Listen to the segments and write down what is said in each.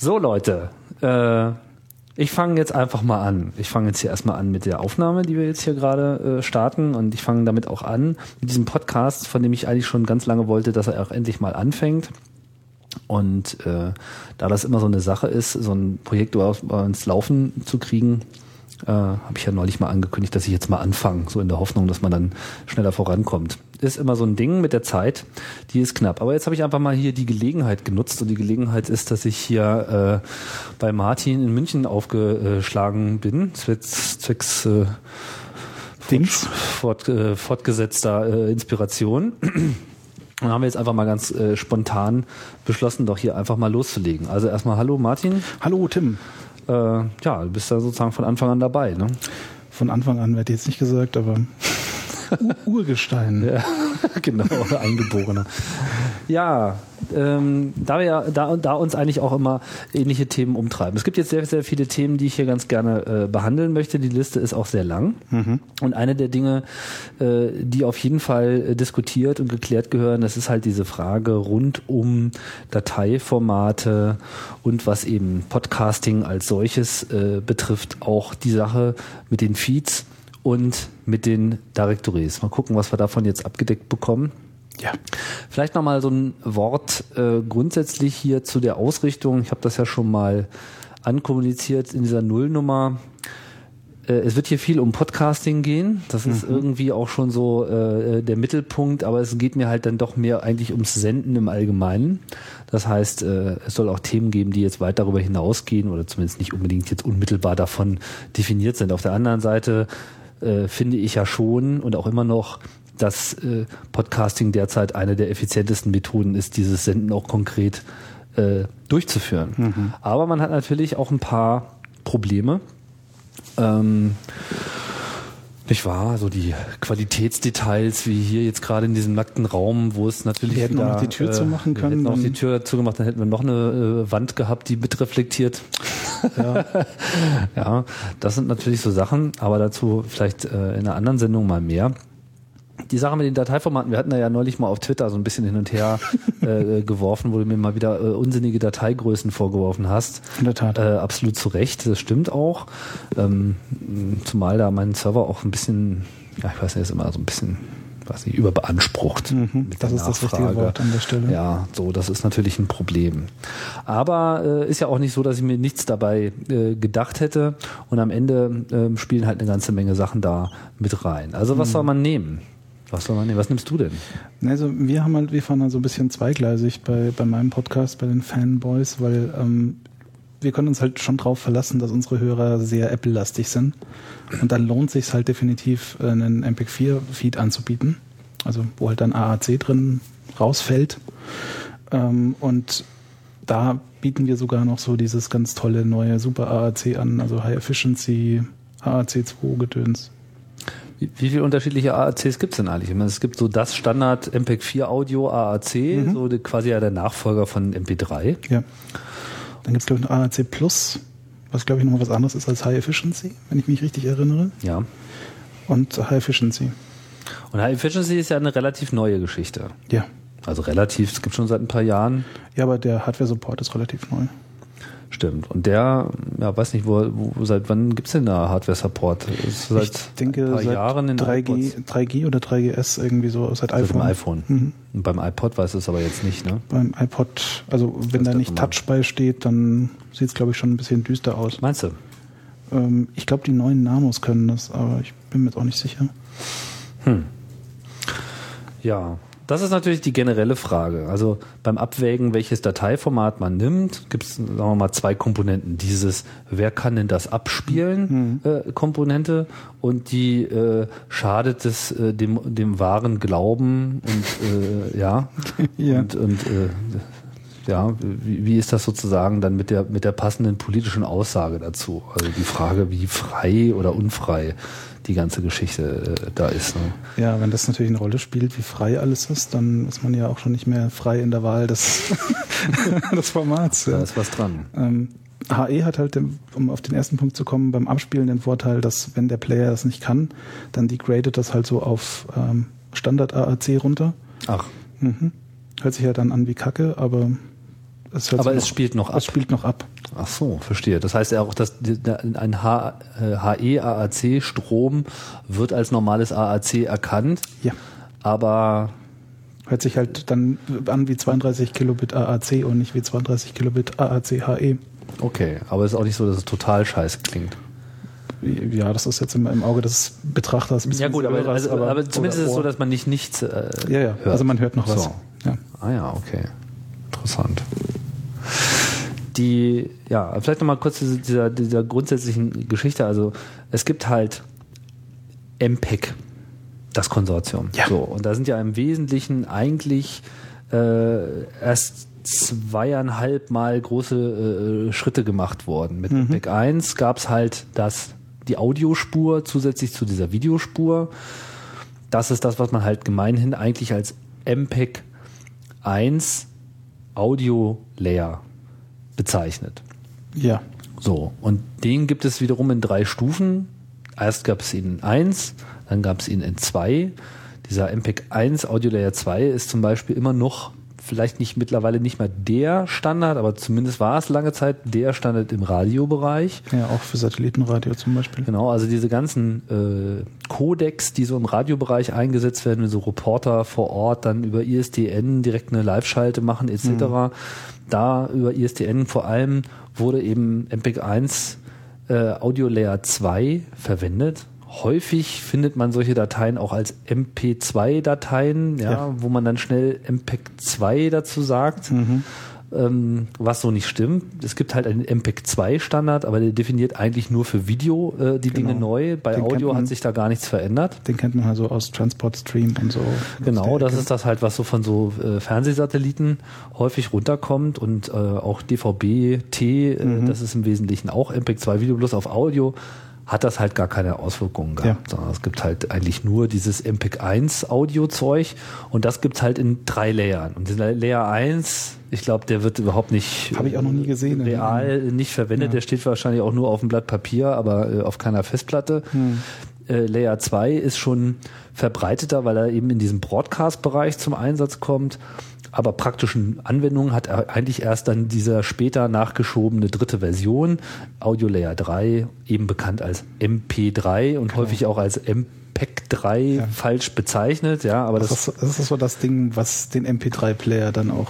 So Leute, äh, ich fange jetzt einfach mal an. Ich fange jetzt hier erstmal an mit der Aufnahme, die wir jetzt hier gerade äh, starten. Und ich fange damit auch an, mit diesem Podcast, von dem ich eigentlich schon ganz lange wollte, dass er auch endlich mal anfängt. Und äh, da das immer so eine Sache ist, so ein Projekt ins Laufen zu kriegen, äh, habe ich ja neulich mal angekündigt, dass ich jetzt mal anfange, so in der Hoffnung, dass man dann schneller vorankommt. Ist immer so ein Ding mit der Zeit, die ist knapp. Aber jetzt habe ich einfach mal hier die Gelegenheit genutzt und die Gelegenheit ist, dass ich hier äh, bei Martin in München aufgeschlagen bin, zwecks, zwecks äh, Dings. Fort, äh, fortgesetzter äh, Inspiration. Und haben wir jetzt einfach mal ganz äh, spontan beschlossen, doch hier einfach mal loszulegen. Also erstmal Hallo Martin. Hallo Tim äh, ja, du bist da sozusagen von Anfang an dabei. Ne? Von Anfang an wird jetzt nicht gesagt, aber Urgestein. Ja, genau, Eingeborener. Ja, ähm, da, wir, da, da uns eigentlich auch immer ähnliche Themen umtreiben. Es gibt jetzt sehr, sehr viele Themen, die ich hier ganz gerne äh, behandeln möchte. Die Liste ist auch sehr lang. Mhm. Und eine der Dinge, äh, die auf jeden Fall äh, diskutiert und geklärt gehören, das ist halt diese Frage rund um Dateiformate und was eben Podcasting als solches äh, betrifft, auch die Sache mit den Feeds und mit den Directories. Mal gucken, was wir davon jetzt abgedeckt bekommen. Ja. Vielleicht nochmal so ein Wort äh, grundsätzlich hier zu der Ausrichtung. Ich habe das ja schon mal ankommuniziert in dieser Nullnummer. Äh, es wird hier viel um Podcasting gehen. Das mhm. ist irgendwie auch schon so äh, der Mittelpunkt, aber es geht mir halt dann doch mehr eigentlich ums Senden im Allgemeinen. Das heißt, äh, es soll auch Themen geben, die jetzt weit darüber hinausgehen oder zumindest nicht unbedingt jetzt unmittelbar davon definiert sind. Auf der anderen Seite äh, finde ich ja schon und auch immer noch, dass äh, Podcasting derzeit eine der effizientesten Methoden ist, dieses Senden auch konkret äh, durchzuführen. Mhm. Aber man hat natürlich auch ein paar Probleme. Ähm, nicht wahr? So die Qualitätsdetails, wie hier jetzt gerade in diesem nackten Raum, wo es natürlich. Wir hätten wieder, noch die Tür äh, zumachen können. Wir hätten noch die Tür zugemacht, dann hätten wir noch eine äh, Wand gehabt, die mitreflektiert. Ja. ja, das sind natürlich so Sachen, aber dazu vielleicht äh, in einer anderen Sendung mal mehr die Sache mit den Dateiformaten, wir hatten da ja neulich mal auf Twitter so ein bisschen hin und her äh, geworfen, wo du mir mal wieder äh, unsinnige Dateigrößen vorgeworfen hast. In der Tat. Äh, absolut zu Recht, das stimmt auch. Ähm, zumal da mein Server auch ein bisschen, ja, ich weiß nicht, ist immer so ein bisschen weiß nicht, überbeansprucht. Mhm, das ist das richtige Wort an der Stelle. Ja, so, das ist natürlich ein Problem. Aber äh, ist ja auch nicht so, dass ich mir nichts dabei äh, gedacht hätte und am Ende äh, spielen halt eine ganze Menge Sachen da mit rein. Also was mhm. soll man nehmen? Was soll man nehmen? Was nimmst du denn? Also wir haben halt, wir fahren halt so ein bisschen zweigleisig bei, bei meinem Podcast, bei den Fanboys, weil ähm, wir können uns halt schon drauf verlassen, dass unsere Hörer sehr Apple-lastig sind. Und dann lohnt sich halt definitiv, einen MP4-Feed anzubieten. Also wo halt dann AAC drin rausfällt. Ähm, und da bieten wir sogar noch so dieses ganz tolle neue Super AAC an, also High Efficiency AAC2 Gedöns. Wie, wie viele unterschiedliche AACs gibt es denn eigentlich? Ich meine, es gibt so das Standard MPEG 4 Audio AAC, mhm. so quasi ja der Nachfolger von MP3. Ja. Dann gibt es, glaube ich, noch AAC Plus, was, glaube ich, nochmal was anderes ist als High Efficiency, wenn ich mich richtig erinnere. Ja. Und High Efficiency. Und High Efficiency ist ja eine relativ neue Geschichte. Ja. Also relativ, es gibt schon seit ein paar Jahren. Ja, aber der Hardware-Support ist relativ neu. Stimmt. Und der, ja, weiß nicht, wo, wo seit wann gibt's denn da Hardware-Support? Seit ich denke, seit Jahren in 3G, 3G oder 3GS irgendwie so, seit iPhone. Beim iPhone. Mhm. Und beim iPod weiß es aber jetzt nicht, ne? Beim iPod, also wenn da nicht Touch bei steht, dann sieht's glaube ich, schon ein bisschen düster aus. Meinst du? Ähm, ich glaube, die neuen Namos können das, aber ich bin mir jetzt auch nicht sicher. Hm. Ja, das ist natürlich die generelle Frage. Also beim Abwägen, welches Dateiformat man nimmt, gibt es, sagen wir mal, zwei Komponenten. Dieses, wer kann denn das abspielen, mhm. äh, Komponente und die äh, schadet es äh, dem, dem wahren Glauben und äh, ja, ja. und, und äh, ja, wie, wie ist das sozusagen dann mit der, mit der passenden politischen Aussage dazu? Also die Frage, wie frei oder unfrei die ganze Geschichte äh, da ist. Ne? Ja, wenn das natürlich eine Rolle spielt, wie frei alles ist, dann ist man ja auch schon nicht mehr frei in der Wahl des, des Formats. Ja. Da ist was dran. Ähm, HE hat halt, um auf den ersten Punkt zu kommen, beim Abspielen den Vorteil, dass wenn der Player das nicht kann, dann degradet das halt so auf ähm, Standard AAC runter. Ach. Mhm. Hört sich ja dann an wie Kacke, aber Es Aber es spielt noch ab. Es spielt noch ab. Ach so, verstehe. Das heißt ja auch, dass ein H, äh, HE-AAC-Strom wird als normales AAC erkannt, Ja. aber Hört sich halt dann an wie 32 Kilobit AAC und nicht wie 32 Kilobit AAC HE. okay. Aber es ist auch nicht so, dass es total scheiße klingt. Ja, das ist jetzt immer im Auge des Betrachters. ein bisschen Ja gut, aber, also, aber, zumindest oder ist es so, dass man nicht nichts äh, Ja, ja, hört. also man hört noch was. So. Ja. Ah ja, okay. Interessant. Die, ja, vielleicht nochmal kurz diese, dieser, dieser grundsätzlichen Geschichte. Also es gibt halt MPEG, das Konsortium. Ja. So, und da sind ja im Wesentlichen eigentlich äh, erst zweieinhalb Mal große äh, Schritte gemacht worden. Mit MPEG 1 gab es halt das, die Audiospur zusätzlich zu dieser Videospur. Das ist das, was man halt gemeinhin eigentlich als MPEG 1 Audio Layer bezeichnet. ja. So, und den gibt es wiederum in drei Stufen. Erst gab es ihn in 1, dann gab es ihn in 2. Dieser MPEG 1 Audio Layer 2 ist zum Beispiel immer noch, vielleicht nicht mittlerweile nicht mehr der Standard, aber zumindest war es lange Zeit der Standard im Radiobereich. Ja, auch für Satellitenradio zum Beispiel. Genau, also diese ganzen äh, Codecs, die so im Radiobereich eingesetzt werden, wenn so Reporter vor Ort dann über ISDN direkt eine Live-Schalte machen etc. Da über ISDN vor allem wurde eben MPEG 1 äh, Audio Layer 2 verwendet. Häufig findet man solche Dateien auch als MP2-Dateien, ja, Ja. wo man dann schnell MPEG 2 dazu sagt ähm, was so nicht stimmt. Es gibt halt einen MPEG-2-Standard, aber der definiert eigentlich nur für Video äh, die Dinge Genau. neu. Bei Den Audio man- hat sich da gar nichts verändert. Den kennt man also aus Transport Stream und so. Genau, das ist das halt, was so von so äh, Fernsehsatelliten häufig runterkommt und äh, auch DVB-T, äh, Mhm. das ist im Wesentlichen auch MPEG-2 Video, bloß auf Audio hat das halt gar keine Auswirkungen gehabt, Ja. sondern es gibt halt eigentlich nur dieses MPEG-1 Audio-Zeug und das gibt's halt in drei Layern. Und dieser Layer 1, ich glaube, der wird überhaupt nicht ich auch noch nie gesehen. real nicht verwendet. Ja. Der steht wahrscheinlich auch nur auf dem Blatt Papier, aber äh, auf keiner Festplatte. Hm. Äh, Layer 2 ist schon verbreiteter, weil er eben in diesem Broadcast-Bereich zum Einsatz kommt. Aber praktischen Anwendungen hat er eigentlich erst dann dieser später nachgeschobene dritte Version, Audio Layer 3, eben bekannt als MP3 und häufig auch als MPEG 3 Ja. falsch bezeichnet. Ja, aber das, Das ist, das ist so das Ding, was den MP3-Player dann auch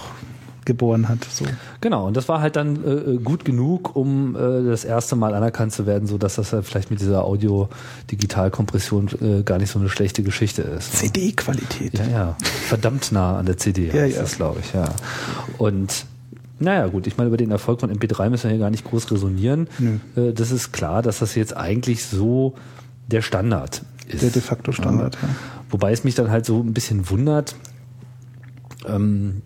geboren hat. So. Genau, und das war halt dann äh, gut genug, um äh, das erste Mal anerkannt zu werden, so dass das halt vielleicht mit dieser Audio-Digital-Kompression äh, gar nicht so eine schlechte Geschichte ist. CD-Qualität. Ja, ja, verdammt nah an der CD Ja, heißt ja. das, glaube ich, ja. Und naja, gut, ich meine, über den Erfolg von MP3 müssen wir hier gar nicht groß resonieren. Nö. Äh, das ist klar, dass das jetzt eigentlich so der Standard ist. Der de facto Standard, ja. Wobei es mich dann halt so ein bisschen wundert, ähm,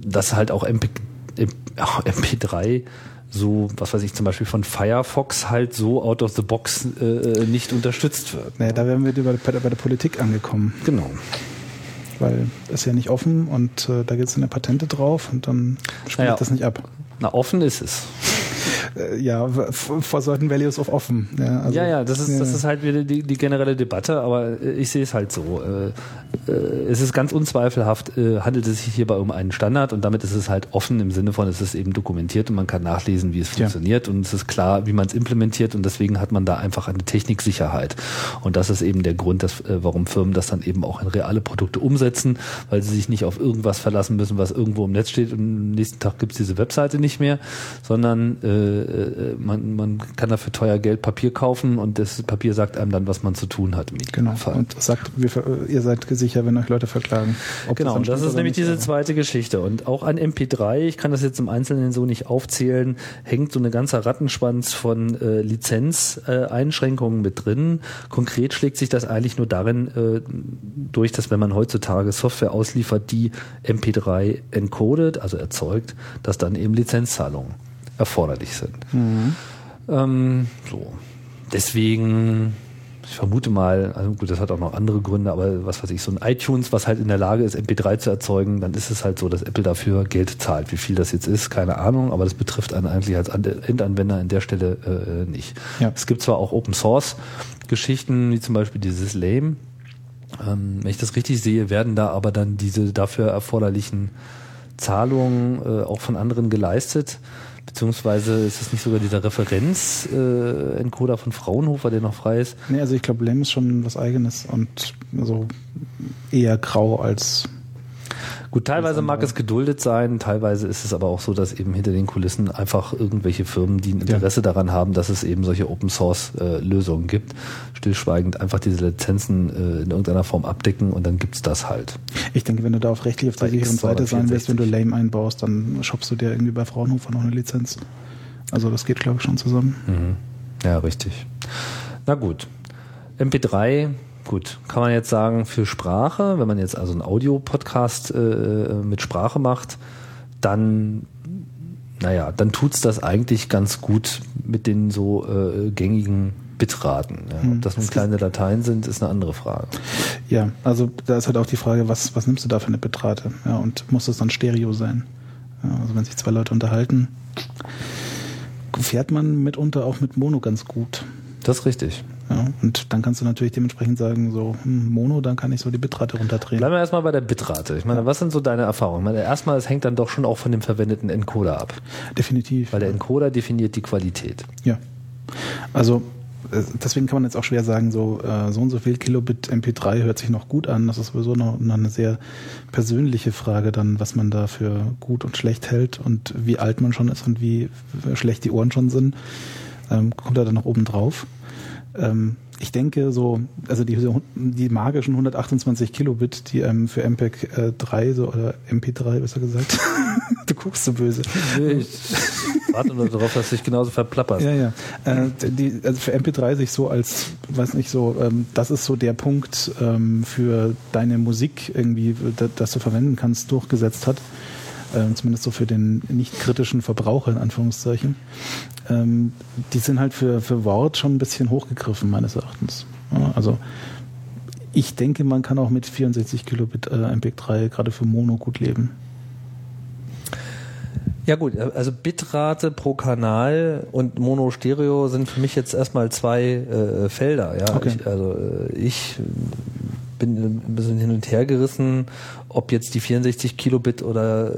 dass halt auch MP, M- ach, MP3 so, was weiß ich, zum Beispiel von Firefox halt so out of the box äh, nicht unterstützt wird. Naja, da wären wir bei, bei, bei der Politik angekommen, Genau. weil es ist ja nicht offen und äh, da gibt es eine Patente drauf und dann spielt Naja. das nicht ab. Na, offen ist es. Äh, ja, for certain values of offen. Ja, also, ja, ja, das ist, das ja. ist halt wieder die, die generelle Debatte, aber äh, ich sehe es halt so. Äh, äh, es ist ganz unzweifelhaft, äh, handelt es sich hierbei um einen Standard und damit ist es halt offen im Sinne von, es ist eben dokumentiert und man kann nachlesen, wie es Ja. funktioniert und es ist klar, wie man es implementiert und deswegen hat man da einfach eine Techniksicherheit. Und das ist eben der Grund, dass, äh, warum Firmen das dann eben auch in reale Produkte umsetzen, weil sie sich nicht auf irgendwas verlassen müssen, was irgendwo im Netz steht und am nächsten Tag gibt es diese Webseite nicht mehr, sondern äh, äh, man, man kann dafür teuer Geld Papier kaufen und das Papier sagt einem dann, was man zu tun hat. Im Genau. Idealfall. Und sagt, wir, ihr seid sicher, wenn euch Leute verklagen. Genau, das stimmt ist oder nämlich diese aber- zweite Geschichte. Und auch an MP3, ich kann das jetzt im Einzelnen so nicht aufzählen, hängt so eine ganze Rattenschwanz von äh, Lizenzeinschränkungen äh, Einschränkungen mit drin. Konkret schlägt sich das eigentlich nur darin äh, durch, dass wenn man heutzutage Software ausliefert, die MP3 encodet, also erzeugt, dass dann eben Lizenzzahlungen erforderlich sind. Ähm, so. Deswegen, ich vermute mal, also gut, das hat auch noch andere Gründe, aber was weiß ich, so ein iTunes, was halt in der Lage ist, MP3 zu erzeugen, dann ist es halt so, dass Apple dafür Geld zahlt. Wie viel das jetzt ist, keine Ahnung, aber das betrifft einen eigentlich als An- Endanwender an der Stelle äh, nicht. Ja. Es gibt zwar auch Open Source Geschichten, wie zum Beispiel dieses Lame. Ähm, wenn ich das richtig sehe, werden da aber dann diese dafür erforderlichen Zahlungen äh, auch von anderen geleistet. Beziehungsweise ist es nicht sogar dieser Referenz-Encoder äh, von Fraunhofer, der noch frei ist? Nee, also ich glaube, Lem ist schon was eigenes und so eher grau als Gut, teilweise mag es geduldet sein, teilweise ist es aber auch so, dass eben hinter den Kulissen einfach irgendwelche Firmen, die ein Interesse ja. daran haben, dass es eben solche Open Source äh, Lösungen gibt, stillschweigend einfach diese Lizenzen äh, in irgendeiner Form abdecken und dann gibt's das halt. Ich denke, wenn du da auf rechtlich auf der sicheren Seite sein willst, wenn du Lame einbaust, dann shoppst du dir irgendwie bei Fraunhofer noch eine Lizenz. Also das geht, glaube ich, schon zusammen. Mhm. Ja, richtig. Na gut. MP3 Gut, kann man jetzt sagen, für Sprache, wenn man jetzt also einen Audio-Podcast äh, mit Sprache macht, dann, naja, dann tut's das eigentlich ganz gut mit den so äh, gängigen Bitraten. Ja. Ob hm. das nun kleine Dateien sind, ist eine andere Frage. Ja, also da ist halt auch die Frage, was, was nimmst du da für eine Bitrate? Ja, und muss das dann Stereo sein? Ja, also wenn sich zwei Leute unterhalten, fährt man mitunter auch mit Mono ganz gut. Das ist richtig. Ja, und dann kannst du natürlich dementsprechend sagen, so hm, Mono, dann kann ich so die Bitrate runterdrehen. Bleiben wir erstmal bei der Bitrate. Ich meine, was sind so deine Erfahrungen? Ich meine, erstmal, es hängt dann doch schon auch von dem verwendeten Encoder ab. Definitiv. Weil der Encoder definiert die Qualität. Ja. Also äh, deswegen kann man jetzt auch schwer sagen, so, äh, so und so viel Kilobit MP3 hört sich noch gut an. Das ist sowieso noch, noch eine sehr persönliche Frage dann, was man da für gut und schlecht hält und wie alt man schon ist und wie schlecht die Ohren schon sind. Ähm, kommt da dann noch oben drauf ähm, ich denke so, also die, die magischen 128 Kilobit, die ähm, für MPEG äh, 3 so, oder MP3 besser gesagt, du guckst so böse. Ich warte nur darauf, dass du dich genauso verplapperst. Ja, ja. Äh, die, also für MP3 sich so als, weiß nicht so, ähm, das ist so der Punkt ähm, für deine Musik irgendwie, das du verwenden kannst, durchgesetzt hat äh, zumindest so für den nicht kritischen Verbraucher in Anführungszeichen, ähm, die sind halt für, für Wort schon ein bisschen hochgegriffen, meines Erachtens. Ja, also ich denke, man kann auch mit 64 Kilobit äh, MP3 gerade für Mono gut leben. Ja gut, also Bitrate pro Kanal und Mono Stereo sind für mich jetzt erstmal zwei äh, Felder. Ja, okay. ich, also äh, ich bin ein bisschen hin und her gerissen, ob jetzt die 64 Kilobit oder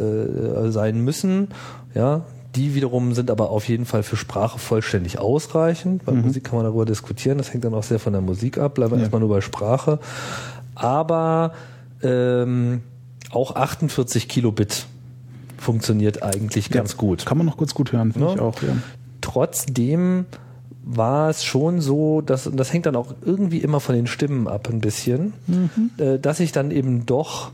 äh, sein müssen. Ja, die wiederum sind aber auf jeden Fall für Sprache vollständig ausreichend. Bei mhm. Musik kann man darüber diskutieren. Das hängt dann auch sehr von der Musik ab. Bleiben wir ja. erstmal nur bei Sprache. Aber ähm, auch 48 Kilobit funktioniert eigentlich ganz gut. Kann man noch kurz gut hören, finde ja. ich auch. Ja. Trotzdem war es schon so, dass, und das hängt dann auch irgendwie immer von den Stimmen ab ein bisschen, mhm. äh, dass ich dann eben doch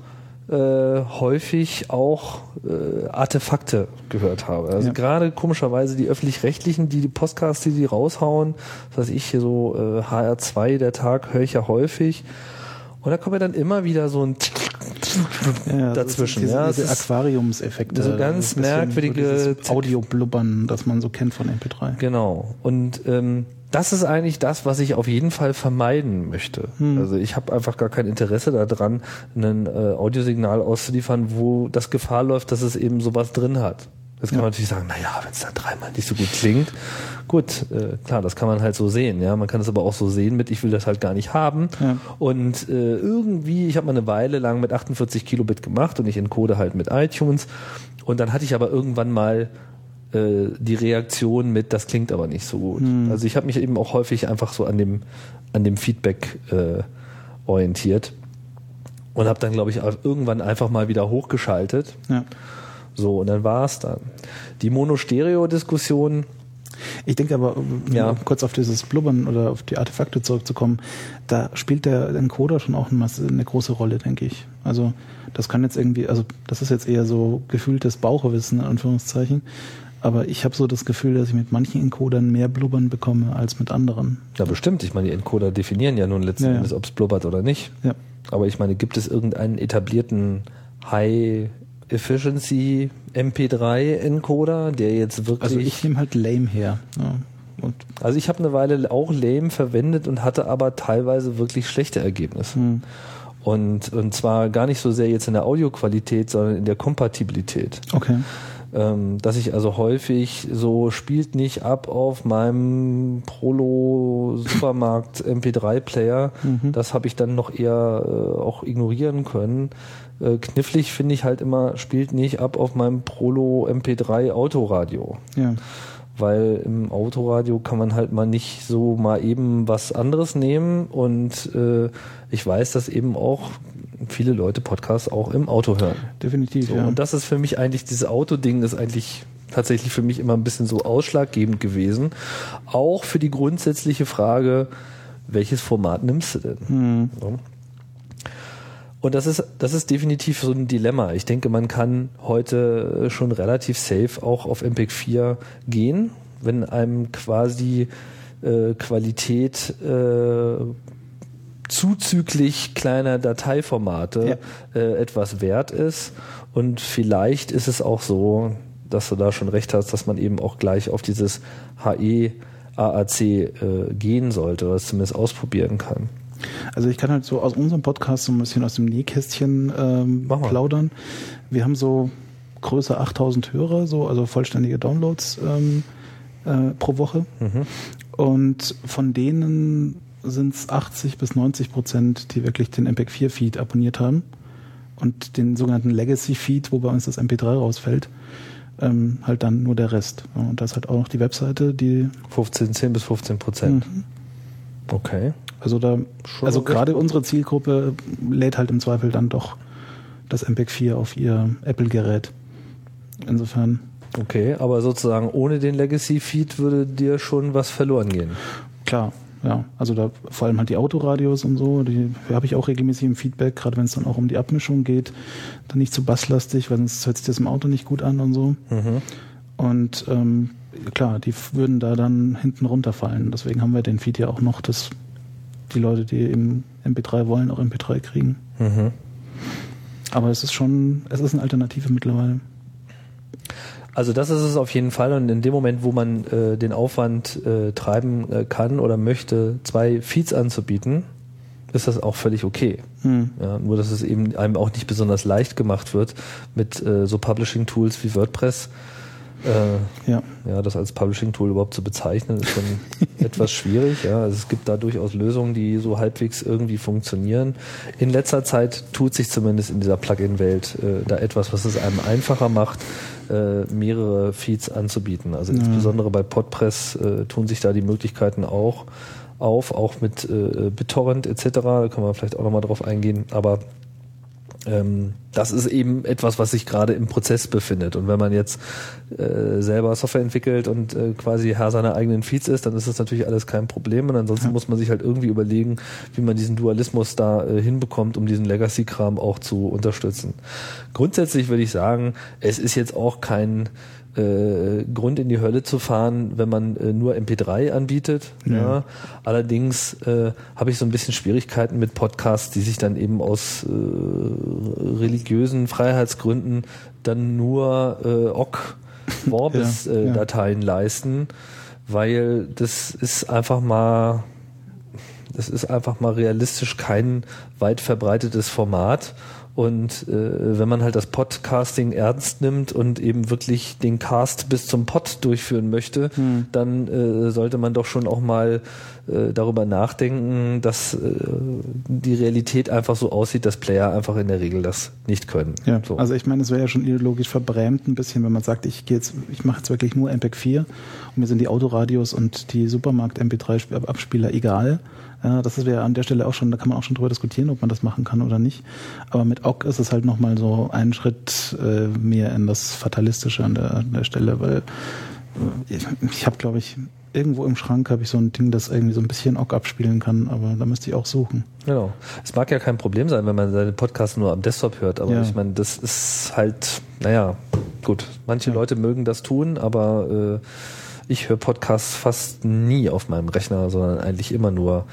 äh, häufig auch äh, Artefakte gehört habe. Also ja. gerade komischerweise die öffentlich-rechtlichen, die, die Podcasts, die die raushauen, was weiß ich hier so äh, HR2 der Tag höre ich ja häufig. Und da kommt ja dann immer wieder so ein ja, dazwischen. Diese, ja, diese Aquariumseffekte. So ganz merkwürdige Audio-Blubbern, das man so kennt von MP3. Genau. Und ähm, das ist eigentlich das, was ich auf jeden Fall vermeiden möchte. Hm. Also ich habe einfach gar kein Interesse daran, ein äh, Audiosignal auszuliefern, wo das Gefahr läuft, dass es eben sowas drin hat. Jetzt kann ja. man natürlich sagen, naja, wenn es dann dreimal nicht so gut klingt, gut, äh, klar, das kann man halt so sehen, ja. Man kann es aber auch so sehen mit, ich will das halt gar nicht haben. Ja. Und äh, irgendwie, ich habe mal eine Weile lang mit 48 Kilobit gemacht und ich encode halt mit iTunes. Und dann hatte ich aber irgendwann mal äh, die Reaktion mit, das klingt aber nicht so gut. Hm. Also ich habe mich eben auch häufig einfach so an dem, an dem Feedback äh, orientiert und habe dann, glaube ich, irgendwann einfach mal wieder hochgeschaltet. Ja so, und dann war es dann. Die Mono-Stereo-Diskussion. Ich denke aber, um ja. kurz auf dieses Blubbern oder auf die Artefakte zurückzukommen, da spielt der Encoder schon auch eine große Rolle, denke ich. Also das kann jetzt irgendwie, also das ist jetzt eher so gefühltes Bauchwissen, in Anführungszeichen. Aber ich habe so das Gefühl, dass ich mit manchen Encodern mehr Blubbern bekomme als mit anderen. Ja, bestimmt. Ich meine, die Encoder definieren ja nun letzten ja, ja. Endes, ob es blubbert oder nicht. Ja. Aber ich meine, gibt es irgendeinen etablierten High Efficiency MP3 Encoder, der jetzt wirklich. Also ich nehme halt Lame her. Ja. also ich habe eine Weile auch Lame verwendet und hatte aber teilweise wirklich schlechte Ergebnisse. Hm. Und, und zwar gar nicht so sehr jetzt in der Audioqualität, sondern in der Kompatibilität. Okay. Ähm, dass ich also häufig so spielt nicht ab auf meinem Prolo Supermarkt MP3 Player. Mhm. Das habe ich dann noch eher äh, auch ignorieren können. Äh, knifflig finde ich halt immer, spielt nicht ab auf meinem Prolo MP3 Autoradio Ja. weil im Autoradio kann man halt mal nicht so mal eben was anderes nehmen und äh, ich weiß, dass eben auch viele Leute Podcasts auch im Auto hören. Definitiv, So, ja. Und das ist für mich eigentlich, dieses Autoding ist eigentlich tatsächlich für mich immer ein bisschen so ausschlaggebend gewesen. Auch für die grundsätzliche Frage, welches Format nimmst du denn? Hm. So. Und das ist, das ist definitiv so ein Dilemma. Ich denke, man kann heute schon relativ safe auch auf MPEG 4 gehen, wenn einem quasi äh, Qualität äh, zuzüglich kleiner Dateiformate äh, etwas wert ist. Und vielleicht ist es auch so, dass du da schon recht hast, dass man eben auch gleich auf dieses HE AAC äh, gehen sollte oder es zumindest ausprobieren kann. Also ich kann halt so aus unserem Podcast so ein bisschen aus dem Nähkästchen ähm, plaudern. Wir haben so größer 8000 Hörer, so also vollständige Downloads ähm, äh, pro Woche. Und von denen sind es 80 bis 90 Prozent, die wirklich den MPEG-4-Feed abonniert haben und den sogenannten Legacy-Feed, wo bei uns das MP3 rausfällt, ähm, halt dann nur der Rest. Und da ist halt auch noch die Webseite, die 15, 10 bis 15 Prozent. Okay. Also da, Schon also gerade unsere Zielgruppe lädt halt im Zweifel dann doch das MPEG 4 auf ihr Apple-Gerät. Insofern, Okay, aber sozusagen ohne den Legacy-Feed würde dir schon was verloren gehen. klar, ja. Also da vor allem halt die Autoradios und so, die habe ich auch regelmäßig im Feedback, gerade wenn es dann auch um die Abmischung geht, dann nicht zu basslastig, weil sonst hört sich das im Auto nicht gut an und so. Mhm. Und ähm, klar, die würden da dann hinten runterfallen. Deswegen haben wir den Feed ja auch noch, dass die Leute, die eben MP3 wollen, auch MP3 kriegen. Mhm. Aber es ist schon, es ist eine Alternative mittlerweile. Also das ist es auf jeden Fall und in dem Moment, wo man äh, den Aufwand äh, treiben äh, kann oder möchte, zwei Feeds anzubieten, ist das auch völlig okay. Hm. Ja, nur dass es eben einem auch nicht besonders leicht gemacht wird mit äh, so Publishing-Tools wie WordPress. Äh, Ja. ja, das als Publishing-Tool überhaupt zu bezeichnen, ist schon etwas schwierig. Ja. Also es gibt da durchaus Lösungen, die so halbwegs irgendwie funktionieren. In letzter Zeit tut sich zumindest in dieser Plugin-Welt äh, da etwas, was es einem einfacher macht, äh, mehrere Feeds anzubieten. Also Ja. insbesondere bei Podpress äh, tun sich da die Möglichkeiten auch auf, auch mit äh, BitTorrent etc. Da können wir vielleicht auch nochmal drauf eingehen. Aber ähm, das ist eben etwas, was sich gerade im Prozess befindet. Und wenn man jetzt äh, selber Software entwickelt und äh, quasi Herr seiner eigenen Feeds ist, dann ist das natürlich alles kein Problem. Und ansonsten Ja. muss man sich halt irgendwie überlegen, wie man diesen Dualismus da äh, hinbekommt, um diesen Legacy-Kram auch zu unterstützen. Grundsätzlich würde ich sagen, es ist jetzt auch kein äh, Grund in die Hölle zu fahren, wenn man äh, nur MP3 anbietet. Ja. Ja. Allerdings äh, habe ich so ein bisschen Schwierigkeiten mit Podcasts, die sich dann eben aus äh, religiösen Freiheitsgründen dann nur äh, OGG Vorbis Ja, äh, ja. Dateien leisten, weil das ist einfach mal das ist einfach mal realistisch kein weit verbreitetes Format. Und äh, wenn man halt das Podcasting ernst nimmt und eben wirklich den Cast bis zum Pod durchführen möchte, Hm. dann äh, sollte man doch schon auch mal äh, darüber nachdenken, dass äh, die Realität einfach so aussieht, dass Player einfach in der Regel das nicht können. Ja, so. also ich meine, es wäre ja schon ideologisch verbrämt ein bisschen, wenn man sagt, ich gehe jetzt, ich mache jetzt wirklich nur MPEG 4 und mir sind die Autoradios und die Supermarkt MP3 Abspieler egal. Ja, das wäre an der Stelle auch schon, da kann man auch schon drüber diskutieren, ob man das machen kann oder nicht. Aber mit OGG ist es halt nochmal so ein Schritt äh, mehr in das Fatalistische an der, an der Stelle, weil äh, ich, ich habe, glaube ich, irgendwo im Schrank habe ich so ein Ding, das irgendwie so ein bisschen OGG abspielen kann, aber da müsste ich auch suchen. Genau. Es mag ja kein Problem sein, wenn man seine Podcasts nur am Desktop hört, aber Ja. ich meine, das ist halt, naja, gut. Manche Ja. Leute mögen das tun, aber äh, ich höre Podcasts fast nie auf meinem Rechner, sondern eigentlich immer nur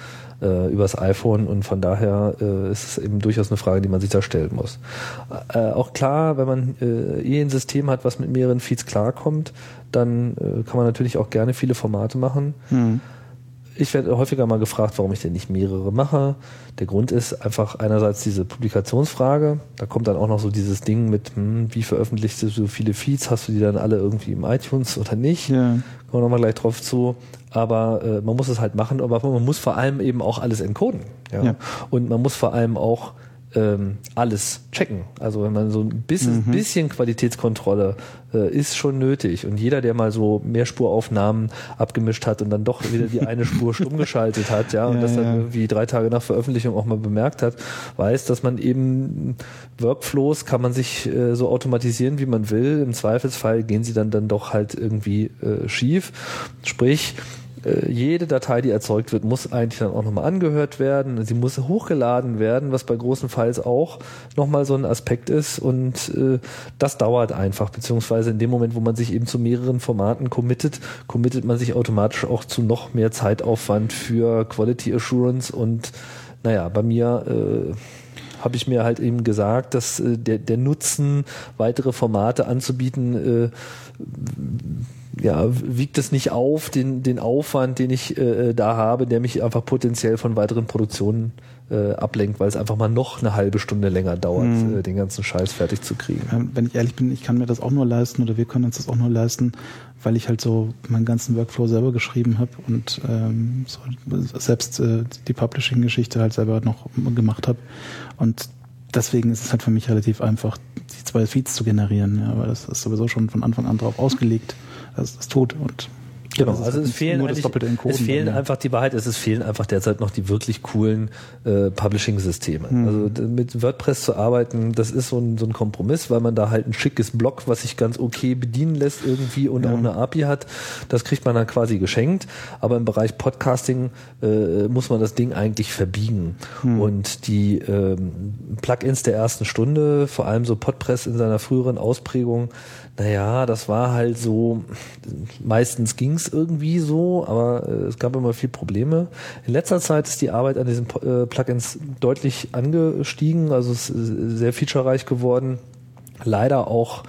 äh, übers iPhone und von daher äh, ist es eben durchaus eine Frage, die man sich da stellen muss. Äh, auch klar, wenn man äh, eh ein System hat, was mit mehreren Feeds klarkommt, dann äh, kann man natürlich auch gerne viele Formate machen. Hm. Ich werde häufiger mal gefragt, warum ich denn nicht mehrere mache. Der Grund ist einfach einerseits diese Publikationsfrage. Da kommt dann auch noch so dieses Ding mit, hm, wie veröffentlichst du so viele Feeds? Hast du die dann alle irgendwie im iTunes oder nicht? Ja. Kommen wir nochmal gleich drauf zu. Aber äh, man muss es halt machen, aber man muss vor allem eben auch alles encoden. Ja? ja. Und man muss vor allem auch ähm, alles checken. Also wenn man so ein bisschen, mhm. bisschen Qualitätskontrolle äh, ist schon nötig. Und jeder, der mal so Mehrspuraufnahmen abgemischt hat und dann doch wieder die eine Spur stumm geschaltet hat, ja, und ja, das dann ja. irgendwie drei Tage nach Veröffentlichung auch mal bemerkt hat, weiß, dass man eben Workflows kann man sich äh, so automatisieren, wie man will. Im Zweifelsfall gehen sie dann dann doch halt irgendwie äh, schief. Sprich, äh, jede Datei, die erzeugt wird, muss eigentlich dann auch nochmal angehört werden. Sie muss hochgeladen werden, was bei großen Files auch nochmal so ein Aspekt ist. Und äh, das dauert einfach, beziehungsweise in dem Moment, wo man sich eben zu mehreren Formaten committet, committet man sich automatisch auch zu noch mehr Zeitaufwand für Quality Assurance. Und naja, bei mir äh, habe ich mir halt eben gesagt, dass äh, der, der Nutzen, weitere Formate anzubieten, äh, ja, wiegt es nicht auf, den, den Aufwand, den ich äh, da habe, der mich einfach potenziell von weiteren Produktionen äh, ablenkt, weil es einfach mal noch eine halbe Stunde länger dauert, mhm. äh, den ganzen Scheiß fertig zu kriegen. Wenn ich ehrlich bin, ich kann mir das auch nur leisten oder wir können uns das auch nur leisten, weil ich halt so meinen ganzen Workflow selber geschrieben habe und ähm, so selbst äh, die Publishing-Geschichte halt selber noch gemacht habe. Und deswegen ist es halt für mich relativ einfach, die zwei Feeds zu generieren, ja, weil das ist sowieso schon von Anfang an darauf ausgelegt das, das tut. Und Genau, also es fehlen, es fehlen dann, einfach die Wahrheit ist, es fehlen einfach derzeit noch die wirklich coolen äh, Publishing-Systeme. Hm. Also mit WordPress zu arbeiten, das ist so ein, so ein Kompromiss, weil man da halt ein schickes Blog, was sich ganz okay bedienen lässt irgendwie und ja. auch eine API hat, das kriegt man dann quasi geschenkt. Aber im Bereich Podcasting äh, muss man das Ding eigentlich verbiegen. Hm. Und die ähm, Plugins der ersten Stunde, vor allem so Podpress in seiner früheren Ausprägung, naja, das war halt so, meistens ging's irgendwie so, aber äh, es gab immer viel Probleme. In letzter Zeit ist die Arbeit an diesen äh, Plugins deutlich angestiegen, also es ist sehr featurereich geworden. Leider auch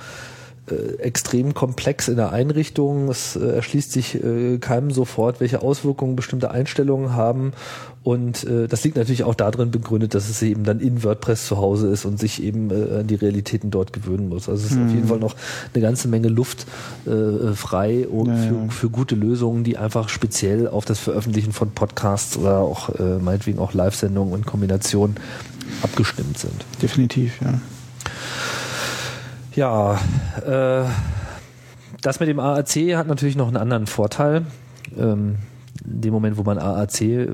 äh, extrem komplex in der Einrichtung. Es äh, erschließt sich äh, keinem sofort, welche Auswirkungen bestimmte Einstellungen haben. Und äh, das liegt natürlich auch darin begründet, dass es eben dann in WordPress zu Hause ist und sich eben äh, an die Realitäten dort gewöhnen muss. Also es ist mhm. auf jeden Fall noch eine ganze Menge Luft frei ja, für, ja. für gute Lösungen, die einfach speziell auf das Veröffentlichen von Podcasts oder auch meinetwegen auch Live-Sendungen in Kombination abgestimmt sind. Definitiv, ja. Ja, äh, das mit dem AAC hat natürlich noch einen anderen Vorteil. Ähm, in dem Moment, wo man AAC, äh,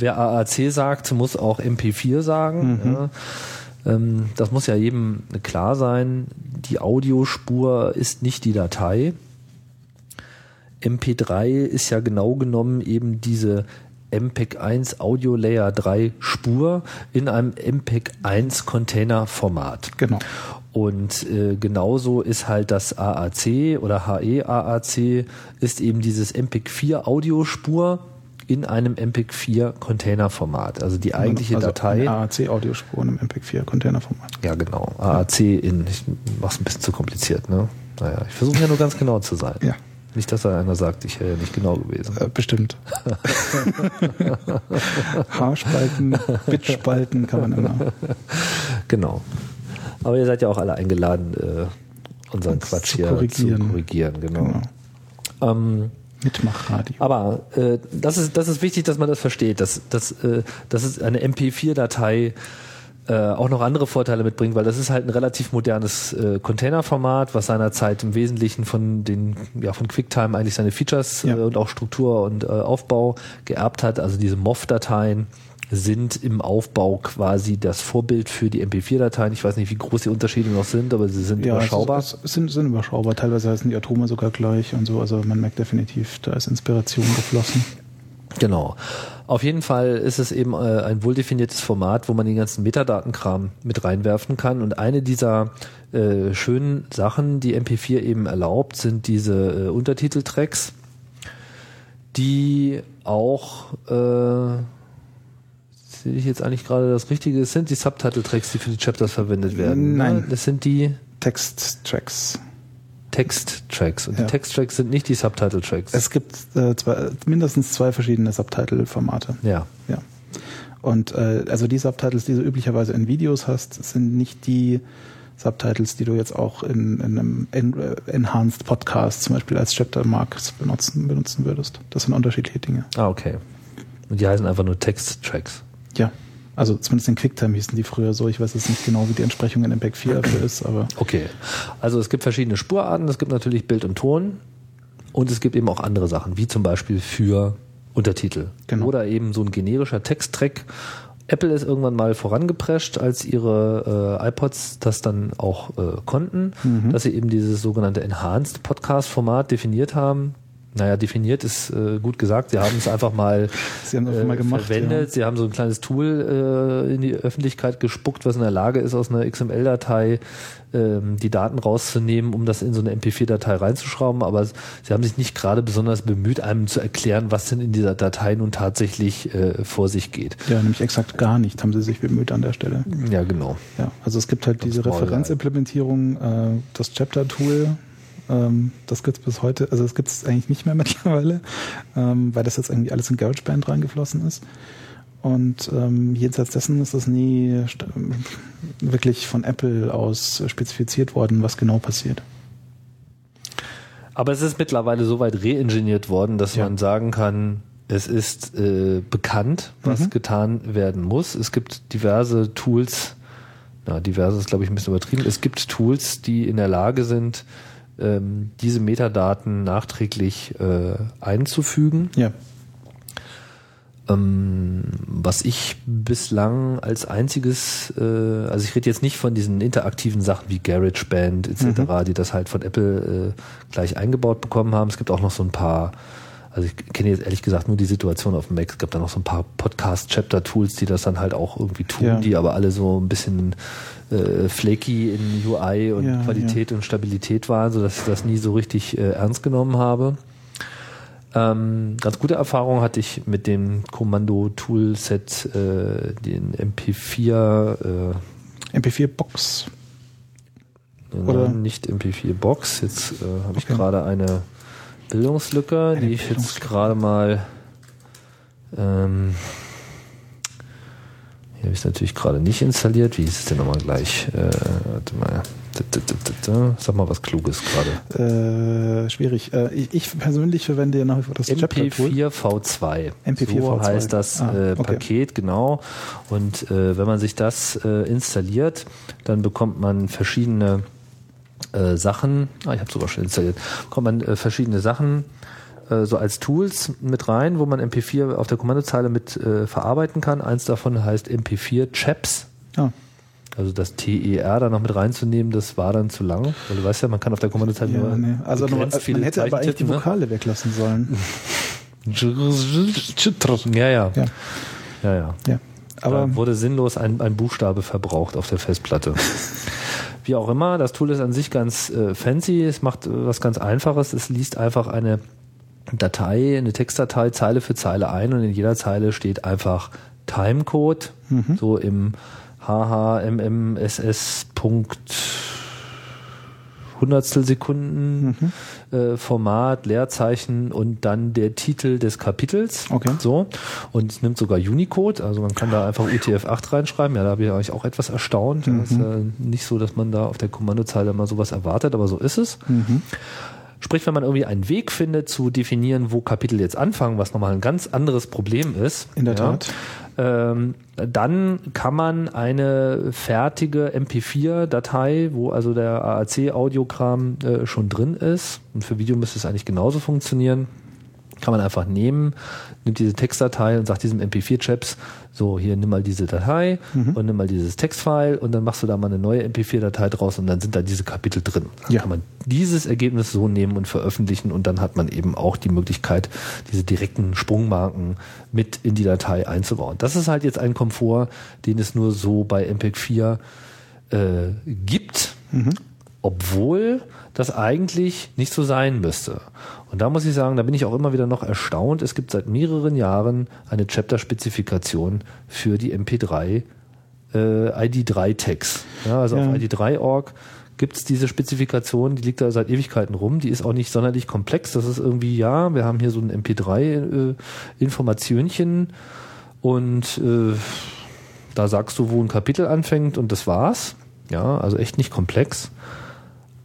wer AAC sagt, muss auch MP4 sagen. Mhm. Ja. Ähm, das muss ja jedem klar sein. Die Audiospur ist nicht die Datei. MP3 ist ja genau genommen eben diese MPEG 1 Audio Layer 3 Spur in einem MPEG 1 Container Format. Genau. Und äh, genauso ist halt das AAC oder HE AAC ist eben dieses MPEG 4 Audiospur in einem MPEG 4 Containerformat. Also die eigentliche also Datei. AAC Audiospur in einem MPEG 4 Containerformat. Ja, genau. AAC in, ich mach's ein bisschen zu kompliziert, ne? Naja, ich versuche ja nur ganz genau zu sein. Ja. Nicht, dass da einer sagt, ich wäre ja nicht genau gewesen. Äh, bestimmt. Haarspalten, Bitspalten kann man immer. Genau. Aber ihr seid ja auch alle eingeladen, äh, unseren Und Quatsch zu hier korrigieren. zu korrigieren. Genau. genau. Ähm, Mitmachradio. Aber äh, das, ist, das ist wichtig, dass man das versteht, dass, dass, äh, dass es eine MP4-Datei äh, auch noch andere Vorteile mitbringt, weil das ist halt ein relativ modernes äh, Containerformat, was seinerzeit im Wesentlichen von den ja von QuickTime eigentlich seine Features ja. äh, und auch Struktur und äh, Aufbau geerbt hat, also diese MOV-Dateien sind im Aufbau quasi das Vorbild für die MP4-Dateien. Ich weiß nicht, wie groß die Unterschiede noch sind, aber sie sind ja, überschaubar. Es, es sind, sind überschaubar. Teilweise heißen die Atome sogar gleich und so. Also man merkt definitiv, da ist Inspiration geflossen. Genau. Auf jeden Fall ist es eben äh, ein wohldefiniertes Format, wo man den ganzen Metadatenkram mit reinwerfen kann. Und eine dieser äh, schönen Sachen, die MP4 eben erlaubt, sind diese äh, Untertiteltracks, die auch äh, sehe ich jetzt eigentlich gerade das Richtige? Es sind die Subtitle-Tracks, die für die Chapters verwendet werden. Nein. Das sind die Text-Tracks. Texttracks. Und Ja. die Texttracks sind nicht die Subtitle-Tracks. Es gibt äh, zwei, mindestens zwei verschiedene Subtitle-Formate. Ja. Ja. Und äh, also die Subtitles, die du üblicherweise in Videos hast, sind nicht die Subtitles, die du jetzt auch in, in einem en äh, Enhanced Podcast zum Beispiel als Chapter Marks benutzen, benutzen würdest. Das sind unterschiedliche Dinge. Ah, okay. Und die heißen einfach nur Texttracks. Ja. Also zumindest in QuickTime hießen die früher so. Ich weiß jetzt nicht genau, wie die Entsprechung in MPEG 4 dafür ist, aber Okay. Also es gibt verschiedene Spurarten. Es gibt natürlich Bild und Ton. Und es gibt eben auch andere Sachen, wie zum Beispiel für Untertitel. Genau. Oder eben so ein generischer Texttrack. Apple ist irgendwann mal vorangeprescht, als ihre äh, iPods das dann auch äh, konnten, dass sie eben dieses sogenannte Enhanced Podcast Format definiert haben. Naja, definiert ist äh, gut gesagt. Sie haben es einfach mal, Sie haben einfach mal gemacht, verwendet. Sie haben so ein kleines Tool äh, in die Öffentlichkeit gespuckt, was in der Lage ist, aus einer XML-Datei ähm, die Daten rauszunehmen, um das in so eine MP4-Datei reinzuschrauben. Aber sie haben sich nicht gerade besonders bemüht, einem zu erklären, was denn in dieser Datei nun tatsächlich äh, vor sich geht. ja, nämlich exakt gar nicht haben sie sich bemüht an der Stelle. Ja, genau. Ja, also es gibt halt diese Maul Referenzimplementierung, äh, das Chapter-Tool, ähm, das gibt es bis heute, also das gibt es eigentlich nicht mehr mittlerweile, ähm, weil das jetzt irgendwie alles in GarageBand reingeflossen ist. Und ähm, jenseits dessen ist das nie wirklich von Apple aus spezifiziert worden, was genau passiert. Aber es ist mittlerweile so weit reingeniert worden, dass Ja. man sagen kann, es ist äh, bekannt, was Mhm. getan werden muss. Es gibt diverse Tools, na, diverse ist glaube ich ein bisschen übertrieben. Es gibt Tools, die in der Lage sind, ähm, diese Metadaten nachträglich äh, einzufügen. Ja, Ähm, was ich bislang als einziges, äh, also ich rede jetzt nicht von diesen interaktiven Sachen wie GarageBand etc., die das halt von Apple äh, gleich eingebaut bekommen haben. Es gibt auch noch so ein paar, also ich kenne jetzt ehrlich gesagt nur die Situation auf dem Mac. Es gibt da noch so ein paar Podcast-Chapter-Tools, die das dann halt auch irgendwie tun, Ja. die aber alle so ein bisschen äh, flaky in UI und Ja, Qualität und Stabilität waren, sodass ich das nie so richtig äh, ernst genommen habe. Ähm, ganz gute Erfahrung hatte ich mit dem Kommando-Toolset, äh, den MP4, äh, MP4-Box. Oder? Nicht MP4-Box. Jetzt äh, habe ich Okay. gerade eine Bildungslücke, Eine die ich jetzt Bildungslücke. gerade mal. Ähm, hier habe ich es natürlich gerade nicht installiert. Wie ist es denn nochmal gleich? Äh, warte mal. Sag mal was Kluges gerade. Äh, schwierig. Äh, ich, ich persönlich verwende ja nach wie vor das Chapter-Tool. MP4V2. MP4V2. So heißt das Ah, äh, okay. Paket, genau. Und äh, wenn man sich das äh, installiert, dann bekommt man verschiedene Sachen. Ah, ich habe sogar schon installiert. Bekommt man verschiedene Sachen äh, so als Tools mit rein, wo man MP4 auf der Kommandozeile mit äh, verarbeiten kann. Eins davon heißt MP4 Chaps. Ah, Also das TER da noch mit reinzunehmen, das war dann zu lang. Weil du weißt ja, man kann auf der Kommandozeile ja, nur nee. Also begrenzt viele man hätte aber eigentlich die ne? Vokale weglassen sollen. Ja, ja. Ja, Ja, ja. ja. Aber da wurde sinnlos ein, ein Buchstabe verbraucht auf der Festplatte. Wie auch immer, das Tool ist an sich ganz äh, fancy, es macht äh, was ganz Einfaches, es liest einfach eine Datei, eine Textdatei Zeile für Zeile ein und in jeder Zeile steht einfach Timecode, so im HHMMSS. Punkt Hundertstel Sekunden äh, Format, Leerzeichen und dann der Titel des Kapitels. Okay. So. Und es nimmt sogar Unicode, also man kann da einfach UTF-8 reinschreiben. Ja, da bin ich eigentlich auch etwas erstaunt. Das ist ja nicht so, dass man da auf der Kommandozeile mal sowas erwartet, aber so ist es. Sprich, wenn man irgendwie einen Weg findet zu definieren, wo Kapitel jetzt anfangen, was nochmal ein ganz anderes Problem ist. In der ja, Tat. Ähm, dann kann man eine fertige MP4-Datei, wo also der AAC-Audiokram äh, schon drin ist, und für Video müsste es eigentlich genauso funktionieren, kann man einfach nehmen, nimmt diese Textdatei und sagt diesem MP4-Chaps, so hier nimm mal diese Datei Mhm. und nimm mal dieses Textfile und dann machst du da mal eine neue MP4-Datei draus und dann sind da diese Kapitel drin. Dann Ja. kann man dieses Ergebnis so nehmen und veröffentlichen und dann hat man eben auch die Möglichkeit, diese direkten Sprungmarken mit in die Datei einzubauen. Das ist halt jetzt ein Komfort, den es nur so bei MPEG 4 äh, gibt, obwohl das eigentlich nicht so sein müsste. Und da muss ich sagen, da bin ich auch immer wieder noch erstaunt. Es gibt seit mehreren Jahren eine Chapter-Spezifikation für die MP3 äh, ID3-Tags. Ja, also Ja. auf ID3.org gibt es diese Spezifikation, die liegt da seit Ewigkeiten rum, die ist auch nicht sonderlich komplex. Das ist irgendwie, ja, wir haben hier so ein MP3-Informationchen äh, und äh, da sagst du, wo ein Kapitel anfängt und das war's. Ja, also echt nicht komplex.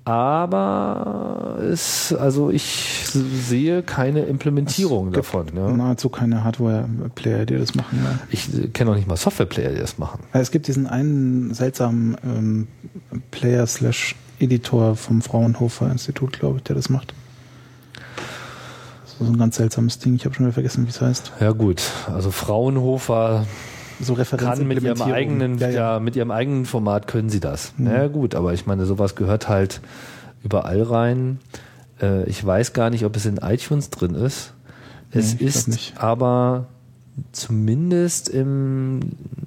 Aber es, also ich sehe keine Implementierung davon. Ja. Nahezu keine Hardware-Player, die das machen. Ja. Ich kenne auch nicht mal Software-Player, die das machen. Es gibt diesen einen seltsamen ähm, Player-Slash-Editor vom Fraunhofer Institut, glaube ich, der das macht. So ein ganz seltsames Ding. Ich habe schon wieder vergessen, wie es heißt. Ja gut, also Fraunhofer so kann mit ihrem eigenen, ja, ja. ja, mit ihrem eigenen Format können sie das. Mhm. Ja gut, aber ich meine, sowas gehört halt überall rein. Äh, ich weiß gar nicht, ob es in iTunes drin ist. Es nee, ist aber zumindest im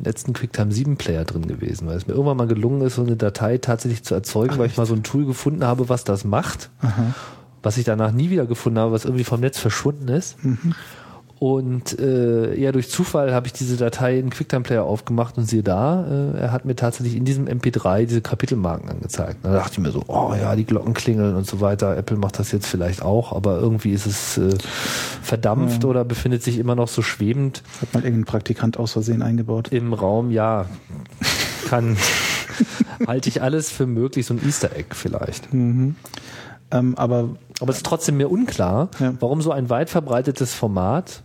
letzten QuickTime 7 Player drin gewesen, weil es mir irgendwann mal gelungen ist, so eine Datei tatsächlich zu erzeugen, Ach, weil ich mal so ein Tool gefunden habe, was das macht, Aha. was ich danach nie wieder gefunden habe, was irgendwie vom Netz verschwunden ist. Mhm. Und äh, eher durch Zufall habe ich diese Datei in QuickTime Player aufgemacht und siehe da, äh, er hat mir tatsächlich in diesem MP3 diese Kapitelmarken angezeigt. Da dachte ich mir so, oh ja, die Glocken klingeln und so weiter. Apple macht das jetzt vielleicht auch, aber irgendwie ist es äh, verdampft ja. oder befindet sich immer noch so schwebend. Hat mal irgendein Praktikant aus Versehen eingebaut? Im Raum, ja. Kann, halte ich alles für möglich, so ein Easter Egg vielleicht. Mhm. Ähm, aber aber es ist trotzdem mir unklar, ja. warum so ein weit verbreitetes Format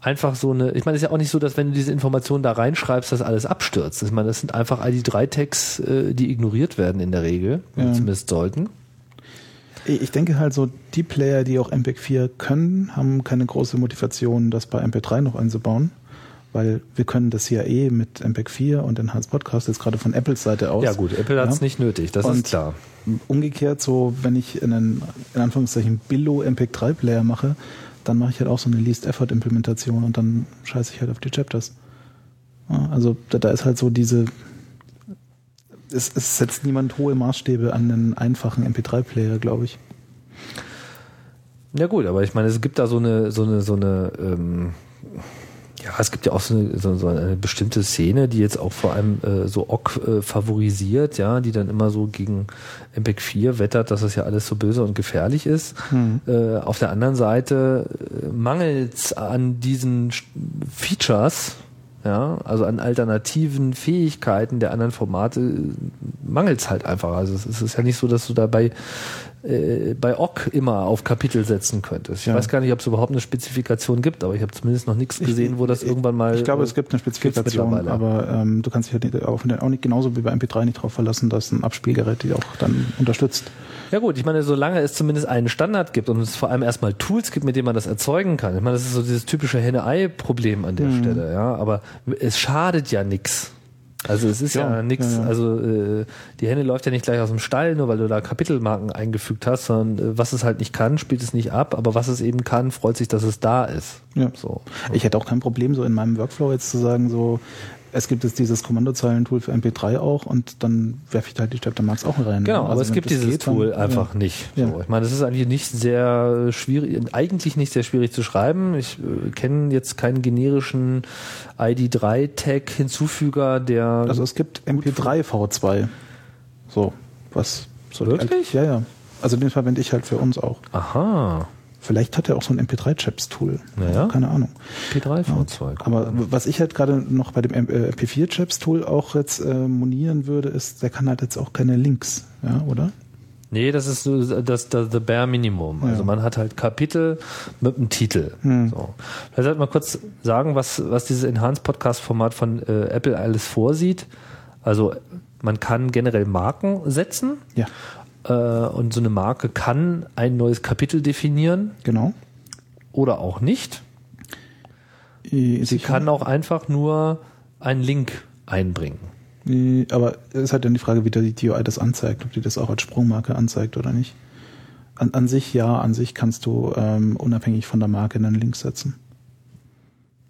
einfach so eine, ich meine, es ist ja auch nicht so, dass wenn du diese Informationen da reinschreibst, dass alles abstürzt. Ich meine, das sind einfach ID3-Tags, äh, die ignoriert werden in der Regel, ja. zumindest sollten. Ich denke halt so, die Player, die auch MPEG 4 können, haben keine große Motivation, das bei MP3 noch einzubauen weil wir können das ja eh mit MPEG 4 und Enhanced Podcast jetzt gerade von Apples Seite aus. Ja gut, Apple hat es nicht nötig, das und ist klar. Umgekehrt so, wenn ich einen, in Anführungszeichen, Billo MPEG 3 Player mache, dann mache ich halt auch so eine Least Effort Implementation und dann scheiße ich halt auf die Chapters. Ja, also da, da, ist halt so diese, es, es setzt niemand hohe Maßstäbe an einen einfachen MP3 Player, glaube ich. Ja gut, aber ich meine, es gibt da so eine, so eine, so eine, ähm ja, es gibt ja auch so eine, so, eine bestimmte Szene, die jetzt auch vor allem äh, so Ock äh, favorisiert, ja, die dann immer so gegen MPEG 4 wettert, dass das ja alles so böse und gefährlich ist. Hm. Äh, auf der anderen Seite äh, mangelt an diesen Features, ja, also an alternativen Fähigkeiten der anderen Formate äh, mangelt es halt einfach. Also es ist ja nicht so, dass du dabei äh, bei OGG immer auf Kapitel setzen könntest. Ich ja. weiß gar nicht, ob es überhaupt eine Spezifikation gibt, aber ich habe zumindest noch nichts gesehen, wo das ich, irgendwann mal. Ich glaube, es gibt eine Spezifikation, aber ähm, du kannst dich halt auch, auch nicht genauso wie bei MP3 nicht darauf verlassen, dass ein Abspielgerät die auch dann unterstützt. Ja gut, ich meine, solange es zumindest einen Standard gibt und es vor allem erstmal Tools gibt, mit denen man das erzeugen kann. Ich meine, das ist so dieses typische Henne-Ei-Problem an der mhm. Stelle, ja. Aber es schadet ja nichts. Also es ist ja, ja nichts, ja, ja. also äh, die Henne läuft ja nicht gleich aus dem Stall, nur weil du da Kapitelmarken eingefügt hast, sondern äh, was es halt nicht kann, spielt es nicht ab, aber was es eben kann, freut sich, dass es da ist. Ja. So. Ich hätte auch kein Problem, so in meinem Workflow jetzt zu sagen, so es gibt jetzt dieses Kommandozeilentool für MP3 auch und dann werfe ich da halt die Chaptermarks auch rein. Genau, also aber es gibt dieses geht, Tool dann, einfach ja. nicht. So. Ja. Ich meine, das ist eigentlich nicht sehr schwierig, eigentlich nicht sehr schwierig zu schreiben. Ich äh, kenne jetzt keinen generischen ID3-Tag Hinzufüger, der. Also es gibt MP3 V2. So, was so Wirklich? Ja, ja. Also den verwende ich halt für uns auch. Aha. Vielleicht hat er auch so ein MP3-Chaps-Tool. Naja. Keine Ahnung. MP3 V2. Ja. Aber was ich halt gerade noch bei dem MP4-Chaps-Tool auch jetzt äh, monieren würde, ist, der kann halt jetzt auch keine Links, ja, oder? Nee, das ist so das, das the bare Minimum. Also ja. man hat halt Kapitel mit einem Titel. Hm. So. Vielleicht sollte mal kurz sagen, was, was dieses Enhanced Podcast Format von äh, Apple alles vorsieht. Also man kann generell Marken setzen. Ja. Äh, und so eine Marke kann ein neues Kapitel definieren. Genau. Oder auch nicht. Sie Sicher? kann auch einfach nur einen Link einbringen. Aber es ist halt dann die Frage, wie die UI das anzeigt, ob die das auch als Sprungmarke anzeigt oder nicht. An, an sich ja, an sich kannst du ähm, unabhängig von der Marke einen Link setzen.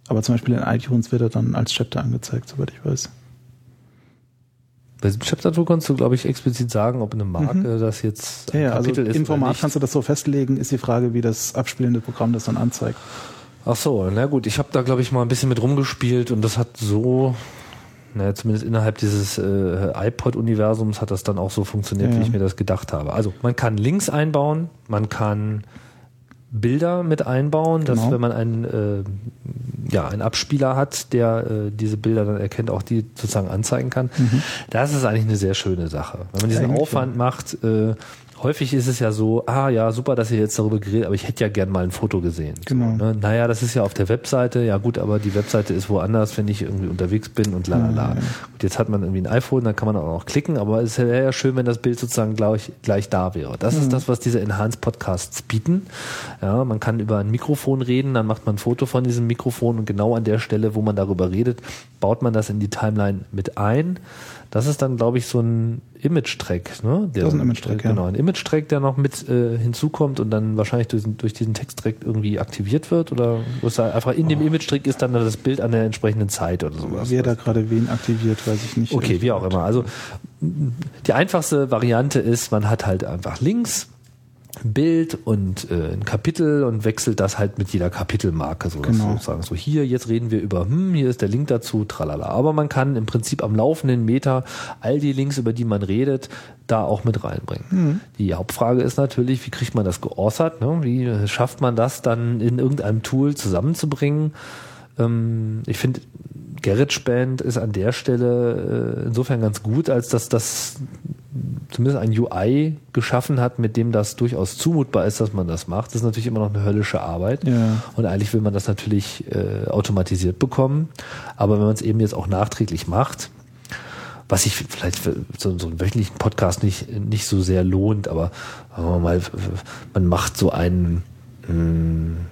Aber zum Beispiel in iTunes wird er dann als Chapter angezeigt, soweit ich weiß. Bei Chapter-Tool kannst du, glaube ich, explizit sagen, ob eine Marke mhm. das jetzt ein ja, also Kapitel also ist. Im Format kannst du das so festlegen, ist die Frage, wie das abspielende Programm das dann anzeigt. Ach so, na gut, ich habe da, glaube ich, mal ein bisschen mit rumgespielt und das hat so naja, zumindest innerhalb dieses äh, iPod-Universums hat das dann auch so funktioniert, Ja. wie ich mir das gedacht habe. Also man kann Links einbauen, man kann Bilder mit einbauen, dass Genau. wenn man einen, äh, ja, einen Abspieler hat, der äh, diese Bilder dann erkennt, auch die sozusagen anzeigen kann. Das ist eigentlich eine sehr schöne Sache. Wenn man diesen Eigentlich Aufwand macht, äh, häufig ist es ja so, ah ja, super, dass ihr jetzt darüber geredet, aber ich hätte ja gern mal ein Foto gesehen. Genau. So, ne? Naja, das ist ja auf der Webseite, ja gut, aber die Webseite ist woanders, wenn ich irgendwie unterwegs bin und lalala. Gut, jetzt hat man irgendwie ein iPhone, dann kann man auch noch klicken, aber es wäre ja schön, wenn das Bild sozusagen gleich, gleich da wäre. Das ist das, was diese Enhanced Podcasts bieten. Ja, man kann über ein Mikrofon reden, dann macht man ein Foto von diesem Mikrofon und genau an der Stelle, wo man darüber redet, baut man das in die Timeline mit ein. Das ist dann, glaube ich, so ein Image-Track. Ne? Der, Das ist ein Image-Track, ja. Genau, ein Image-Track, der noch mit äh, hinzukommt und dann wahrscheinlich durch, durch diesen Text-Track irgendwie aktiviert wird oder einfach in Oh. dem Image-Track ist dann das Bild an der entsprechenden Zeit oder sowas. Wer da gerade wen aktiviert, weiß ich nicht. Okay, wie auch immer. Also die einfachste Variante ist, man hat halt einfach Links, Bild und äh, ein Kapitel und wechselt das halt mit jeder Kapitelmarke so Genau. sozusagen so hier jetzt reden wir über hm hier ist der Link dazu tralala aber man kann im Prinzip am laufenden Meter all die Links über die man redet da auch mit reinbringen die Hauptfrage ist natürlich wie kriegt man das geordert ne? wie schafft man das dann in irgendeinem Tool zusammenzubringen ähm, ich finde, GarageBand ist an der Stelle äh, insofern ganz gut, als dass das zumindest ein UI geschaffen hat, mit dem das durchaus zumutbar ist, dass man das macht. Das ist natürlich immer noch eine höllische Arbeit. Ja. Und eigentlich will man das natürlich äh, automatisiert bekommen. Aber wenn man es eben jetzt auch nachträglich macht, was sich vielleicht für so, so einen wöchentlichen Podcast nicht, nicht so sehr lohnt, aber sagen wir mal, man macht so einen,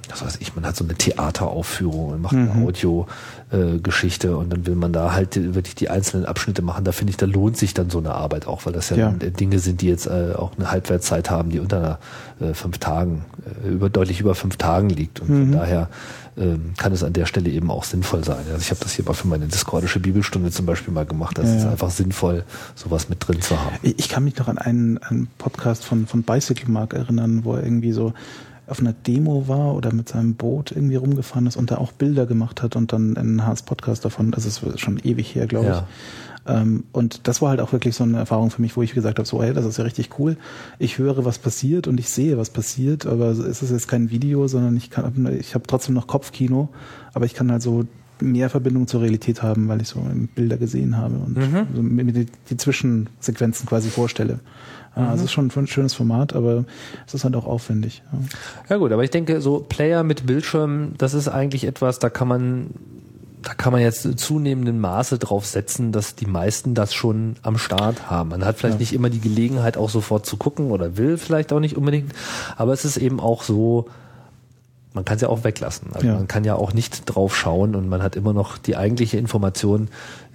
was weiß ich, man hat so eine Theateraufführung und macht eine Audio-Geschichte und dann will man da halt wirklich die einzelnen Abschnitte machen. Da finde ich, da lohnt sich dann so eine Arbeit auch, weil das ja, Ja. Dinge sind, die jetzt äh, auch eine Halbwertszeit haben, die unter äh, fünf Tagen, äh, über, deutlich über fünf Tagen liegt. Und von daher ähm, kann es an der Stelle eben auch sinnvoll sein. Also ich habe das hier mal für meine discordische Bibelstunde zum Beispiel mal gemacht. Das Ja, ist einfach sinnvoll, sowas mit drin zu haben. Ich ich kann mich noch an einen, einen Podcast von, von Bicycle Mark erinnern, wo er irgendwie so auf einer Demo war oder mit seinem Boot irgendwie rumgefahren ist und da auch Bilder gemacht hat und dann einen Haas Podcast davon, also es ist schon ewig her, glaube Ja. ich. Ähm, und das war halt auch wirklich so eine Erfahrung für mich, wo ich gesagt habe, so, hey, das ist ja richtig cool. Ich höre, was passiert und ich sehe, was passiert, aber es ist jetzt kein Video, sondern ich kann, ich habe trotzdem noch Kopfkino, aber ich kann halt so mehr Verbindung zur Realität haben, weil ich so Bilder gesehen habe und so mir die, die Zwischensequenzen quasi vorstelle. Ja, Also es ist schon ein schönes Format, aber es ist halt auch aufwendig. Ja. Ja gut, aber ich denke, so Player mit Bildschirm, das ist eigentlich etwas, da kann man, da kann man jetzt zunehmenden Maße drauf setzen, dass die meisten das schon am Start haben. Man hat vielleicht Ja. nicht immer die Gelegenheit, auch sofort zu gucken oder will vielleicht auch nicht unbedingt, aber es ist eben auch so, man kann es ja auch weglassen. Also Ja. man kann ja auch nicht drauf schauen und man hat immer noch die eigentliche Information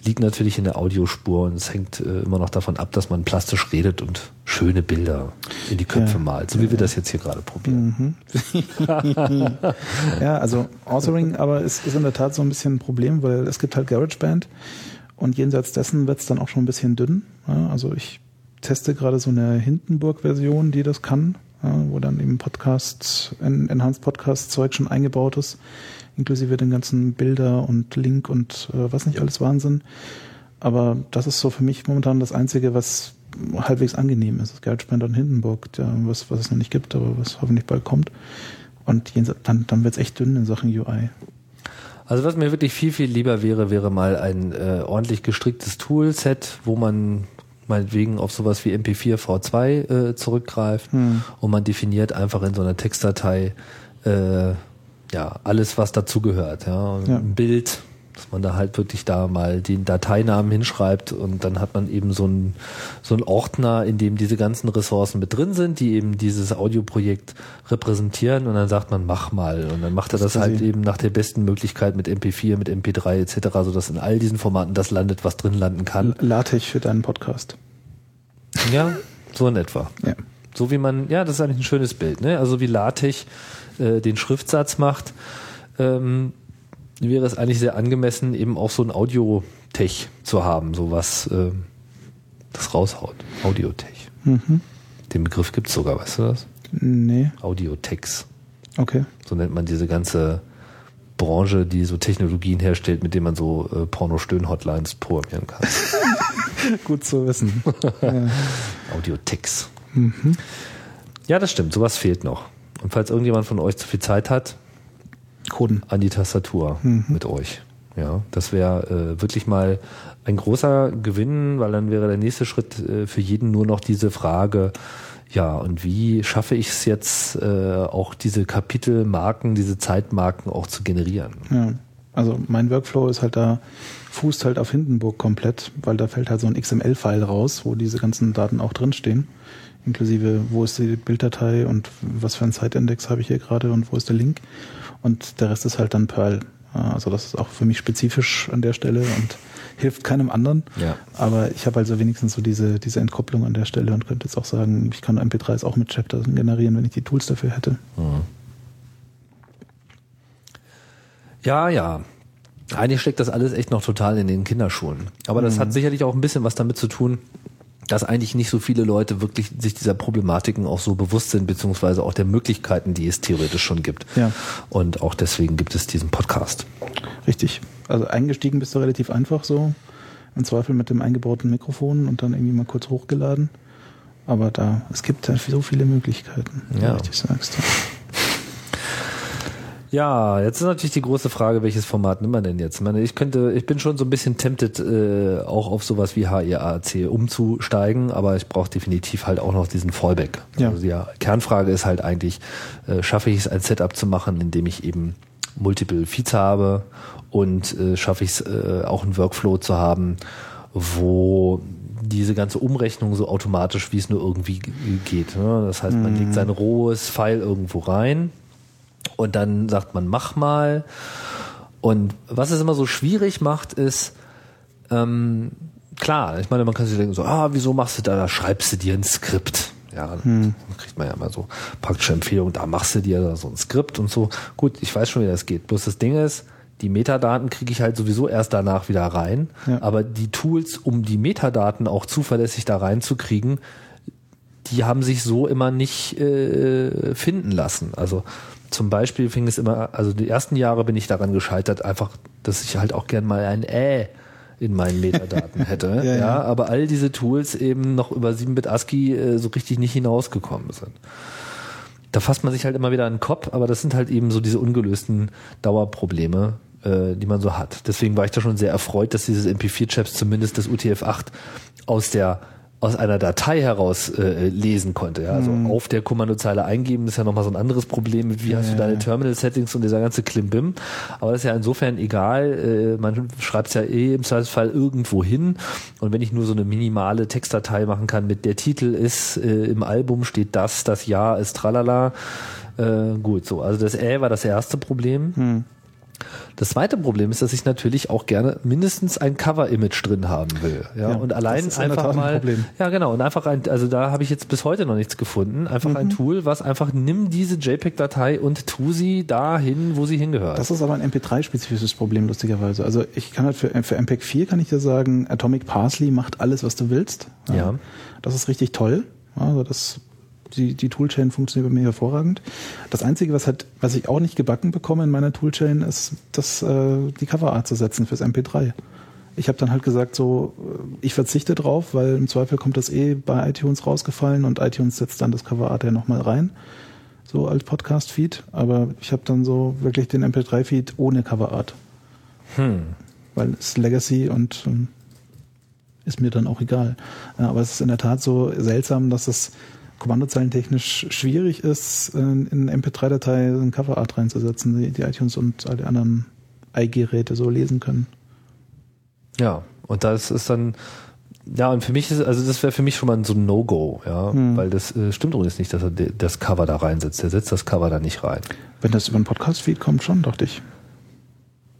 liegt natürlich in der Audiospur und es hängt äh, immer noch davon ab, dass man plastisch redet und schöne Bilder in die Köpfe Ja. malt, so wie wir das jetzt hier gerade probieren. Ja, also Authoring aber ist, ist in der Tat so ein bisschen ein Problem, weil es gibt halt GarageBand und jenseits dessen wird es dann auch schon ein bisschen dünn. Ja, also ich teste gerade so eine Hindenburg-Version, die das kann, ja, wo dann eben Podcast, en- Enhanced Podcast-Zeug schon eingebaut ist, inklusive den ganzen Bilder und Link und äh, was nicht alles Wahnsinn. Aber das ist so für mich momentan das Einzige, was halbwegs angenehm ist. Das GarageBand und Hindenburg, ja, was, was es noch nicht gibt, aber was hoffentlich bald kommt. Und dann, dann wird es echt dünn in Sachen UI. Also was mir wirklich viel, viel lieber wäre, wäre mal ein äh, ordentlich gestricktes Toolset, wo man meinetwegen auf sowas wie MP4 V2 äh, zurückgreift und man definiert einfach in so einer Textdatei äh, ja alles, was dazugehört. Ja. Ja. Ein Bild, dass man da halt wirklich da mal den Dateinamen hinschreibt und dann hat man eben so einen so einen Ordner, in dem diese ganzen Ressourcen mit drin sind, die eben dieses Audioprojekt repräsentieren und dann sagt man, mach mal. Und dann macht er das Das halt eben nach der besten Möglichkeit mit MP4, mit MP3 etc., sodass in all diesen Formaten das landet, was drin landen kann. LaTeX für deinen Podcast. Ja, so in etwa. Ja. So wie man, ja, das ist eigentlich ein schönes Bild, ne? Also wie LaTeX äh, den Schriftsatz macht, ähm, wäre es eigentlich sehr angemessen, eben auch so ein Audiotech zu haben, so was äh, das raushaut. Audiotech. Mhm. Den Begriff gibt's sogar, weißt du das? Nee, Audiotex. okay. So nennt man diese ganze Branche, die so Technologien herstellt, mit denen man so äh, Porno-Stöhn-Hotlines programmieren kann. Gut zu wissen. ja. Audiotex. Mhm. Ja, das stimmt. Sowas fehlt noch. Und falls irgendjemand von euch zu viel Zeit hat, Coden. an die Tastatur mhm. mit euch. Ja, das wäre äh, wirklich mal ein großer Gewinn, weil dann wäre der nächste Schritt äh, für jeden nur noch diese Frage, ja, und wie schaffe ich es jetzt, äh, auch diese Kapitelmarken, diese Zeitmarken auch zu generieren? Ja, also mein Workflow ist halt da, fußt halt auf Hindenburg komplett, weil da fällt halt so ein XML-File raus, wo diese ganzen Daten auch drinstehen. Inklusive, wo ist die Bilddatei und was für ein Zeitindex habe ich hier gerade und wo ist der Link. Und der Rest ist halt dann Perl. Also das ist auch für mich spezifisch an der Stelle und hilft keinem anderen. Ja. Aber ich habe also wenigstens so diese, diese Entkopplung an der Stelle und könnte jetzt auch sagen, ich kann MP3s auch mit Chapters generieren, wenn ich die Tools dafür hätte. Mhm. Ja, ja. Eigentlich steckt das alles echt noch total in den Kinderschuhen. Aber das mhm. hat sicherlich auch ein bisschen was damit zu tun, dass eigentlich nicht so viele Leute wirklich sich dieser Problematiken auch so bewusst sind, beziehungsweise auch der Möglichkeiten, die es theoretisch schon gibt. Ja. Und auch deswegen gibt es diesen Podcast. Richtig. Also eingestiegen bist du relativ einfach so. Im Zweifel mit dem eingebauten Mikrofon und dann irgendwie mal kurz hochgeladen. Aber da, es gibt halt so viele Möglichkeiten, ja. wie du sagst. Ja, jetzt ist natürlich die große Frage, welches Format nimmt man denn jetzt? Ich meine, ich könnte, ich bin schon so ein bisschen tempted, äh, auch auf sowas wie HIAC umzusteigen, aber ich brauche definitiv halt auch noch diesen Fallback. Ja. Also die Kernfrage ist halt eigentlich, äh, schaffe ich es, ein Setup zu machen, in dem ich eben multiple Feeds habe und äh, schaffe ich es, äh, auch einen Workflow zu haben, wo diese ganze Umrechnung so automatisch, wie es nur irgendwie geht. Ne? Das heißt, man mhm. legt sein rohes File irgendwo rein und dann sagt man, mach mal. Und was es immer so schwierig macht, ist, ähm, klar, ich meine, man kann sich denken, so, ah, wieso machst du da, da schreibst du dir ein Skript. Ja, hm. dann kriegt man ja mal so praktische Empfehlungen, da machst du dir so ein Skript und so. Gut, ich weiß schon, wie das geht. Bloß das Ding ist, die Metadaten kriege ich halt sowieso erst danach wieder rein. Ja. Aber die Tools, um die Metadaten auch zuverlässig da reinzukriegen, die haben sich so immer nicht äh, finden lassen. Also zum Beispiel fing es immer, also die ersten Jahre bin ich daran gescheitert, einfach, dass ich halt auch gern mal ein Äh in meinen Metadaten hätte. ja, ja. ja, aber all diese Tools eben noch über 7-Bit ASCII äh, so richtig nicht hinausgekommen sind. Da fasst man sich halt immer wieder an den Kopf, aber das sind halt eben so diese ungelösten Dauerprobleme, äh, die man so hat. Deswegen war ich da schon sehr erfreut, dass dieses MP4-Chaps zumindest das UTF-8 aus der aus einer Datei heraus äh, lesen konnte. Ja? Also mhm. auf der Kommandozeile eingeben ist ja nochmal so ein anderes Problem, wie ja, hast du deine Terminal-Settings und dieser ganze Klimbim. Aber das ist ja insofern egal. Äh, man schreibt es ja eh im Zweifelsfall irgendwo hin. Und wenn ich nur so eine minimale Textdatei machen kann mit der Titel ist, äh, im Album steht das, das Ja ist tralala. Äh, gut, so. Also das Ä war das erste Problem. Mhm. Das zweite Problem ist, dass ich natürlich auch gerne mindestens ein Cover-Image drin haben will. Ja, ja und allein einfach mal. Ein ja, genau. Und einfach ein, also da habe ich jetzt bis heute noch nichts gefunden. Einfach mhm. ein Tool, was einfach nimm diese JPEG-Datei und tu sie dahin, wo sie hingehört. Das ist aber ein MP3-spezifisches Problem, lustigerweise. Also ich kann halt für, für MPEG 4 kann ich dir sagen, Atomic Parsley macht alles, was du willst. Ja. ja. Das ist richtig toll. Also das die, die Toolchain funktioniert bei mir hervorragend. Das Einzige, was halt, was ich auch nicht gebacken bekomme in meiner Toolchain, ist, das, äh, die Coverart zu setzen fürs MP3. Ich habe dann halt gesagt, so, äh, ich verzichte drauf, weil im Zweifel kommt das eh bei iTunes rausgefallen und iTunes setzt dann das Coverart ja nochmal rein, so als Podcast-Feed. Aber ich habe dann so wirklich den MP3-Feed ohne Coverart. Hm. Weil es Legacy und ähm, ist mir dann auch egal. Aber es ist in der Tat so seltsam, dass es kommandozeilentechnisch schwierig ist, in eine MP3-Datei ein Coverart reinzusetzen, die, die iTunes und alle anderen i-Geräte so lesen können. Ja, und das ist dann, ja, und für mich ist, also das wäre für mich schon mal so ein No-Go, ja, hm. weil das äh, stimmt übrigens nicht, dass er das Cover da reinsetzt. Er setzt das Cover da nicht rein. Wenn das über ein Podcast-Feed kommt, schon, dachte ich.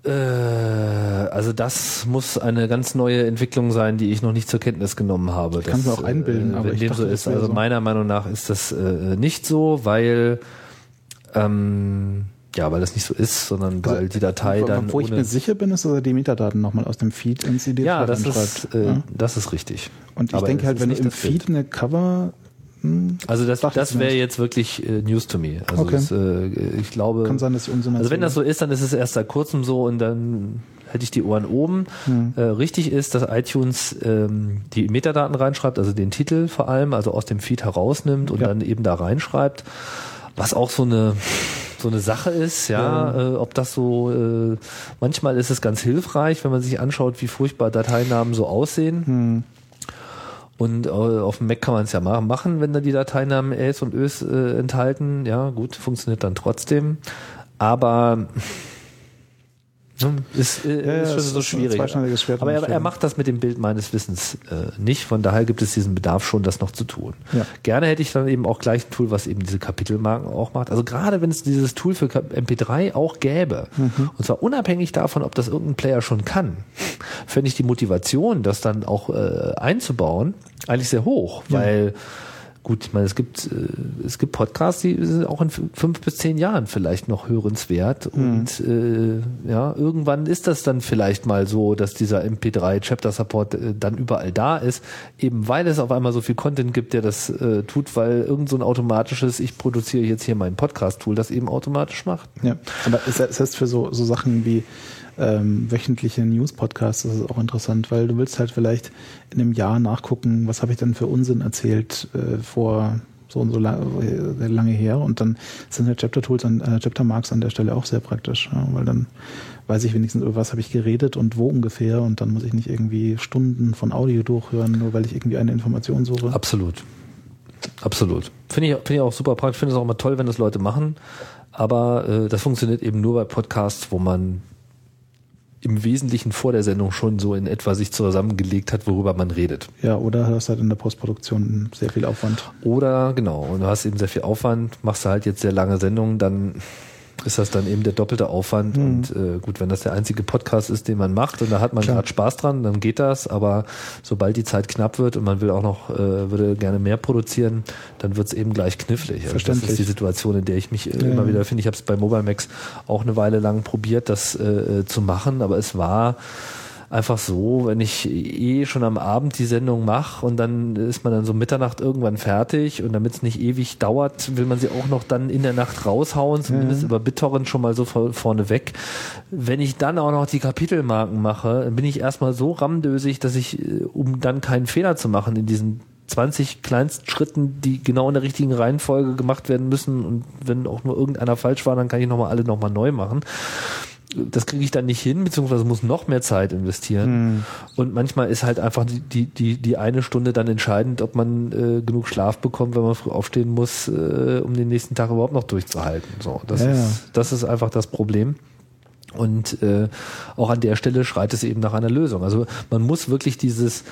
Äh, also das muss eine ganz neue Entwicklung sein, die ich noch nicht zur Kenntnis genommen habe. Ich kann es auch einbilden, äh, aber wenn dem dachte, so ist. Also so. meiner Meinung nach ist das äh, nicht so, weil ähm, ja, weil das nicht so ist, sondern also, weil die Datei wo, dann. Wo ich mir sicher bin, ist, dass er die Metadaten nochmal aus dem Feed ins CD Ja, das ist, äh, ja? das ist richtig. Und ich aber denke halt, wenn du im Feed eine Cover Also das, das wäre jetzt wirklich äh, News to me. Also Okay. das, äh, ich glaube, Kann sein, dass ich also wenn das so ist, dann ist es erst seit kurzem so und dann hätte ich die Ohren oben. Hm. Äh, richtig ist, dass iTunes ähm, die Metadaten reinschreibt, also den Titel vor allem, also aus dem Feed herausnimmt und Ja. dann eben da reinschreibt, was auch so eine so eine Sache ist, ja, Äh, ob das so, äh, manchmal ist es ganz hilfreich, wenn man sich anschaut, wie furchtbar Dateinamen so aussehen. Hm. Und äh, auf dem Mac kann man es ja ma- machen, wenn da die Dateinamen Äs und Ös äh, enthalten. Ja, gut, funktioniert dann trotzdem. Aber ist, äh, Ja, ist schon so ist schwierig. Aber er, er macht das mit dem Bild meines Wissens äh, nicht. Von daher gibt es diesen Bedarf schon, das noch zu tun. Ja. Gerne hätte ich dann eben auch gleich ein Tool, was eben diese Kapitelmarken auch macht. Also gerade wenn es dieses Tool für Kap- MP3 auch gäbe, Mhm. und zwar unabhängig davon, ob das irgendein Player schon kann, fände ich die Motivation, das dann auch äh, einzubauen, eigentlich sehr hoch, weil Gut, ich meine, es gibt, äh, es gibt Podcasts, die sind auch in fün- fünf bis zehn Jahren vielleicht noch hörenswert. Und äh, ja, irgendwann ist das dann vielleicht mal so, dass dieser MP3 Chapter Support äh, dann überall da ist, eben weil es auf einmal so viel Content gibt, der das äh, tut, weil irgend so ein automatisches, ich produziere jetzt hier mein Podcast-Tool, das eben automatisch macht. Ja, aber es, es heißt für so, so Sachen wie ähm, wöchentliche News-Podcasts, das ist auch interessant, weil du willst halt vielleicht in einem Jahr nachgucken, was habe ich denn für Unsinn erzählt äh, vor so und so äh, lange her und dann sind halt Chapter-Tools und äh, Chapter-Marks an der Stelle auch sehr praktisch, ja, weil dann weiß ich wenigstens, über was habe ich geredet und wo ungefähr und dann muss ich nicht irgendwie Stunden von Audio durchhören, nur weil ich irgendwie eine Information suche. Absolut. Absolut. Finde ich, finde ich auch super praktisch. Finde es auch immer toll, wenn das Leute machen. Aber äh, das funktioniert eben nur bei Podcasts, wo man im Wesentlichen vor der Sendung schon so in etwa sich zusammengelegt hat, worüber man redet. Ja, oder hast halt in der Postproduktion sehr viel Aufwand. Oder genau, und du hast eben sehr viel Aufwand, machst du halt jetzt sehr lange Sendungen, dann ist das dann eben der doppelte Aufwand. Mhm. Und äh, gut, wenn das der einzige Podcast ist, den man macht und da hat man gerade Spaß dran, dann geht das. Aber sobald die Zeit knapp wird und man will auch noch, äh, würde gerne mehr produzieren, dann wird es eben gleich knifflig. Also das ist die Situation, in der ich mich äh, Ja, immer wieder finde. Ich habe es bei Mobile Max auch eine Weile lang probiert, das äh, äh, zu machen, aber es war einfach so, wenn ich eh schon am Abend die Sendung mache und dann ist man dann so Mitternacht irgendwann fertig und damit es nicht ewig dauert, will man sie auch noch dann in der Nacht raushauen, zumindest über BitTorrent schon mal so vor, vorne weg. Wenn ich dann auch noch die Kapitelmarken mache, dann bin ich erstmal so rammdösig, dass ich, äh, um dann keinen Fehler zu machen in diesen 20 kleinsten Schritten, die genau in der richtigen Reihenfolge gemacht werden müssen und wenn auch nur irgendeiner falsch war, dann kann ich nochmal alle nochmal neu machen das kriege ich dann nicht hin, beziehungsweise muss noch mehr Zeit investieren. Und manchmal ist halt einfach die, die, die, die eine Stunde dann entscheidend, ob man äh, genug Schlaf bekommt, wenn man früh aufstehen muss, äh, um den nächsten Tag überhaupt noch durchzuhalten. So, das, Ja, ist, das ist einfach das Problem. Und äh, auch an der Stelle schreit es eben nach einer Lösung. Also man muss wirklich dieses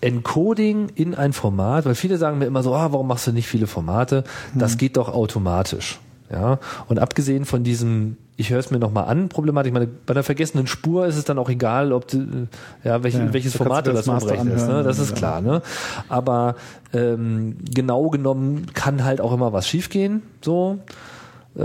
Encoding in ein Format, weil viele sagen mir immer so, ah, warum machst du nicht viele Formate? Das geht doch automatisch. Ja, und abgesehen von diesem, ich höre es mir nochmal an, Problematik, ich meine, bei einer vergessenen Spur ist es dann auch egal, ob du, ja, welche, Ja, welches Format das das umrechnest, ne? Das ist klar, ne? Aber ähm, genau genommen kann halt auch immer was schiefgehen, so. Äh,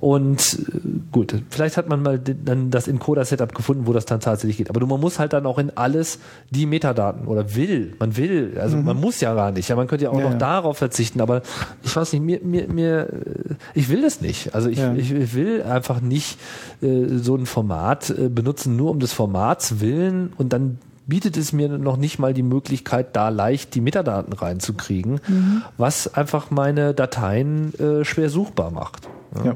und äh, gut, vielleicht hat man mal dann das Encoder-Setup gefunden, wo das dann tatsächlich geht. Aber du, man muss halt dann auch in alles die Metadaten oder will, man will, also man muss ja gar nicht. Ja, man könnte ja auch Mhm. Ja, noch ja. darauf verzichten, aber ich weiß nicht, mir, mir, mir, äh, ich will das nicht. Also ich, Ja. ich will einfach nicht äh, so ein Format äh, benutzen, nur um des Formats willen und dann bietet es mir noch nicht mal die Möglichkeit, da leicht die Metadaten reinzukriegen, Mhm. was einfach meine Dateien äh, schwer suchbar macht. Ja.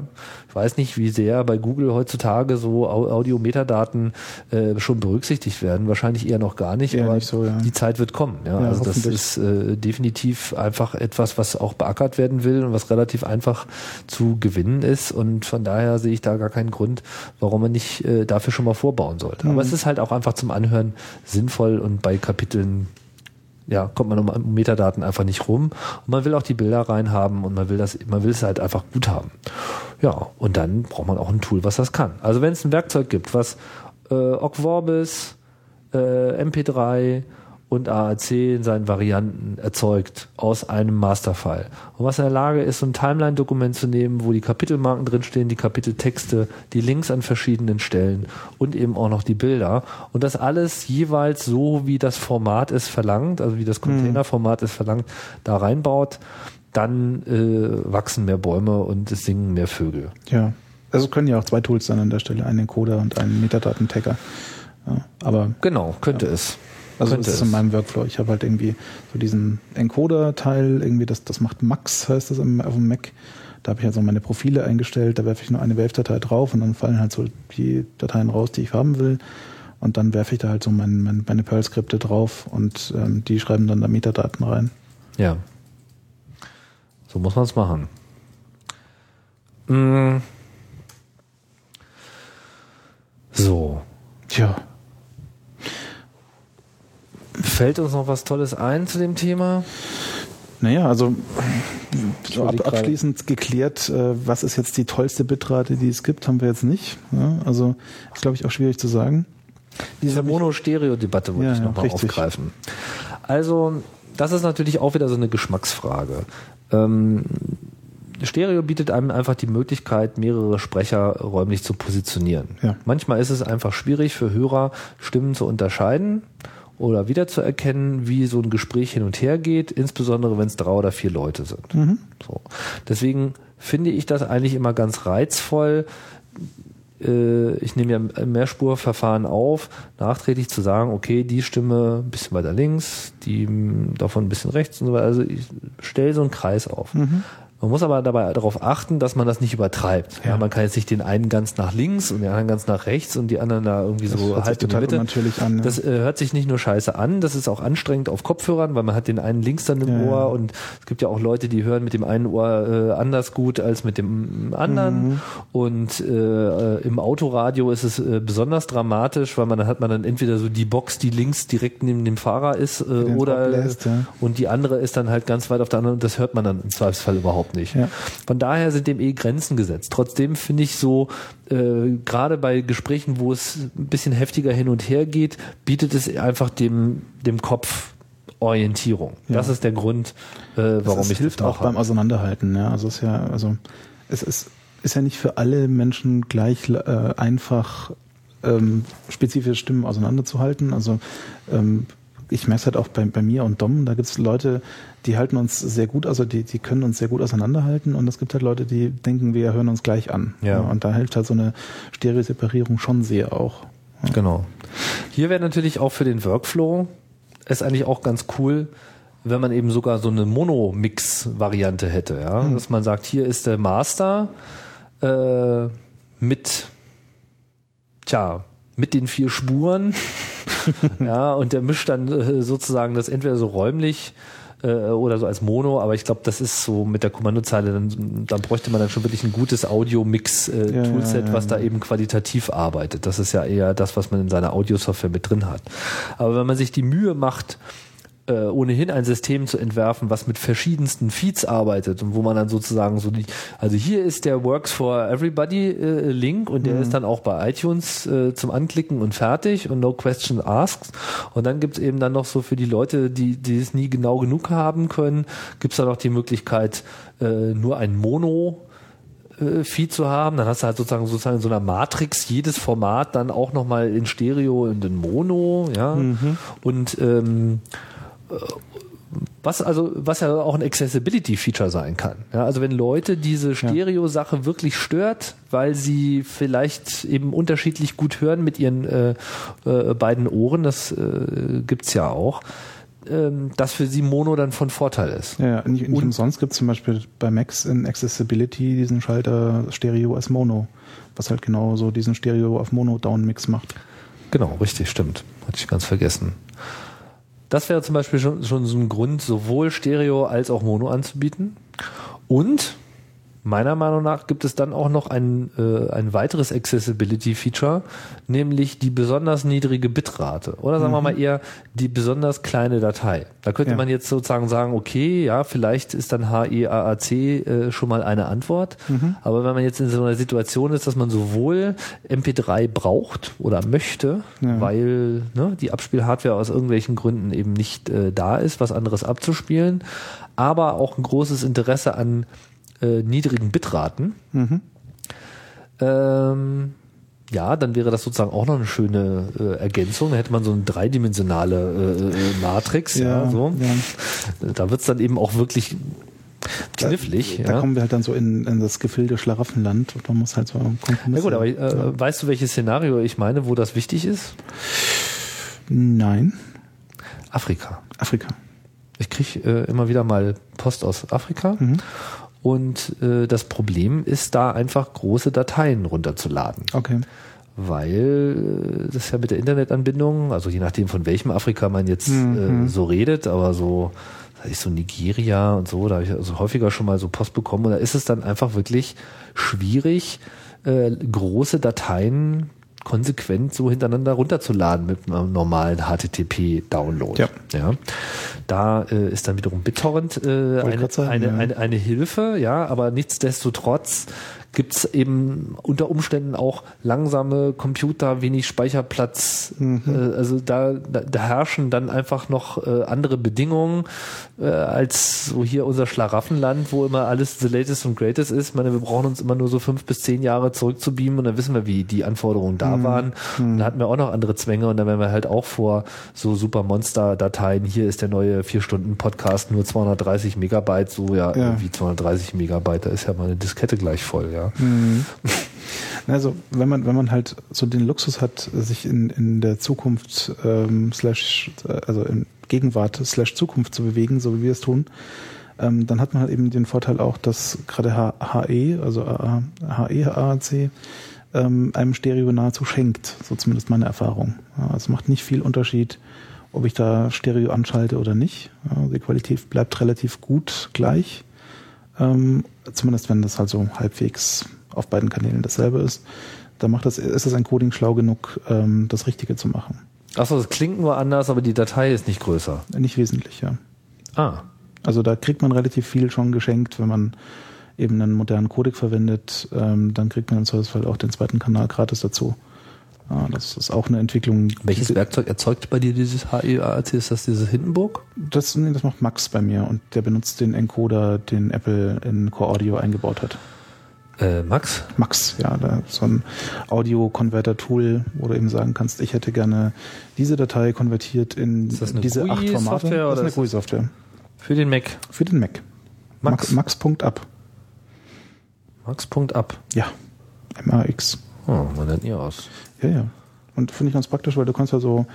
Ich weiß nicht, wie sehr bei Google heutzutage so Au- Audio-Metadaten äh, schon berücksichtigt werden. Wahrscheinlich eher noch gar nicht, Eher aber nicht so, ja. die Zeit wird kommen. Ja, Ja, also das ist äh, definitiv einfach etwas, was auch beackert werden will und was relativ einfach zu gewinnen ist. Und von daher sehe ich da gar keinen Grund, warum man nicht äh, dafür schon mal vorbauen sollte. Mhm. Aber es ist halt auch einfach zum Anhören sinnvoll und bei Kapiteln ja, kommt man um Metadaten einfach nicht rum. Und man will auch die Bilder reinhaben und man will das, man will es halt einfach gut haben. Ja, und dann braucht man auch ein Tool, was das kann. Also wenn es ein Werkzeug gibt, was äh, Ogg Vorbis, äh, MP3 und AAC in seinen Varianten erzeugt aus einem Masterfile. Und was in der Lage ist, so ein Timeline-Dokument zu nehmen, wo die Kapitelmarken drinstehen, die Kapiteltexte, die Links an verschiedenen Stellen und eben auch noch die Bilder. Und das alles jeweils so, wie das Format es verlangt, also wie das Containerformat es verlangt, da reinbaut, dann äh, wachsen mehr Bäume und es singen mehr Vögel. Ja. Also es können ja auch zwei Tools sein an der Stelle, einen Encoder und einen Metadaten-Tagger. Ja, aber Genau, könnte es. Also Könnte das ist es. in meinem Workflow. Ich habe halt irgendwie so diesen Encoder-Teil, irgendwie das, das macht Max, heißt das im- auf dem Mac. Da habe ich halt so meine Profile eingestellt, da werfe ich nur eine Wave-Datei drauf und dann fallen halt so die Dateien raus, die ich haben will. Und dann werfe ich da halt so mein, mein, meine Perl-Skripte drauf und ähm, die schreiben dann da Metadaten rein. Ja. So muss man es machen. Mm. So. Tja, Fällt uns noch was Tolles ein zu dem Thema? naja, also so ab, abschließend geklärt, äh, was ist jetzt die tollste Bitrate, die es gibt, haben wir jetzt nicht. Ja, also ist, glaube ich, auch schwierig zu sagen. Diese Mono-Stereo-Debatte wollte Ja, ich nochmal aufgreifen. Also, das ist natürlich auch wieder so eine Geschmacksfrage. Ähm, Stereo bietet einem einfach die Möglichkeit, mehrere Sprecher räumlich zu positionieren. Ja. Manchmal ist es einfach schwierig für Hörer, Stimmen zu unterscheiden oder wiederzuerkennen, wie so ein Gespräch hin und her geht, insbesondere wenn es drei oder vier Leute sind. So. Deswegen finde ich das eigentlich immer ganz reizvoll, äh, ich nehme ja Mehrspurverfahren auf, nachträglich zu sagen, okay, die Stimme ein bisschen weiter links, die davon ein bisschen rechts und so weiter. Also ich stelle so einen Kreis auf. Man muss aber dabei darauf achten, dass man das nicht übertreibt. Ja. Ja. man kann jetzt nicht den einen ganz nach links und den anderen ganz nach rechts und die anderen da irgendwie Das so halb in total Mitte. an, ja. Das äh, hört sich nicht nur scheiße an, das ist auch anstrengend auf Kopfhörern, weil man hat den einen links dann im Ja, Ohr und es gibt ja auch Leute, die hören mit dem einen Ohr äh, anders gut als mit dem anderen. Mhm. Und äh, im Autoradio ist es äh, besonders dramatisch, weil man dann hat man dann entweder so die Box, die links direkt neben dem Fahrer ist, äh, oder abbläst, ja. und die andere ist dann halt ganz weit auf der anderen und das hört man dann im Zweifelsfall überhaupt nicht. Ja. Von daher sind dem eh Grenzen gesetzt. Trotzdem finde ich so, äh, gerade bei Gesprächen, wo es ein bisschen heftiger hin und her geht, bietet es einfach dem, dem Kopf Orientierung. Ja. Das ist der Grund, äh, warum es ich hilft das auch beim Auseinanderhalten. Ja, also es ist ja, also es ist, ist ja nicht für alle Menschen gleich äh, einfach ähm, spezifische Stimmen auseinanderzuhalten. Also ähm, ich merke es halt auch bei, bei mir und Dom, da gibt es Leute, die halten uns sehr gut, also die, die können uns sehr gut auseinanderhalten und es gibt halt Leute, die denken, wir hören uns gleich an. Ja. und da hilft halt so eine Stereoseparierung schon sehr auch. Genau. Hier wäre natürlich auch für den Workflow ist eigentlich auch ganz cool, wenn man eben sogar so eine Mono-Mix-Variante hätte, ja, dass man sagt, hier ist der Master äh, mit, tja, mit den vier Spuren, ja, und der mischt dann äh, sozusagen das entweder so räumlich äh, oder so als Mono, aber ich glaube, das ist so mit der Kommandozeile, dann, dann bräuchte man dann schon wirklich ein gutes Audio-Mix-Toolset, Ja, ja, ja, was da eben qualitativ arbeitet. Das ist ja eher das, was man in seiner Audiosoftware mit drin hat. Aber wenn man sich die Mühe macht, äh, ohnehin ein System zu entwerfen, was mit verschiedensten Feeds arbeitet und wo man dann sozusagen so die, also hier ist der Works for Everybody äh, Link und der ist dann auch bei iTunes äh, zum Anklicken und fertig und no question asked. Und dann gibt's eben dann noch so für die Leute, die, die es nie genau genug haben können, gibt's dann noch die Möglichkeit, äh, nur ein Mono äh, Feed zu haben, dann hast du halt sozusagen sozusagen in so einer Matrix jedes Format dann auch nochmal in Stereo und in Mono, ja. Und ähm, äh, was also, was ja auch ein Accessibility-Feature sein kann. Ja, also wenn Leute diese Stereo-Sache wirklich stört, weil sie vielleicht eben unterschiedlich gut hören mit ihren äh, äh, beiden Ohren, das äh, gibt's ja auch, ähm, dass für sie Mono dann von Vorteil ist. Ja, nicht, nicht Und- umsonst gibt es zum Beispiel bei Macs in Accessibility diesen Schalter Stereo als Mono, was halt genau so diesen Stereo auf Mono-Down-Mix macht. Genau, richtig, stimmt. Hatte ich ganz vergessen. Das wäre zum Beispiel schon, schon so ein Grund, sowohl Stereo als auch Mono anzubieten. Und meiner Meinung nach gibt es dann auch noch ein, äh, ein weiteres Accessibility-Feature, nämlich die besonders niedrige Bitrate. Oder sagen wir mal eher die besonders kleine Datei. Da könnte Ja. man jetzt sozusagen sagen, okay, ja, vielleicht ist dann HEAAC äh, schon mal eine Antwort. Aber wenn man jetzt in so einer Situation ist, dass man sowohl MP3 braucht oder möchte, Ja. weil ne, die Abspielhardware aus irgendwelchen Gründen eben nicht äh, da ist, was anderes abzuspielen, aber auch ein großes Interesse an äh, niedrigen Bitraten. Mhm. Ähm, ja, dann wäre das sozusagen auch noch eine schöne äh, Ergänzung. Da hätte man so eine dreidimensionale äh, äh, Matrix. Ja, so. ja. Da wird's dann eben auch wirklich knifflig. Da ja. kommen wir halt dann so in, in das Gefilde Schlaraffenland und man muss halt so Kompromisse. Na gut, aber äh, weißt du, welches Szenario ich meine, wo das wichtig ist? Nein, Afrika. Afrika. Ich kriege äh, immer wieder mal Post aus Afrika. Mhm. Und äh, das Problem ist da einfach große Dateien runterzuladen. Okay. weil äh, das ja mit der Internetanbindung, also je nachdem von welchem Afrika man jetzt Mhm. äh, so redet, aber so, sag ich so Nigeria und so, da habe ich also häufiger schon mal so Post bekommen und da ist es dann einfach wirklich schwierig, äh, große Dateien konsequent so hintereinander runterzuladen mit einem normalen HTTP-Download. Ja. ja. Da äh, ist dann wiederum BitTorrent äh, eine, sagen, eine, ja. eine, eine Hilfe, ja, aber nichtsdestotrotz gibt's eben unter Umständen auch langsame Computer, wenig Speicherplatz. Mhm. Äh, also da, da, da herrschen dann einfach noch äh, andere Bedingungen äh, als so hier unser Schlaraffenland, wo immer alles the latest und greatest ist. Ich meine, wir brauchen uns immer nur so fünf bis zehn Jahre zurückzubeamen und dann wissen wir, wie die Anforderungen da Mhm. waren. Und da hatten wir auch noch andere Zwänge und dann werden wir halt auch vor so super Monster-Dateien. Hier ist der neue vier Stunden Podcast nur 230 Megabyte, so ja, Ja. wie 230 Megabyte, da ist ja mal eine Diskette gleich voll, ja. Also wenn man wenn man halt so den Luxus hat, sich in, in der Zukunft ähm, slash äh, also in Gegenwart slash Zukunft zu bewegen, so wie wir es tun, ähm, dann hat man halt eben den Vorteil auch, dass gerade HE, also AA, HE AAC, ähm, einem Stereo nahezu schenkt, so zumindest meine Erfahrung. Ja, es macht nicht viel Unterschied, ob ich da Stereo anschalte oder nicht. Ja, die Qualität bleibt relativ gut gleich. Ähm, zumindest wenn das halt so halbwegs auf beiden Kanälen dasselbe ist. Da macht das, ist das Encoding schlau genug, ähm, das Richtige zu machen. Achso, das klingt nur anders, aber die Datei ist nicht größer. Nicht wesentlich, ja. Ah. Also da kriegt man relativ viel schon geschenkt, wenn man eben einen modernen Codec verwendet, ähm, dann kriegt man im Zweifelsfall auch den zweiten Kanal gratis dazu. Ja, das ist auch eine Entwicklung. Welches Werkzeug erzeugt bei dir dieses HEAC? Ist das dieses Hindenburg? Das, nee, das macht Max bei mir und der benutzt den Encoder, den Apple in Core Audio eingebaut hat. Äh, Max? Max, ja, da ist so ein Audio-Converter-Tool, wo du eben sagen kannst, ich hätte gerne diese Datei konvertiert in das eine diese acht Formate. Das ist oder eine ist das- GUI-Software. Für den Mac. Für den Mac. Max. Max. Max.up. Max.up. Ja. MAX. Oh, man nennt ihr aus. Ja, ja. Und finde ich ganz praktisch, weil du kannst ja so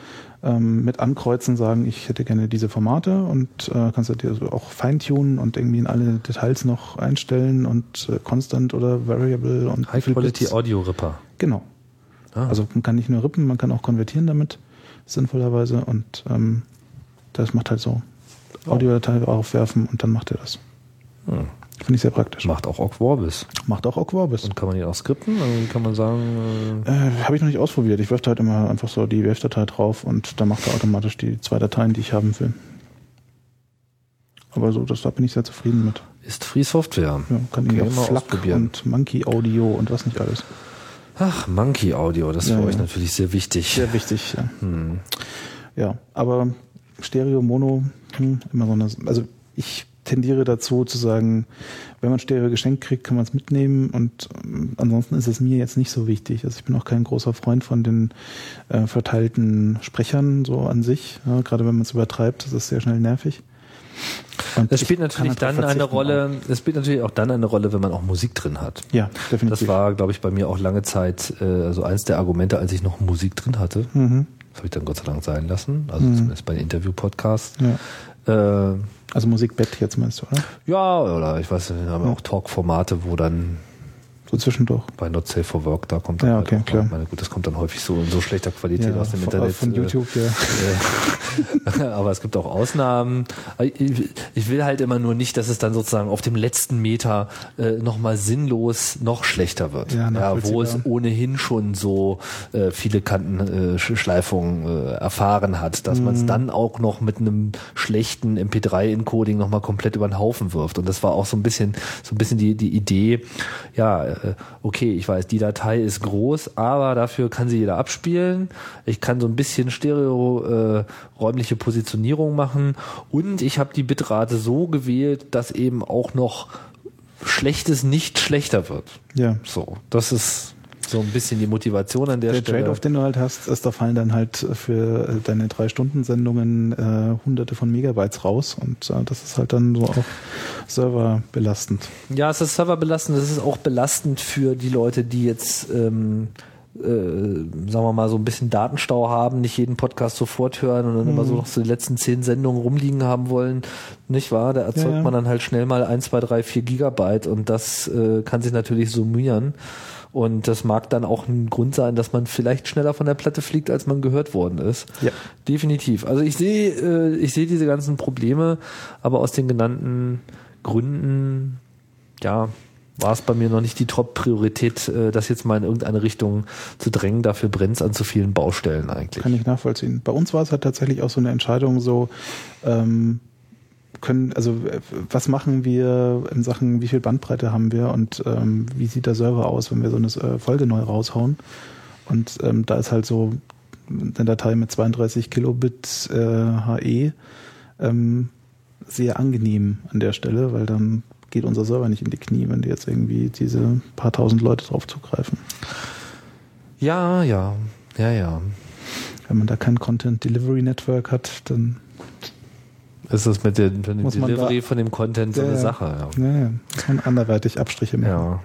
ähm, mit ankreuzen sagen, ich hätte gerne diese Formate und äh, kannst du dir so auch feintunen und irgendwie in alle Details noch einstellen und äh, Constant oder Variable und High Quality. Audio Ripper. Genau. Ah. Also man kann nicht nur rippen, man kann auch konvertieren damit, sinnvollerweise. Und ähm, das macht halt so Audiodatei aufwerfen und dann macht er das. Hm. Finde ich sehr praktisch. Macht auch Ogg Vorbis. Macht auch Awkworbis. Und kann man ihn auch skripten? Dann kann man sagen, äh, Äh, Habe ich noch nicht ausprobiert. Ich werfe da halt immer einfach so die WF-Datei drauf und dann macht er automatisch die zwei Dateien, die ich haben will. Aber so, das, da bin ich sehr zufrieden mit. ist Free Software. Ja, kann ich auch mal FLAC ausprobieren. und Monkey Audio und was nicht alles. Ach, Monkey Audio, das ist Ja, für ja. euch natürlich sehr wichtig. Sehr wichtig, ja. Hm. Ja, aber Stereo, Mono, hm, immer so eine, also ich tendiere dazu zu sagen, wenn man Stereo geschenkt kriegt, kann man es mitnehmen und ähm, ansonsten ist es mir jetzt nicht so wichtig. Also ich bin auch kein großer Freund von den äh, verteilten Sprechern so an sich. Ja, gerade wenn man es übertreibt, das ist sehr schnell nervig. Und Das spielt natürlich halt dann eine Rolle, das spielt natürlich auch dann eine Rolle, wenn man auch Musik drin hat. Ja, definitiv. Das war, glaube ich, bei mir auch lange Zeit äh, also eins der Argumente, als ich noch Musik drin hatte. mhm. Das habe ich dann Gott sei Dank sein lassen, also Mhm. zumindest bei den Interview-Podcasts. ja. Äh, Also Musikbett jetzt meinst du, oder? ja, oder ich weiß, wir haben auch Talk-Formate, wo dann So zwischendurch. Bei Not Safe for Work, da kommt dann Ja, halt okay, auch, klar. Meine, gut, das kommt dann häufig so in so schlechter Qualität aus dem von, Internet. von äh, YouTube, ja. äh, aber es gibt auch Ausnahmen. Ich ich will halt immer nur nicht, dass es dann sozusagen auf dem letzten Meter äh, nochmal sinnlos noch schlechter wird. Ja, wo es ohnehin schon so äh, viele Kantenschleifungen äh, erfahren hat, dass man Mhm. es dann auch noch mit einem schlechten MP3-Encoding nochmal komplett über den Haufen wirft. Und das war auch so ein bisschen, so ein bisschen die, die Idee, ja, äh, okay, ich weiß, die Datei ist groß, aber dafür kann sie jeder abspielen. Ich kann so ein bisschen Stereo äh, Positionierung machen und ich habe die Bitrate so gewählt, dass eben auch noch Schlechtes nicht schlechter wird. Ja. So, das ist so ein bisschen die Motivation an der, Der Stelle. Trade-off, den du halt hast, ist, da fallen dann halt für deine drei Stunden Sendungen äh, hunderte von Megabytes raus und äh, das ist halt dann so auch serverbelastend. Ja, es ist serverbelastend, es ist auch belastend für die Leute, die jetzt, ähm, äh, sagen wir mal, so ein bisschen Datenstau haben, nicht jeden Podcast sofort hören und dann immer so noch so die letzten zehn Sendungen rumliegen haben wollen, nicht wahr? Da erzeugt Ja, ja. man dann halt schnell mal ein, zwei, drei, vier Gigabyte und das äh, kann sich natürlich summieren. Und das mag dann auch ein Grund sein, dass man vielleicht schneller von der Platte fliegt, als man gehört worden ist. Ja. Definitiv. Also ich sehe, äh, ich sehe diese ganzen Probleme, aber aus den genannten Gründen, ja, war es bei mir noch nicht die Top-Priorität, äh, das jetzt mal in irgendeine Richtung zu drängen. Dafür brennt es an zu vielen Baustellen eigentlich. Kann ich nachvollziehen. Bei uns war es halt tatsächlich auch so eine Entscheidung, so ähm, können, also äh, was machen wir in Sachen, wie viel Bandbreite haben wir und ähm, wie sieht der Server aus, wenn wir so eine äh, Folge neu raushauen? Und ähm, da ist halt so eine Datei mit 32 Kilobit äh, HE ähm, sehr angenehm an der Stelle, weil dann geht unser Server nicht in die Knie, wenn die jetzt irgendwie diese paar tausend Leute drauf zugreifen. Ja, ja, ja, ja. Wenn man da kein Content Delivery Network hat, dann Ist es mit, dem Delivery da- von dem Content so eine ja. Sache? Ja, ja, muss man anderweitig Abstriche machen. Ja.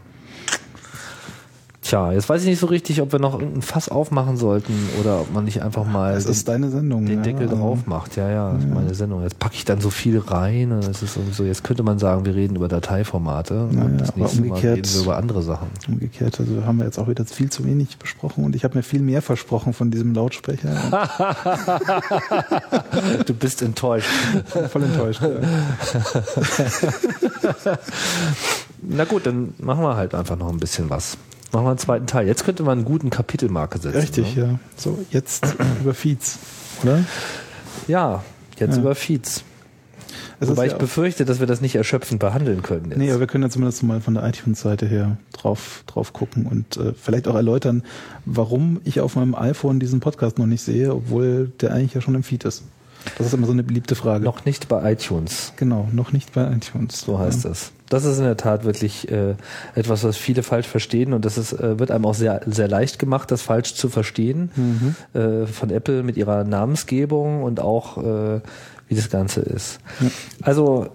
Tja, jetzt weiß ich nicht so richtig, ob wir noch irgendein Fass aufmachen sollten oder ob man nicht einfach mal den, ist deine Sendung. den ja, Deckel also, drauf macht. Ja, ja, das ist meine Sendung. Jetzt packe ich dann so viel rein. und Es ist so, jetzt könnte man sagen, wir reden über Dateiformate. Und Naja, das aber nächste Mal umgekehrt- reden wir über andere Sachen. Umgekehrt, also haben wir jetzt auch wieder viel zu wenig besprochen und ich habe mir viel mehr versprochen von diesem Lautsprecher. Du bist enttäuscht. Voll enttäuscht. Ja. Na gut, dann machen wir halt einfach noch ein bisschen was. Machen wir einen zweiten Teil. Jetzt könnte man einen guten Kapitelmarke setzen. Richtig, ne? ja. So, jetzt über Feeds, oder? Ja, jetzt Ja. über Feeds. Es Wobei ich ja auch- befürchte, dass wir das nicht erschöpfend behandeln können. Jetzt. Nee, aber wir können ja zumindest mal von der iTunes-Seite her drauf, drauf gucken und äh, vielleicht auch erläutern, warum ich auf meinem iPhone diesen Podcast noch nicht sehe, obwohl der eigentlich ja schon im Feed ist. Das ist immer so eine beliebte Frage. Noch nicht bei iTunes. Genau, noch nicht bei iTunes. So heißt das. Das ist in der Tat wirklich äh, etwas, was viele falsch verstehen und das ist, äh, wird einem auch sehr, sehr leicht gemacht, das falsch zu verstehen äh, von Apple mit ihrer Namensgebung und auch äh, wie das Ganze ist. Also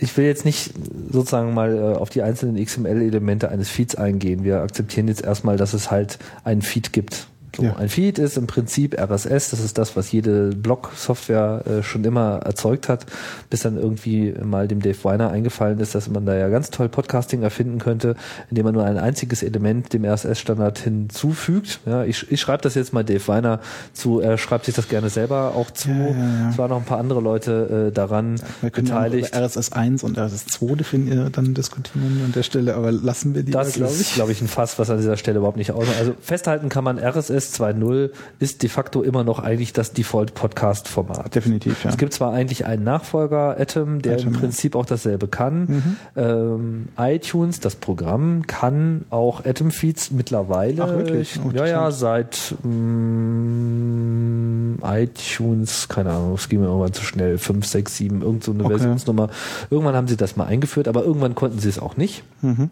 ich will jetzt nicht sozusagen mal äh, auf die einzelnen XML-Elemente eines Feeds eingehen. Wir akzeptieren jetzt erstmal, dass es halt einen Feed gibt. So, Ja. Ein Feed ist im Prinzip RSS, das ist das, was jede Blog-Software äh, schon immer erzeugt hat, bis dann irgendwie mal dem Dave Weiner eingefallen ist, dass man da ja ganz toll Podcasting erfinden könnte, indem man nur ein einziges Element dem RSS-Standard hinzufügt. Ja, ich, ich schreibe das jetzt mal Dave Weiner zu, er schreibt sich das gerne selber auch zu. Ja, ja. Es waren noch ein paar andere Leute äh, daran Wir können beteiligt. RSS 1 und RSS 2 definieren, dann diskutieren an der Stelle, aber lassen wir die Das glaube ist, ich. glaube ich, ein Fass, was an dieser Stelle überhaupt nicht ausmacht. Also festhalten kann man, RSS 2.0 ist de facto immer noch eigentlich das Default-Podcast-Format. Definitiv, ja. Es gibt zwar eigentlich einen Nachfolger, Atom, der Atom, im ja. Prinzip auch dasselbe kann. Ähm, iTunes, das Programm, kann auch Atom-Feeds mittlerweile. Ach, wirklich? Oh, ja, ja, seit mm, iTunes, keine Ahnung, es ging mir irgendwann zu schnell, 5, 6, 7, irgend so eine Okay. Versionsnummer. Irgendwann haben sie das mal eingeführt, aber irgendwann konnten sie es auch nicht Mhm.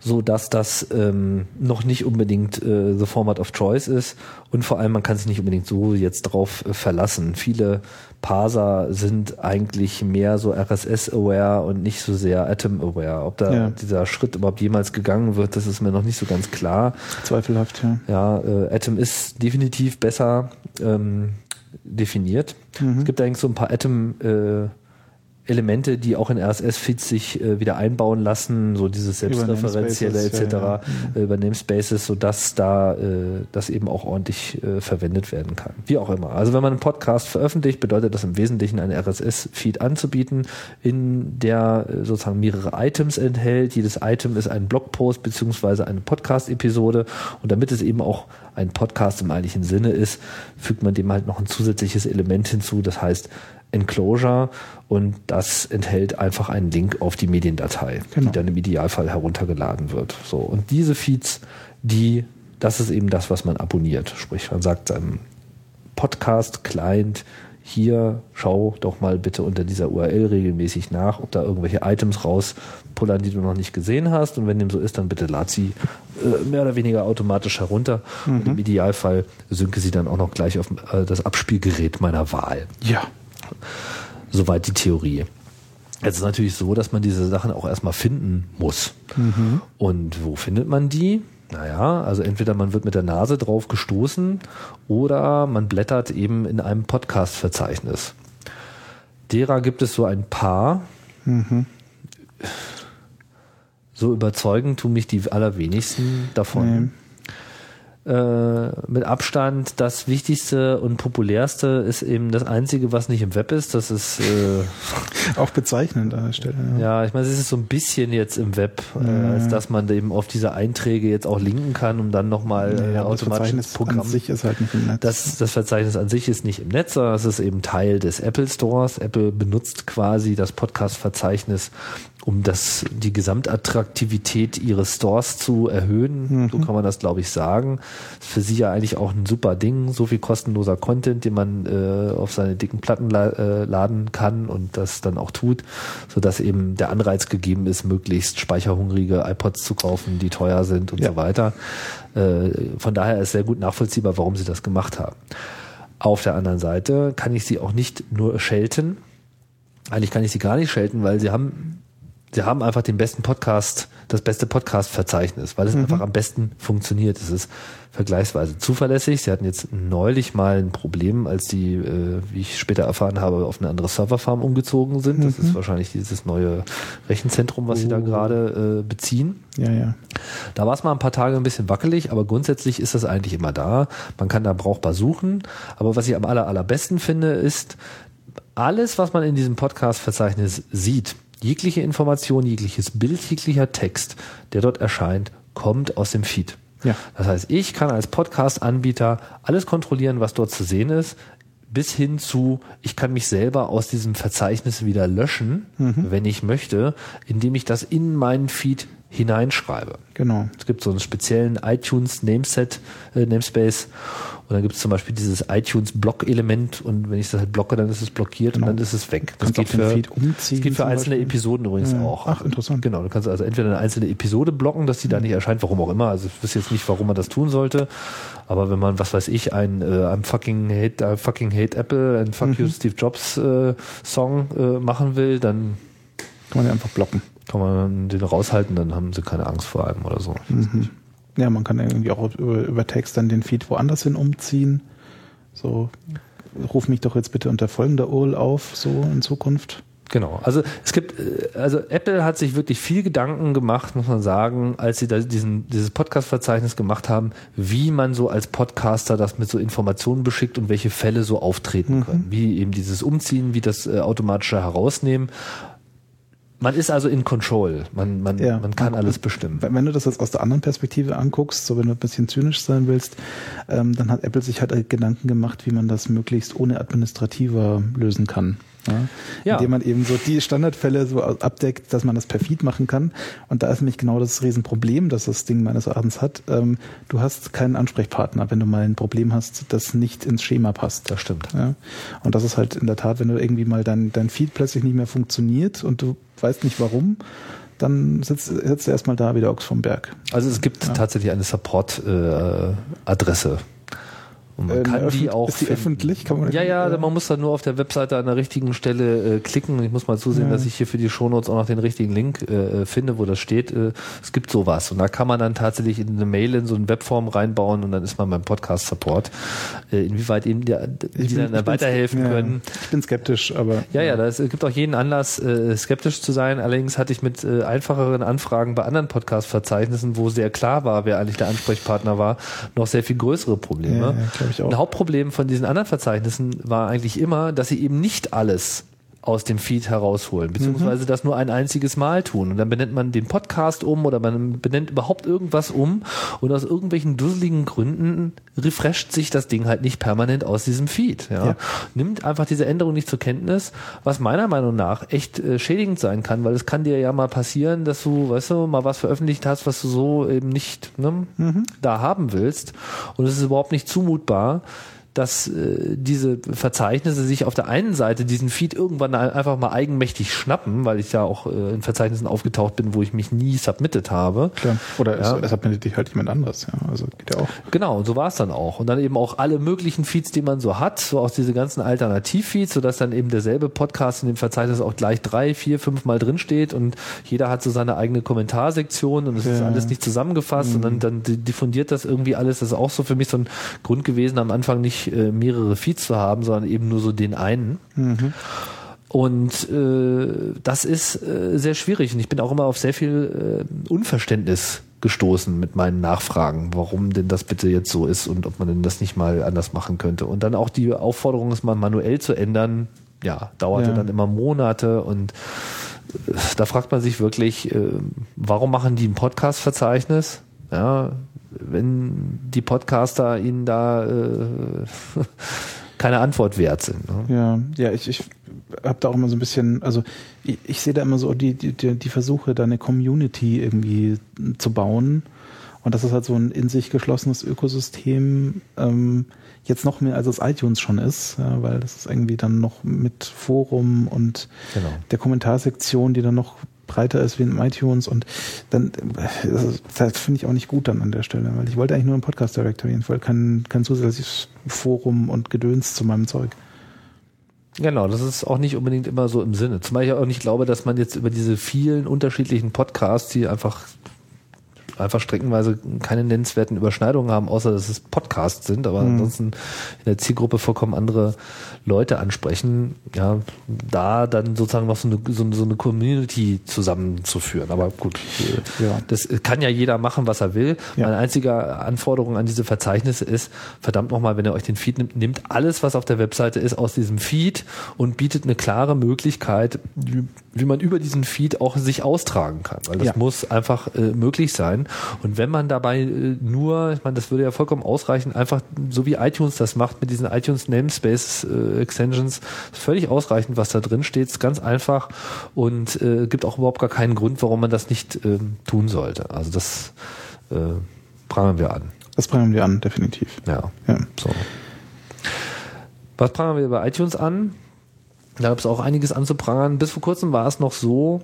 So dass das ähm, noch nicht unbedingt äh, the format of choice ist und vor allem man kann sich nicht unbedingt so jetzt drauf äh, verlassen. Viele Parser sind eigentlich mehr so RSS-aware und nicht so sehr Atom-aware. Ob da Ja. dieser Schritt überhaupt jemals gegangen wird, das ist mir noch nicht so ganz klar. Zweifelhaft, ja. Ja, äh, Atom ist definitiv besser ähm, definiert. Es gibt allerdings so ein paar Atom äh, Elemente, die auch in RSS-Feeds sich äh, wieder einbauen lassen, so dieses selbstreferenzielle etc. Ja, ja. äh, über Namespaces, sodass da äh, das eben auch ordentlich äh, verwendet werden kann. Wie auch immer. Also wenn man einen Podcast veröffentlicht, bedeutet das im Wesentlichen einen RSS-Feed anzubieten, in der äh, sozusagen mehrere Items enthält. Jedes Item ist ein Blogpost beziehungsweise eine Podcast-Episode und damit es eben auch ein Podcast im eigentlichen Sinne ist, fügt man dem halt noch ein zusätzliches Element hinzu, das heißt Enclosure und das enthält einfach einen Link auf die Mediendatei, Genau. die dann im Idealfall heruntergeladen wird. So und diese Feeds, die das ist eben das, was man abonniert. Sprich, man sagt seinem Podcast-Client, hier schau doch mal bitte unter dieser URL regelmäßig nach, ob da irgendwelche Items rauspullern, die du noch nicht gesehen hast. Und wenn dem so ist, dann bitte lad sie äh, mehr oder weniger automatisch herunter. Und im Idealfall synke sie dann auch noch gleich auf äh, das Abspielgerät meiner Wahl. Ja. Soweit die Theorie. Jetzt ist natürlich so, dass man diese Sachen auch erstmal finden muss. Und wo findet man die? Naja, also entweder man wird mit der Nase drauf gestoßen oder man blättert eben in einem Podcast-Verzeichnis. Derer gibt es so ein paar. So überzeugend tun mich die allerwenigsten davon. Äh, mit Abstand das Wichtigste und populärste ist eben das Einzige, was nicht im Web ist. Das ist äh, Auch bezeichnend an der Stelle. Ja. ja, ich meine, es ist so ein bisschen jetzt im Web, äh, als dass man eben auf diese Einträge jetzt auch linken kann, um dann nochmal äh, Ja, aber das automatisch ins Verzeichnis Programm. an sich ist halt nicht im Netz. Das, das Verzeichnis an sich ist nicht im Netz, sondern es ist eben Teil des Apple Stores. Apple benutzt quasi das Podcast-Verzeichnis, um das, die Gesamtattraktivität ihres Stores zu erhöhen. So kann man das, glaube ich, sagen. Ist für sie ja eigentlich auch ein super Ding. So viel kostenloser Content, den man äh, auf seine dicken Platten la äh, laden kann und das dann auch tut, sodass eben der Anreiz gegeben ist, möglichst speicherhungrige iPods zu kaufen, die teuer sind und Ja. so weiter. Äh, von daher ist sehr gut nachvollziehbar, warum sie das gemacht haben. Auf der anderen Seite kann ich sie auch nicht nur schelten. Eigentlich kann ich sie gar nicht schelten, weil sie haben, sie haben einfach den besten Podcast, das beste Podcast-Verzeichnis, weil es einfach am besten funktioniert. Es ist vergleichsweise zuverlässig. Sie hatten jetzt neulich mal ein Problem, als die, äh, wie ich später erfahren habe, auf eine andere Serverfarm umgezogen sind. Das ist wahrscheinlich dieses neue Rechenzentrum, was sie da gerade äh, beziehen. ja, ja. Da war es mal ein paar Tage ein bisschen wackelig, aber grundsätzlich ist das eigentlich immer da. Man kann da brauchbar suchen. Aber was ich am aller, allerbesten finde, ist alles, was man in diesem Podcast-Verzeichnis sieht, jegliche Information, jegliches Bild, jeglicher Text, der dort erscheint, kommt aus dem Feed. Ja. Das heißt, ich kann als Podcast-Anbieter alles kontrollieren, was dort zu sehen ist, bis hin zu, ich kann mich selber aus diesem Verzeichnis wieder löschen, wenn ich möchte, indem ich das in meinen Feed hineinschreibe. Genau. Es gibt so einen speziellen iTunes Nameset, äh, Namespace und dann gibt es zum Beispiel dieses iTunes Block-Element und wenn ich das halt blocke, dann ist es blockiert und dann ist es weg. Das geht den für, Feed umziehen das geht für einzelne Beispiel. Episoden übrigens Ja. auch. Ach, interessant. Genau, du kannst also entweder eine einzelne Episode blocken, dass die da nicht erscheint, warum auch immer. Also ich wüsste jetzt nicht, warum man das tun sollte. Aber wenn man, was weiß ich, ein äh, I'm fucking hate, I fucking hate Apple, ein Fuck Mhm. you Steve Jobs äh, Song äh, machen will, dann Kann man ja einfach blocken. Kann man den raushalten, dann haben sie keine Angst vor einem oder so. Ja, man kann irgendwie auch über, über Text dann den Feed woanders hin umziehen. So, ruf mich doch jetzt bitte unter folgender URL auf, so in Zukunft. Genau. Also es gibt, äh, also Apple hat sich wirklich viel Gedanken gemacht, muss man sagen, als sie da diesen, dieses Podcast-Verzeichnis gemacht haben, wie man so als Podcaster das mit so Informationen beschickt und welche Fälle so auftreten können. Wie eben dieses Umziehen, wie das äh, automatische Herausnehmen. Man ist also in Control. Man, man, Ja. man kann alles bestimmen. Wenn du das jetzt aus der anderen Perspektive anguckst, so wenn du ein bisschen zynisch sein willst, ähm, dann hat Apple sich halt Gedanken gemacht, wie man das möglichst ohne administrativer lösen kann. Ja? Ja. Indem man eben so die Standardfälle so abdeckt, dass man das per Feed machen kann. Und da ist nämlich genau das Riesenproblem, das das Ding meines Erachtens hat. Ähm, du hast keinen Ansprechpartner, wenn du mal ein Problem hast, das nicht ins Schema passt. Das stimmt. Ja. Und das ist halt in der Tat, wenn du irgendwie mal dein, dein Feed plötzlich nicht mehr funktioniert und du weißt nicht warum, dann sitzt, sitzt du erstmal da wie der Ochs vom Berg. Also es gibt tatsächlich eine Support-Adresse, Und man Äh, kann die auch. ist die finden. öffentlich? Kann man- ja, ja, äh, man muss dann nur auf der Webseite an der richtigen Stelle äh, klicken. Ich muss mal zusehen, Ja. dass ich hier für die Shownotes auch noch den richtigen Link äh, finde, wo das steht. Äh, es gibt sowas. Und da kann man dann tatsächlich in eine Mail in so eine Webform reinbauen und dann ist man beim Podcast-Support. Äh, inwieweit eben die, die bin- dann bin- weiterhelfen ja, können. Ich bin skeptisch, aber. Ja, ja, es gibt auch jeden Anlass, äh, skeptisch zu sein. Allerdings hatte ich mit äh, einfacheren Anfragen bei anderen Podcast-Verzeichnissen, wo sehr klar war, wer eigentlich der Ansprechpartner war, noch sehr viel größere Probleme. Ja, Ein Hauptproblem von diesen anderen Verzeichnissen war eigentlich immer, dass sie eben nicht alles aus dem Feed herausholen, beziehungsweise das nur ein einziges Mal tun. Und dann benennt man den Podcast um oder man benennt überhaupt irgendwas um und aus irgendwelchen dusseligen Gründen refresht sich das Ding halt nicht permanent aus diesem Feed. Ja. Ja. Nimmt einfach diese Änderung nicht zur Kenntnis, was meiner Meinung nach echt äh, schädigend sein kann, weil es kann dir ja mal passieren, dass du, weißt du, mal was veröffentlicht hast, was du so eben nicht ne, da haben willst. Und es ist überhaupt nicht zumutbar, dass äh, diese Verzeichnisse sich auf der einen Seite diesen Feed irgendwann ein- einfach mal eigenmächtig schnappen, weil ich ja auch äh, in Verzeichnissen aufgetaucht bin, wo ich mich nie submitted habe. Klar. Oder Ja. es, es hat dich halt jemand anderes, ja. Also geht ja auch. Genau, und so war es dann auch. Und dann eben auch alle möglichen Feeds, die man so hat, so auch diese ganzen Alternativfeeds, sodass dann eben derselbe Podcast in dem Verzeichnis auch gleich drei, vier, fünf Mal drin steht und jeder hat so seine eigene Kommentarsektion und es ist Ja. alles nicht zusammengefasst und dann, dann diffundiert das irgendwie alles. Das ist auch so für mich so ein Grund gewesen, am Anfang nicht äh, mehrere Feeds zu haben, sondern eben nur so den einen. Und äh, das ist äh, sehr schwierig. Und ich bin auch immer auf sehr viel äh, Unverständnis gestoßen mit meinen Nachfragen, warum denn das bitte jetzt so ist und ob man denn das nicht mal anders machen könnte. Und dann auch die Aufforderung, es mal manuell zu ändern, ja, dauerte Ja. dann immer Monate und äh, da fragt man sich wirklich, äh, warum machen die ein Podcast-Verzeichnis? Ja, wenn die Podcaster ihnen da äh, keine Antwort wert sind. Ne? Ja, ja, ich, ich habe da auch immer so ein bisschen, also ich, ich sehe da immer so die, die, die Versuche, da eine Community irgendwie zu bauen. Und das ist halt so ein in sich geschlossenes Ökosystem, ähm, jetzt noch mehr als es iTunes schon ist, ja, weil das ist irgendwie dann noch mit Forum und Genau. der Kommentarsektion, die dann noch breiter ist wie in iTunes und dann äh, das, finde ich auch nicht gut dann an der Stelle, weil ich wollte eigentlich nur ein Podcast Directory, ich wollte kein, kein zusätzliches Forum und Gedöns zu meinem Zeug. Genau, das ist auch nicht unbedingt immer so im Sinne. Zumal ich auch nicht glaube, dass man jetzt über diese vielen unterschiedlichen Podcasts, die einfach einfach streckenweise keine nennenswerten Überschneidungen haben, außer dass es Podcasts sind, aber ansonsten in der Zielgruppe vollkommen andere Leute ansprechen, ja, da dann sozusagen noch so eine, so, eine- so eine Community zusammenzuführen. Aber gut, äh, Ja. das kann ja jeder machen, was er will. Ja. Meine einzige Anforderung an diese Verzeichnisse ist, verdammt nochmal, wenn ihr euch den Feed nimmt, nimmt alles, was auf der Webseite ist, aus diesem Feed und bietet eine klare Möglichkeit, wie, wie man über diesen Feed auch sich austragen kann. Weil das Ja. muss einfach äh, möglich sein. Und wenn man dabei äh, nur, ich meine, das würde ja vollkommen ausreichen, einfach so wie iTunes das macht mit diesen iTunes Namespace äh, Extensions, ist völlig ausreichend, was da drin steht, ist ganz einfach und äh, gibt auch überhaupt gar keinen Grund, warum man das nicht ähm, tun sollte. Also das äh, prangern wir an. Das prangern wir an, definitiv. Ja. Ja. So. Was prangern wir bei iTunes an? Da gab es auch einiges anzuprangern. Bis vor kurzem war es noch so,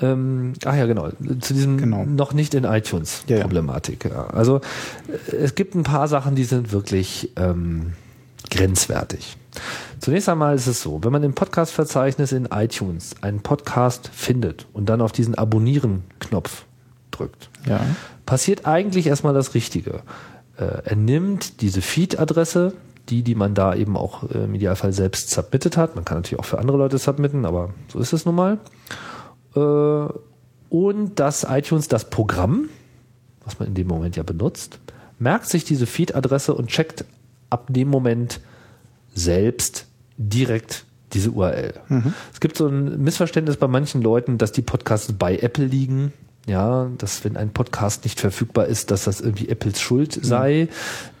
ähm, ach ja, genau, zu diesem Genau. noch nicht in iTunes Ja. Problematik. Ja. Also äh, es gibt ein paar Sachen, die sind wirklich ähm, grenzwertig. Zunächst einmal ist es so, wenn man im Podcast-Verzeichnis in iTunes einen Podcast findet und dann auf diesen Abonnieren-Knopf drückt, Ja. passiert eigentlich erstmal das Richtige. Äh, er nimmt diese Feed-Adresse, die, die man da eben auch äh, im Idealfall selbst submitted hat. Man kann natürlich auch für andere Leute submitten, aber so ist es nun mal. Äh, und dass iTunes das Programm, was man in dem Moment ja benutzt, merkt sich diese Feed-Adresse und checkt ab dem Moment selbst direkt diese URL. Es gibt so ein Missverständnis bei manchen Leuten, dass die Podcasts bei Apple liegen. Ja, dass wenn ein Podcast nicht verfügbar ist, dass das irgendwie Apples Schuld sei.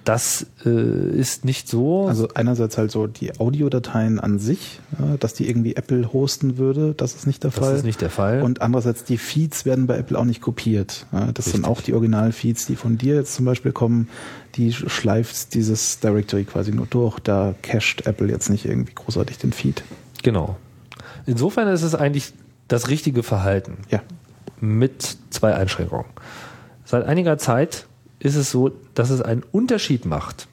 Das äh, ist nicht so. Also einerseits halt so die Audiodateien an sich, ja, dass die irgendwie Apple hosten würde, das ist nicht der das Fall. ist nicht der Fall. Und andererseits die Feeds werden bei Apple auch nicht kopiert. Ja, das sind Richtig. auch die Original-Feeds, die von dir jetzt zum Beispiel kommen. Die schleift dieses Directory quasi nur durch. Da cached Apple jetzt nicht irgendwie großartig den Feed. genau. Insofern ist es eigentlich das richtige Verhalten. Ja. mit zwei Einschränkungen. Seit einiger Zeit ist es so, dass es einen Unterschied macht,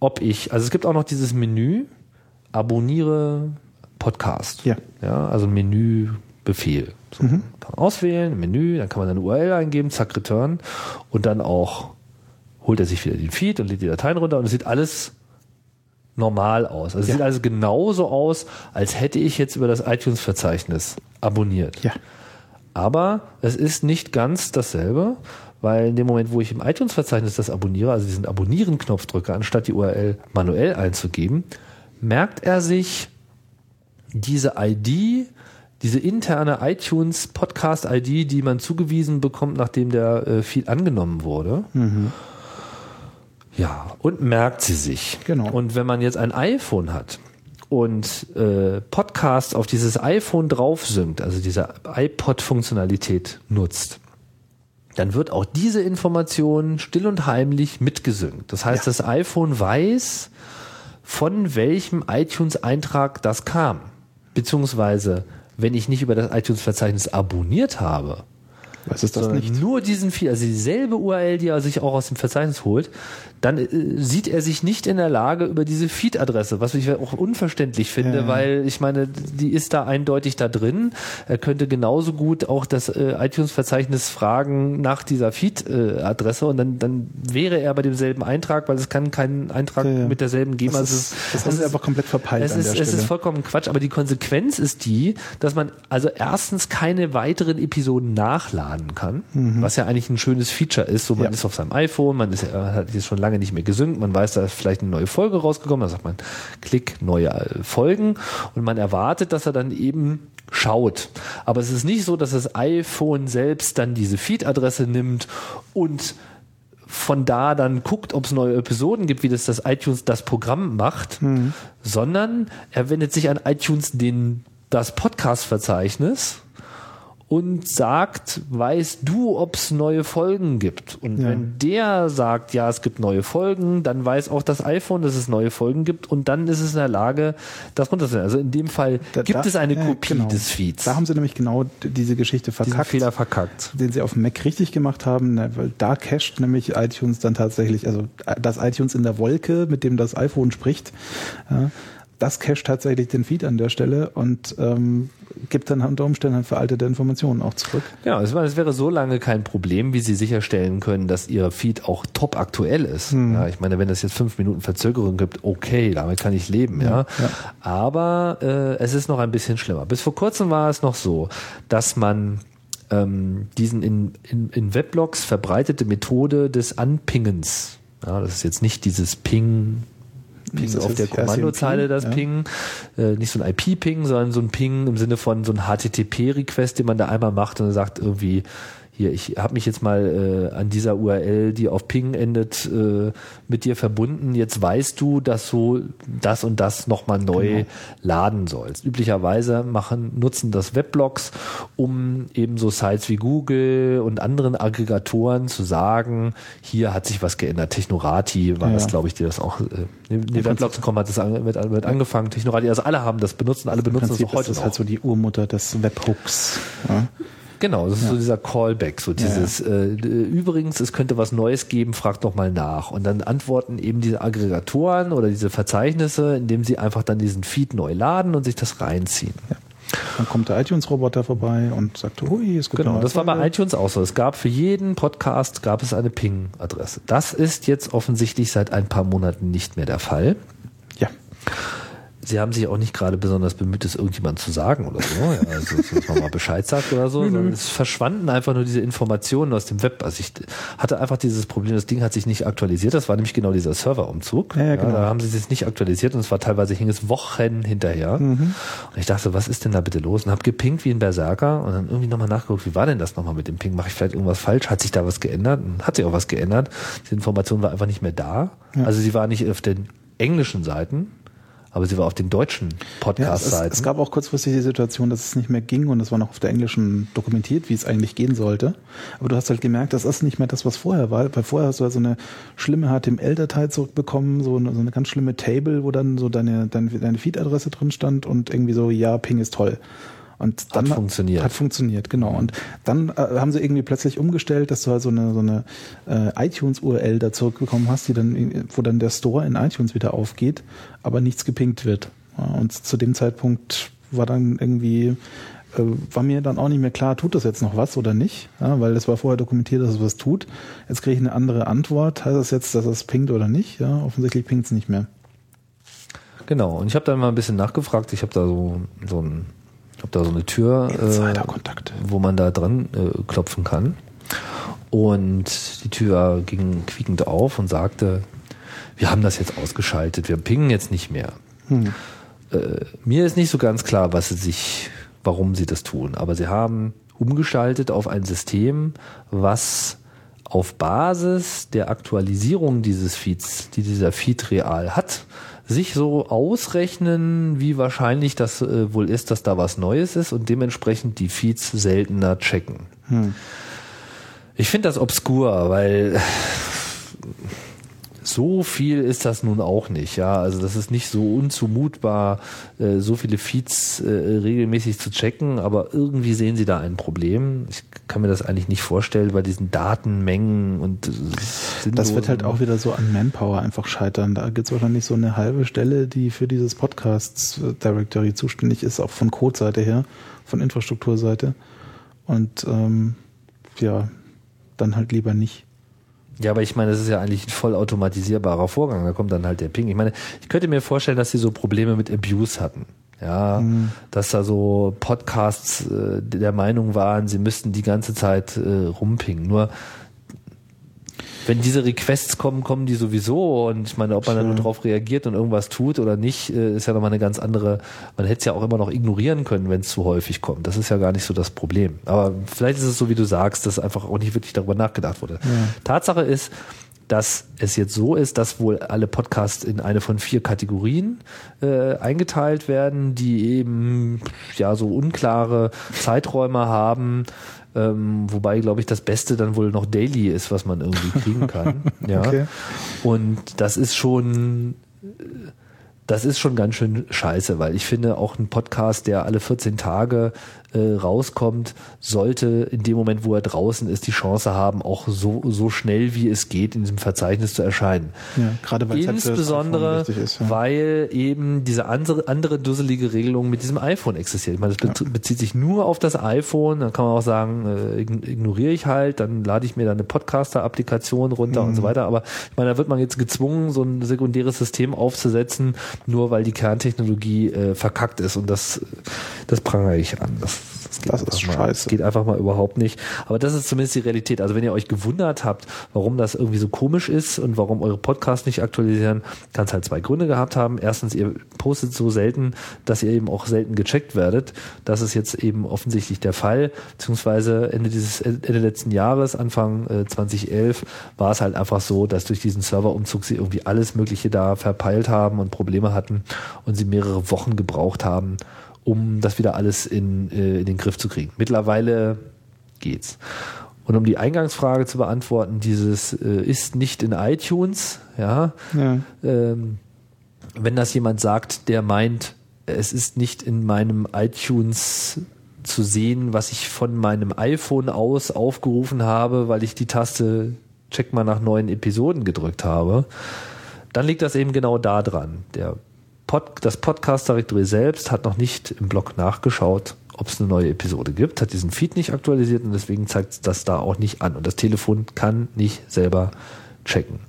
ob ich, also es gibt auch noch dieses Menü, abonniere Podcast. Ja. Ja, also ein Menübefehl. So, Kann man auswählen, Menü, dann kann man eine URL eingeben, zack, return und dann auch holt er sich wieder den Feed und lädt die Dateien runter und es sieht alles normal aus. Also es Ja. sieht also genauso aus, als hätte ich jetzt über das iTunes-Verzeichnis abonniert. Ja. Aber es ist nicht ganz dasselbe, weil in dem Moment, wo ich im iTunes-Verzeichnis das abonniere, also diesen Abonnieren-Knopf drücke, anstatt die URL manuell einzugeben, merkt er sich diese ID, diese interne iTunes Podcast ID, die man zugewiesen bekommt, nachdem der äh, Feed angenommen wurde. Ja, und merkt sie sich. Genau. Und wenn man jetzt ein iPhone hat und äh, Podcasts auf dieses iPhone drauf synkt, also diese iPod-Funktionalität nutzt, dann wird auch diese Information still und heimlich mitgesynkt. Das heißt, das iPhone weiß, von welchem iTunes-Eintrag das kam. Beziehungsweise, wenn ich nicht über das iTunes-Verzeichnis abonniert habe, Was ist das nicht? nur diesen Feed, also dieselbe URL, die er sich auch aus dem Verzeichnis holt, dann äh, sieht er sich nicht in der Lage über diese Feed-Adresse, was ich auch unverständlich finde, Ja. weil ich meine, die ist da eindeutig da drin. Er könnte genauso gut auch das äh, iTunes-Verzeichnis fragen nach dieser Feed-Adresse und dann, dann wäre er bei demselben Eintrag, weil es kann keinen Eintrag Ja, ja. mit derselben geben. Das, Also ist, es- das haben sie ist- einfach komplett verpeilt es ist, es ist vollkommen Quatsch, aber die Konsequenz ist die, dass man also erstens keine weiteren Episoden nachladen kann, was ja eigentlich ein schönes Feature ist. So man Ja. ist auf seinem iPhone, man ist, äh, hat jetzt schon lange nicht mehr gesynkt, man weiß, da ist vielleicht eine neue Folge rausgekommen, da sagt man, klick neue äh, Folgen und man erwartet, dass er dann eben schaut. Aber es ist nicht so, dass das iPhone selbst dann diese Feed-Adresse nimmt und von da dann guckt, ob es neue Episoden gibt, wie das das iTunes das Programm macht, sondern er wendet sich an iTunes den das Podcast-Verzeichnis und sagt, weißt du, ob es neue Folgen gibt? Und Ja. wenn der sagt, ja, es gibt neue Folgen, dann weiß auch das iPhone, dass es neue Folgen gibt und dann ist es in der Lage, das runterzunehmen. Also in dem Fall Da- gibt da- es eine ja, Kopie genau. des Feeds. Da haben sie nämlich genau diese Geschichte diesen verkackt. Fehler verkackt. den sie auf dem Mac richtig gemacht haben, ne, weil da cached nämlich iTunes dann tatsächlich, also äh, das iTunes in der Wolke, mit dem das iPhone spricht, ja, das cached tatsächlich den Feed an der Stelle und ähm, gibt dann unter Umständen halt veraltete Informationen auch zurück. Ja, es, wäre so lange kein Problem, wie Sie sicherstellen können, dass Ihr Feed auch top aktuell ist. Ja, ich meine, wenn es jetzt fünf Minuten Verzögerung gibt, okay, damit kann ich leben, ja. ja. Aber äh, es ist noch ein bisschen schlimmer. Bis vor kurzem war es noch so, dass man ähm, diesen in, in, in Weblogs verbreitete Methode des Anpingens, ja, das ist jetzt nicht dieses Ping Ping das auf der Kommandozeile, das ja. Ping. Äh, nicht so ein IP-Ping, sondern so ein Ping im Sinne von so ein HTTP-Request, den man da einmal macht und sagt irgendwie, hier, ich habe mich jetzt mal äh, an dieser URL, die auf Ping endet, äh, mit dir verbunden. Jetzt weißt du, dass du das und das nochmal neu Genau. laden sollst. Üblicherweise machen, nutzen das Weblogs, um eben so Sites wie Google und anderen Aggregatoren zu sagen, hier hat sich was geändert. Technorati war Ja, das, glaube ich, die das auch, äh, die, die Weblogs.com hat das an, mit, mit angefangen. Technorati, also alle haben das benutzt und alle benutzen es auch heute ist das noch. halt so die Urmutter des Webhooks. Ja. Genau, das ist so dieser Callback, so dieses Äh, d- übrigens, es könnte was Neues geben, fragt doch mal nach. Und dann antworten eben diese Aggregatoren oder diese Verzeichnisse, indem sie einfach dann diesen Feed neu laden und sich das reinziehen. Dann kommt der iTunes-Roboter vorbei und sagt, hui, es gibt Genau, das war bei iTunes auch so. Es gab für jeden Podcast gab es eine Ping-Adresse. Das ist jetzt offensichtlich seit ein paar Monaten nicht mehr der Fall. Ja. Sie haben sich auch nicht gerade besonders bemüht, es irgendjemand zu sagen oder so. Ja, also, dass man mal Bescheid sagt oder so. sondern es verschwanden einfach nur diese Informationen aus dem Web. Also ich hatte einfach dieses Problem, das Ding hat sich nicht aktualisiert. Das war nämlich genau dieser Serverumzug. Ja, ja, genau. da haben sie es nicht aktualisiert und es war teilweise hing es Wochen hinterher. Mhm. Und ich dachte, was ist denn da bitte los? Und habe gepinkt wie ein Berserker und dann irgendwie nochmal nachgeguckt, wie war denn das nochmal mit dem Ping? Mache ich vielleicht irgendwas falsch? Hat sich da was geändert? Und hat sich auch was geändert. Diese Information war einfach nicht mehr da. Also sie war nicht auf den englischen Seiten, aber sie war auf den deutschen Ja, es, es, Podcast-Seiten. gab auch kurzfristig die Situation, dass es nicht mehr ging und es war noch auf der englischen dokumentiert, wie es eigentlich gehen sollte. Aber du hast halt gemerkt, das ist nicht mehr das, was vorher war, weil vorher hast du also eine schlimme HTML-Datei zurückbekommen, so eine, so eine ganz schlimme Table, wo dann so deine, deine, deine Feed-Adresse drin stand und irgendwie so, ja, Ping ist toll. Und dann Hat funktioniert. Hat funktioniert, genau. Und dann äh, haben sie irgendwie plötzlich umgestellt, dass du halt so eine, so eine äh, iTunes-URL da zurückbekommen hast, die dann, wo dann der Store in iTunes wieder aufgeht, aber nichts gepinkt wird. Ja, und zu dem Zeitpunkt war dann irgendwie äh, war mir dann auch nicht mehr klar, tut das jetzt noch was oder nicht, ja, weil es war vorher dokumentiert, dass es was tut. Jetzt kriege ich eine andere Antwort. Heißt das jetzt, dass es pinkt oder nicht? Ja, offensichtlich pinkt es nicht mehr. Genau, und ich habe dann mal ein bisschen nachgefragt. Ich habe da so, so ein, habe da so eine Tür, äh, wo man da dran äh, klopfen kann. Und die Tür ging quiekend auf und sagte, wir haben das jetzt ausgeschaltet, wir pingen jetzt nicht mehr. Hm. Äh, mir ist nicht so ganz klar, was sie sich, warum sie das tun, aber sie haben umgeschaltet auf ein System, was auf Basis der Aktualisierung dieses Feeds, die dieser Feed real hat, sich so ausrechnen, wie wahrscheinlich das äh, wohl ist, dass da was Neues ist und dementsprechend die Feeds seltener checken. Hm. Ich finde das obskur, weil so viel ist das nun auch nicht, ja. Also das ist nicht so unzumutbar, äh, so viele Feeds äh, regelmäßig zu checken, aber irgendwie sehen sie da ein Problem. Ich kann mir das eigentlich nicht vorstellen bei diesen Datenmengen und Das wird halt auch wieder so an Manpower einfach scheitern. Da gibt es wahrscheinlich so eine halbe Stelle, die für dieses Podcasts Directory zuständig ist, auch von Codeseite her, von Infrastrukturseite. Und ähm, ja, dann halt lieber nicht. Ja, aber ich meine, das ist ja eigentlich ein vollautomatisierbarer Vorgang. Da kommt dann halt der Ping. Ich meine, ich könnte mir vorstellen, dass sie so Probleme mit Abuse hatten. Ja, dass da so Podcasts äh, der Meinung waren, sie müssten die ganze Zeit äh, rumpingen. Nur wenn diese Requests kommen, kommen die sowieso. Und ich meine, ob man dann darauf reagiert und irgendwas tut oder nicht, äh, ist ja nochmal eine ganz andere. Man hätte es ja auch immer noch ignorieren können, wenn es zu häufig kommt. Das ist ja gar nicht so das Problem. Aber vielleicht ist es so, wie du sagst, dass einfach auch nicht wirklich darüber nachgedacht wurde. Tatsache ist, dass es jetzt so ist, dass wohl alle Podcasts in eine von vier Kategorien äh, eingeteilt werden, die eben ja so unklare Zeiträume haben. Ähm, wobei, glaube ich, das Beste dann wohl noch Daily ist, was man irgendwie kriegen kann. ja. Okay. Und das ist schon, das ist schon ganz schön scheiße, weil ich finde, auch ein Podcast, der alle 14 Tage äh, rauskommt, sollte in dem Moment, wo er draußen ist, die Chance haben, auch so, so schnell wie es geht in diesem Verzeichnis zu erscheinen. Ja, gerade weil es halt Insbesondere, ist, ja. weil eben diese andere, andere dusselige Regelung mit diesem iPhone existiert. Ich meine, das bet- bezieht sich nur auf das iPhone. Dann kann man auch sagen, äh, ign- ignoriere ich halt, dann lade ich mir da eine Podcaster-Applikation runter und so Mhm. weiter. Aber ich meine, da wird man jetzt gezwungen, so ein sekundäres System aufzusetzen, nur weil die Kerntechnologie äh, verkackt ist. Und das, das prangere ich an. Das, Das ist einfach mal, scheiße. Das geht einfach mal überhaupt nicht. Aber das ist zumindest die Realität. Also wenn ihr euch gewundert habt, warum das irgendwie so komisch ist und warum eure Podcasts nicht aktualisieren, kann es halt zwei Gründe gehabt haben. Erstens, ihr postet so selten, dass ihr eben auch selten gecheckt werdet. Das ist jetzt eben offensichtlich der Fall. Beziehungsweise Ende dieses Ende letzten Jahres, Anfang äh, 2011, war es halt einfach so, dass durch diesen Serverumzug sie irgendwie alles Mögliche da verpeilt haben und Probleme hatten und sie mehrere Wochen gebraucht haben, um das wieder alles in, äh, in den Griff zu kriegen. Mittlerweile geht's. Und um die Eingangsfrage zu beantworten, dieses äh, ist nicht in iTunes, ja, Ja. ähm, wenn das jemand sagt, der meint, es ist nicht in meinem iTunes zu sehen, was ich von meinem iPhone aus aufgerufen habe, weil ich die Taste check mal nach neuen Episoden gedrückt habe, dann liegt das eben genau da dran. Der Pod, das Podcast Directory selbst hat noch nicht im Blog nachgeschaut, ob es eine neue Episode gibt, hat diesen Feed nicht aktualisiert und deswegen zeigt das da auch nicht an. Und das Telefon kann nicht selber checken.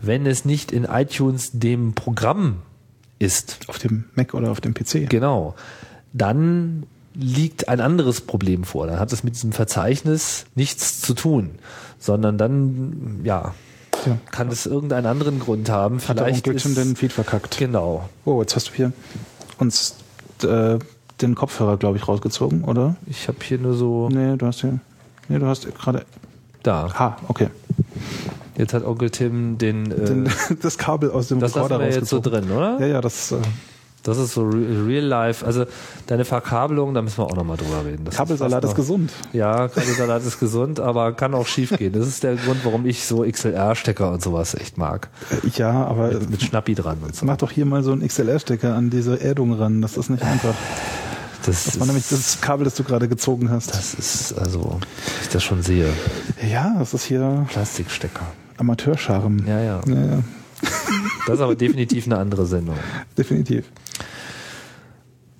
Wenn es nicht in iTunes dem Programm ist, Auf dem Mac oder auf dem PC. Genau. Dann liegt ein anderes Problem vor. Dann hat es mit diesem Verzeichnis nichts zu tun, sondern dann, ja, Ja. kann es irgendeinen anderen Grund haben. Hat Vielleicht Onkel ist, Tim den Feed verkackt. genau. Oh, jetzt hast du hier uns äh, den Kopfhörer, glaube ich, rausgezogen, oder? Ich habe hier nur so Nee, du hast hier. Nee, du hast gerade. da. Ha, okay. Jetzt hat Onkel Tim den. Äh, Den, das Kabel aus dem das Rekorder wir jetzt so rausgezogen. drin, oder? Ja, ja, das äh, Das ist so re- real life. Also deine Verkabelung, da müssen wir auch nochmal drüber reden. Das Kabelsalat ist noch- gesund. Ja, Kabelsalat ist gesund, aber kann auch schief gehen. Das ist der Grund, warum ich so XLR-Stecker und sowas echt mag. Äh, Ja, aber Mit Schnappi dran und so. mach doch hier mal so einen XLR-Stecker an diese Erdung ran. Das ist nicht einfach. Das, Das war nämlich das Kabel, das du gerade gezogen hast. das ist, also, ich das schon sehe. Ja, das ist hier Plastikstecker. Amateurscharm. Ja, ja. ja, ja Das ist aber definitiv eine andere Sendung. definitiv.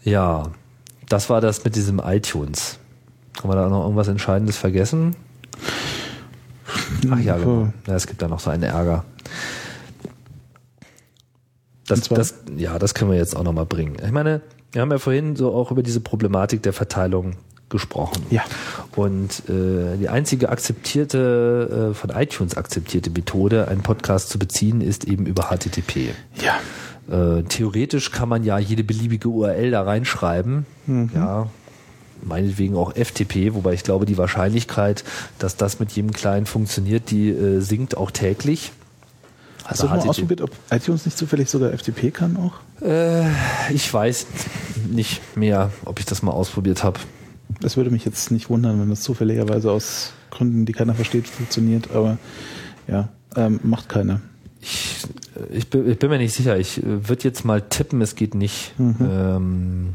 Ja, das war das mit diesem iTunes. Haben wir da noch irgendwas Entscheidendes vergessen? Ach ja, genau. Ja, es gibt da noch so einen Ärger. Das, das, ja, das können wir jetzt auch nochmal bringen. Ich meine, wir haben ja vorhin so auch über diese Problematik der Verteilung gesprochen. Ja. Und äh, die einzige akzeptierte, äh, von iTunes akzeptierte Methode, einen Podcast zu beziehen, ist eben über HTTP. Ja. Äh, theoretisch kann man ja jede beliebige URL da reinschreiben. Ja. Meinetwegen auch FTP, wobei ich glaube, die Wahrscheinlichkeit, dass das mit jedem Client funktioniert, die äh, sinkt auch täglich. Hast du mal ausprobiert, ob iTunes nicht zufällig sogar FTP kann auch? Äh, ich weiß nicht mehr, ob ich das mal ausprobiert habe. Das würde mich jetzt nicht wundern, wenn das zufälligerweise aus Gründen, die keiner versteht, funktioniert, aber ja, ähm, macht keiner. Ich, ich, bin, ich bin mir nicht sicher. Ich würde jetzt mal tippen, es geht nicht. Mhm. Ähm,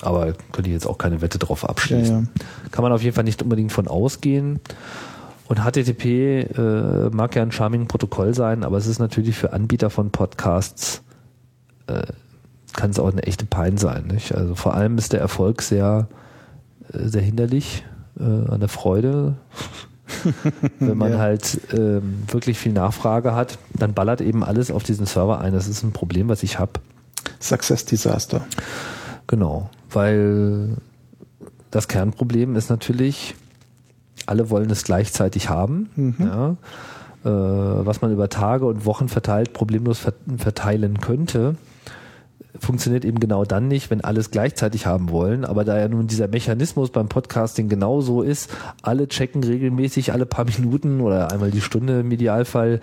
aber könnte ich jetzt auch keine Wette drauf abschließen. Ja, ja. Kann man auf jeden Fall nicht unbedingt von ausgehen. Und HTTP äh, mag ja ein charming Protokoll sein, aber es ist natürlich für Anbieter von Podcasts äh, kann es auch eine echte Pein sein. Nicht? Also vor allem ist der Erfolg sehr, äh, sehr hinderlich äh, an der Freude. Wenn man Ja. halt ähm, wirklich viel Nachfrage hat, dann ballert eben alles auf diesen Server ein. Das ist ein Problem, was ich habe. Success Disaster. Genau, weil das Kernproblem ist natürlich, alle wollen es gleichzeitig haben. Ja. Äh, was man über Tage und Wochen verteilt problemlos ver verteilen könnte, funktioniert eben genau dann nicht, wenn alles gleichzeitig haben wollen. Aber da ja nun dieser Mechanismus beim Podcasting genauso ist, alle checken regelmäßig alle paar Minuten oder einmal die Stunde im Idealfall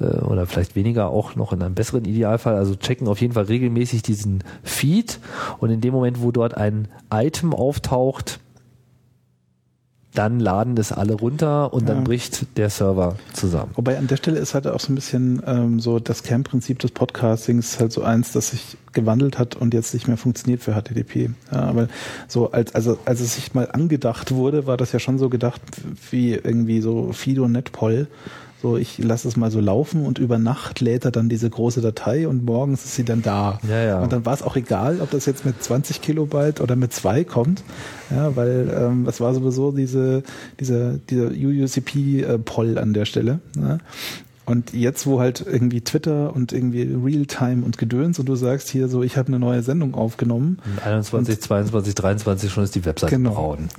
äh, oder vielleicht weniger auch noch in einem besseren Idealfall, also checken auf jeden Fall regelmäßig diesen Feed und in dem Moment, wo dort ein Item auftaucht, dann laden das alle runter und dann Ja. bricht der Server zusammen. Wobei an der Stelle ist halt auch so ein bisschen ähm, so das Kernprinzip des Podcastings halt so eins, das sich gewandelt hat und jetzt nicht mehr funktioniert für HTTP. Ja, aber so als also als es sich mal angedacht wurde, war das ja schon so gedacht wie irgendwie so Fido Netpol. So, ich lasse es mal so laufen und über Nacht lädt er dann diese große Datei und morgens ist sie dann da. Ja, ja. Und dann war es auch egal, ob das jetzt mit 20 Kilobyte oder mit zwei kommt. Ja, weil ähm, es war sowieso diese, diese, dieser UUCP-Poll an der Stelle. Ja. Und jetzt, wo halt irgendwie Twitter und irgendwie Realtime und Gedöns und du sagst hier so, ich habe eine neue Sendung aufgenommen, 21, 22, 23 schon ist die Webseite Genau. braun.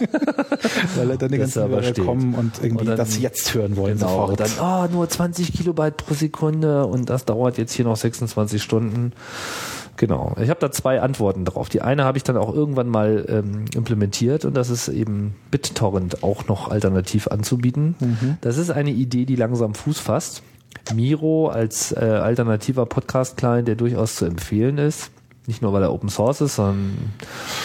weil dann die ganzen steht. kommen und irgendwie Und dann- das jetzt hören wollen Genau, sofort. dann oh, nur 20 Kilobyte pro Sekunde und das dauert jetzt hier noch 26 Stunden. Genau. Ich habe da zwei Antworten drauf. Die eine habe ich dann auch irgendwann mal ähm, implementiert und das ist eben BitTorrent auch noch alternativ anzubieten. Das ist eine Idee, die langsam Fuß fasst. Miro als äh, alternativer Podcast-Client, der durchaus zu empfehlen ist. Nicht nur, weil er Open Source ist, sondern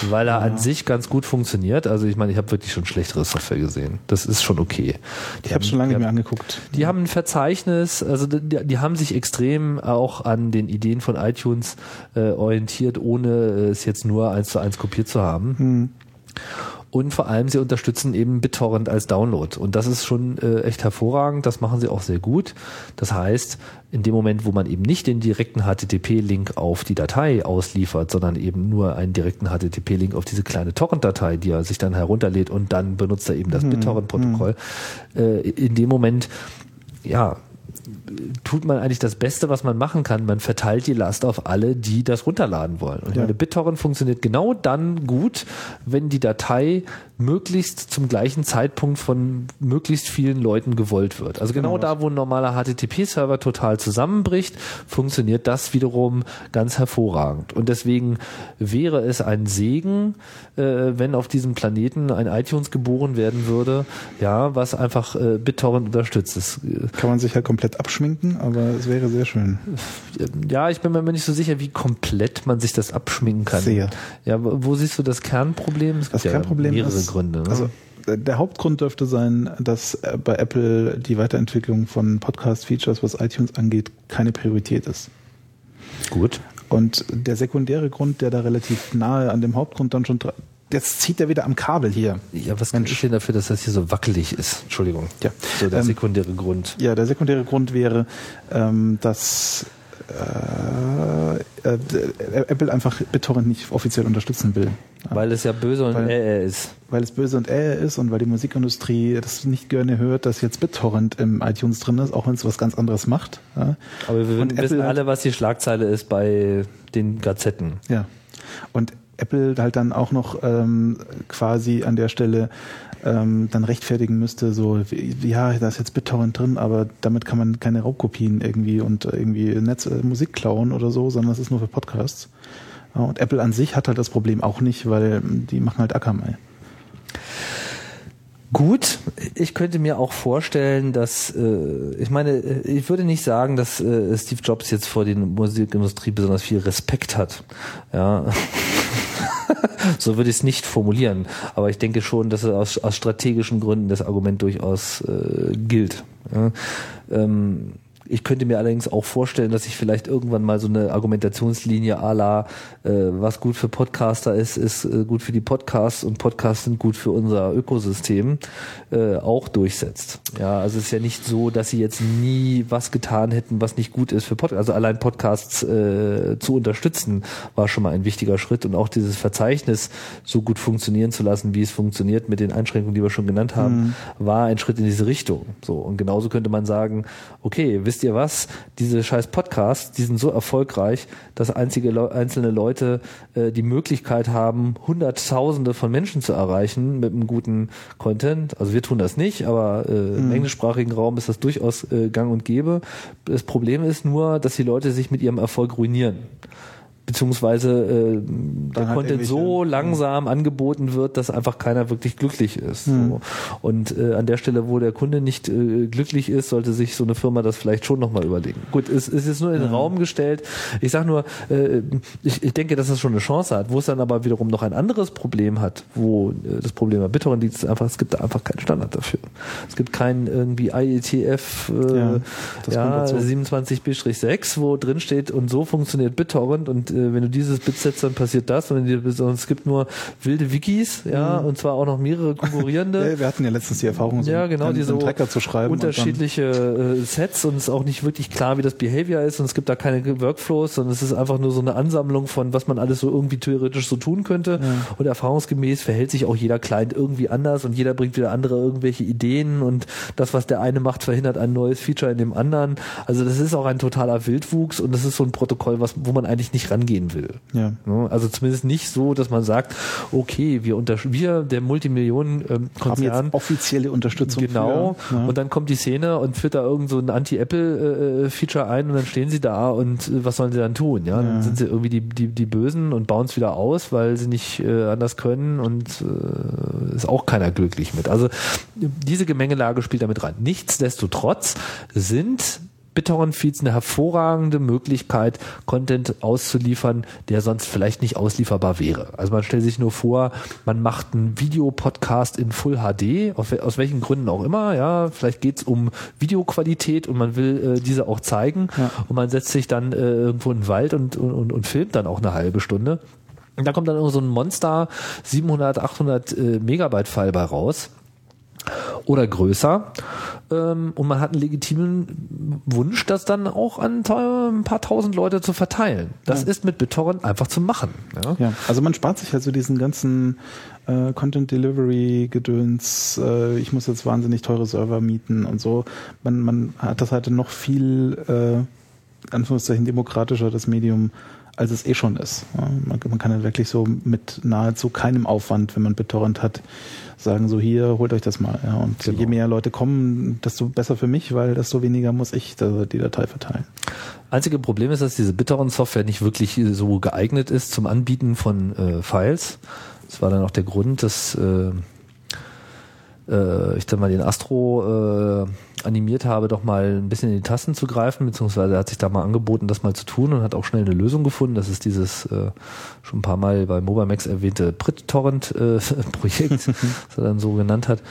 weil er an sich ganz gut funktioniert. Also ich meine, ich habe wirklich schon schlechtere Software gesehen. Das ist schon okay. Die ich habe haben- schon lange nicht mehr angeguckt. die haben ein Verzeichnis, also die, die haben sich extrem auch an den Ideen von iTunes äh, orientiert, ohne es jetzt nur eins zu eins kopiert zu haben. Und vor allem, sie unterstützen eben BitTorrent als Download. Und das ist schon äh, echt hervorragend. Das machen sie auch sehr gut. Das heißt, in dem Moment, wo man eben nicht den direkten HTTP-Link auf die Datei ausliefert, sondern eben nur einen direkten HTTP-Link auf diese kleine Torrent-Datei, die er sich dann herunterlädt und dann benutzt er eben das BitTorrent-Protokoll, äh, in dem Moment, ja, tut man eigentlich das Beste, was man machen kann. Man verteilt die Last auf alle, die das runterladen wollen. Und Ja. meine, BitTorrent funktioniert genau dann gut, wenn die Datei möglichst zum gleichen Zeitpunkt von möglichst vielen Leuten gewollt wird. Also genau, Genau. da, wo ein normaler HTTP-Server total zusammenbricht, funktioniert das wiederum ganz hervorragend. Und deswegen wäre es ein Segen, äh, wenn auf diesem Planeten ein iTunes geboren werden würde, ja, was einfach äh, BitTorrent unterstützt. Das, äh, Kann man sich halt komplett abschminken, aber es wäre sehr schön. ja, ich bin mir nicht so sicher, wie komplett man sich das abschminken kann. Sehr. Ja, wo siehst du das Kernproblem? Es Das gibt ja Kernproblem mehrere ist, Gründe. Ne? also äh, der Hauptgrund dürfte sein, dass äh, bei Apple die Weiterentwicklung von Podcast-Features, was iTunes angeht, keine Priorität ist. gut. Und der sekundäre Grund, der da relativ nahe an dem Hauptgrund dann schon jetzt zieht er wieder am Kabel hier. Ja, was Mensch. denn dafür, dass das hier so wackelig ist? Entschuldigung. Ja. So der ähm, sekundäre Grund. Ja, der sekundäre Grund wäre, ähm, dass äh, äh, Apple einfach BitTorrent nicht offiziell unterstützen will. Weil es ja böse und weil, äh ist. Weil es böse und äh ist und weil die Musikindustrie das nicht gerne hört, dass jetzt BitTorrent im iTunes drin ist, auch wenn es was ganz anderes macht. Ja. Aber wir und wissen Apple alle, was die Schlagzeile ist bei den Gazetten. Ja. Und Apple halt dann auch noch ähm, quasi an der Stelle ähm, dann rechtfertigen müsste, so, ja, da ist jetzt BitTorrent drin, aber damit kann man keine Raubkopien irgendwie und irgendwie Netz, äh, Musik klauen oder so, sondern das ist nur für Podcasts. Und Apple an sich hat halt das Problem auch nicht, weil die machen halt Akamai. Gut, ich könnte mir auch vorstellen, dass äh, ich meine, ich würde nicht sagen, dass äh, Steve Jobs jetzt vor der Musikindustrie besonders viel Respekt hat. Ja. so würde ich es nicht formulieren. Aber ich denke schon, dass es aus, aus strategischen Gründen das Argument durchaus äh, gilt. Ja. Ähm, ich könnte mir allerdings auch vorstellen, dass ich vielleicht irgendwann mal so eine Argumentationslinie à la, äh, was gut für Podcaster ist, ist äh, gut für die Podcasts und Podcasts sind gut für unser Ökosystem, äh, auch durchsetzt. Ja, also es ist ja nicht so, dass sie jetzt nie was getan hätten, was nicht gut ist für Podcasts. Also allein Podcasts äh, zu unterstützen, war schon mal ein wichtiger Schritt und auch dieses Verzeichnis so gut funktionieren zu lassen, wie es funktioniert mit den Einschränkungen, die wir schon genannt haben, mhm. war ein Schritt in diese Richtung. So und genauso könnte man sagen, okay, wisst ihr was, diese scheiß Podcasts, die sind so erfolgreich, dass einzige Le einzelne Leute äh, die Möglichkeit haben, Hunderttausende von Menschen zu erreichen mit einem guten Content. Also wir tun das nicht, aber äh, mhm. im englischsprachigen Raum ist das durchaus äh, gang und gäbe. Das Problem ist nur, dass die Leute sich mit ihrem Erfolg ruinieren beziehungsweise äh, der halt Content so langsam angeboten wird, dass einfach keiner wirklich glücklich ist. Mhm. So. Und äh, an der Stelle, wo der Kunde nicht äh, glücklich ist, sollte sich so eine Firma das vielleicht schon nochmal überlegen. Gut, es, es ist nur in den mhm. Raum gestellt. Ich sage nur, äh, ich, ich denke, dass das schon eine Chance hat. Wo es dann aber wiederum noch ein anderes Problem hat, wo äh, das Problem bei BitTorrent liegt, ist einfach, es gibt da einfach keinen Standard dafür. Es gibt keinen irgendwie IETF äh, ja, ja 27B-6, wo drin steht und so funktioniert BitTorrent und wenn du dieses Bit setzt, dann passiert das. Und, und es gibt nur wilde Wikis, ja, mhm. und zwar auch noch mehrere konkurrierende. ja, wir hatten ja letztens die Erfahrung, so ja, genau, einen, diese Tracker zu schreiben. Unterschiedliche äh, Sets und es ist auch nicht wirklich klar, wie das Behavior ist und es gibt da keine Workflows, sondern es ist einfach nur so eine Ansammlung von, was man alles so irgendwie theoretisch so tun könnte. Ja. Und erfahrungsgemäß verhält sich auch jeder Client irgendwie anders und jeder bringt wieder andere irgendwelche Ideen und das, was der eine macht, verhindert ein neues Feature in dem anderen. Also das ist auch ein totaler Wildwuchs und das ist so ein Protokoll, was, wo man eigentlich nicht rangehen will. Ja. Ne? Also zumindest nicht so, dass man sagt, okay, wir unter wir der Multimillionen-Konzern ähm, offizielle Unterstützung. Genau. Für, ja. Und dann kommt die Szene und führt da irgend so ein Anti-Apple-Feature ein und dann stehen sie da und äh, was sollen sie dann tun? Ja, ja. dann sind sie irgendwie die die die Bösen und bauen es wieder aus, weil sie nicht äh, anders können und äh, ist auch keiner glücklich mit. Also diese Gemengelage spielt damit rein. Nichtsdestotrotz sind BitTorrent-Feeds eine hervorragende Möglichkeit, Content auszuliefern, der sonst vielleicht nicht auslieferbar wäre. Also man stellt sich nur vor, man macht einen Videopodcast in Full HD, aus welchen Gründen auch immer, ja, vielleicht geht's um Videoqualität und man will äh, diese auch zeigen ja. und man setzt sich dann äh, irgendwo in den Wald und, und, und filmt dann auch eine halbe Stunde. Und da kommt dann so ein Monster 700, 800 äh, Megabyte File bei raus oder größer. Ähm, und man hat einen legitimen Wunsch, das dann auch an ein paar tausend Leute zu verteilen. Das ja. ist mit BitTorrent einfach zu machen. Ja? ja, also man spart sich also diesen ganzen äh, Content Delivery Gedöns. Äh, ich muss jetzt wahnsinnig teure Server mieten und so. Man, man hat das halt noch viel, äh, Anführungszeichen, demokratischer, das Medium als es eh schon ist. Man, man, kann halt wirklich so mit nahezu keinem Aufwand, wenn man BitTorrent hat, sagen so hier, holt euch das mal. Ja, und genau. je mehr Leute kommen, desto besser für mich, weil desto weniger muss ich die Datei verteilen. Einzige Problem ist, dass diese BitTorrent-Software nicht wirklich so geeignet ist zum Anbieten von äh, Files. Das war dann auch der Grund, dass äh, äh, ich dann mal den Astro äh, animiert habe, doch mal ein bisschen in die Tasten zu greifen, beziehungsweise er hat sich da mal angeboten, das mal zu tun und hat auch schnell eine Lösung gefunden. Das ist dieses äh, schon ein paar Mal bei MobileMax erwähnte BritTorrent-Projekt, äh, was er dann so genannt hat.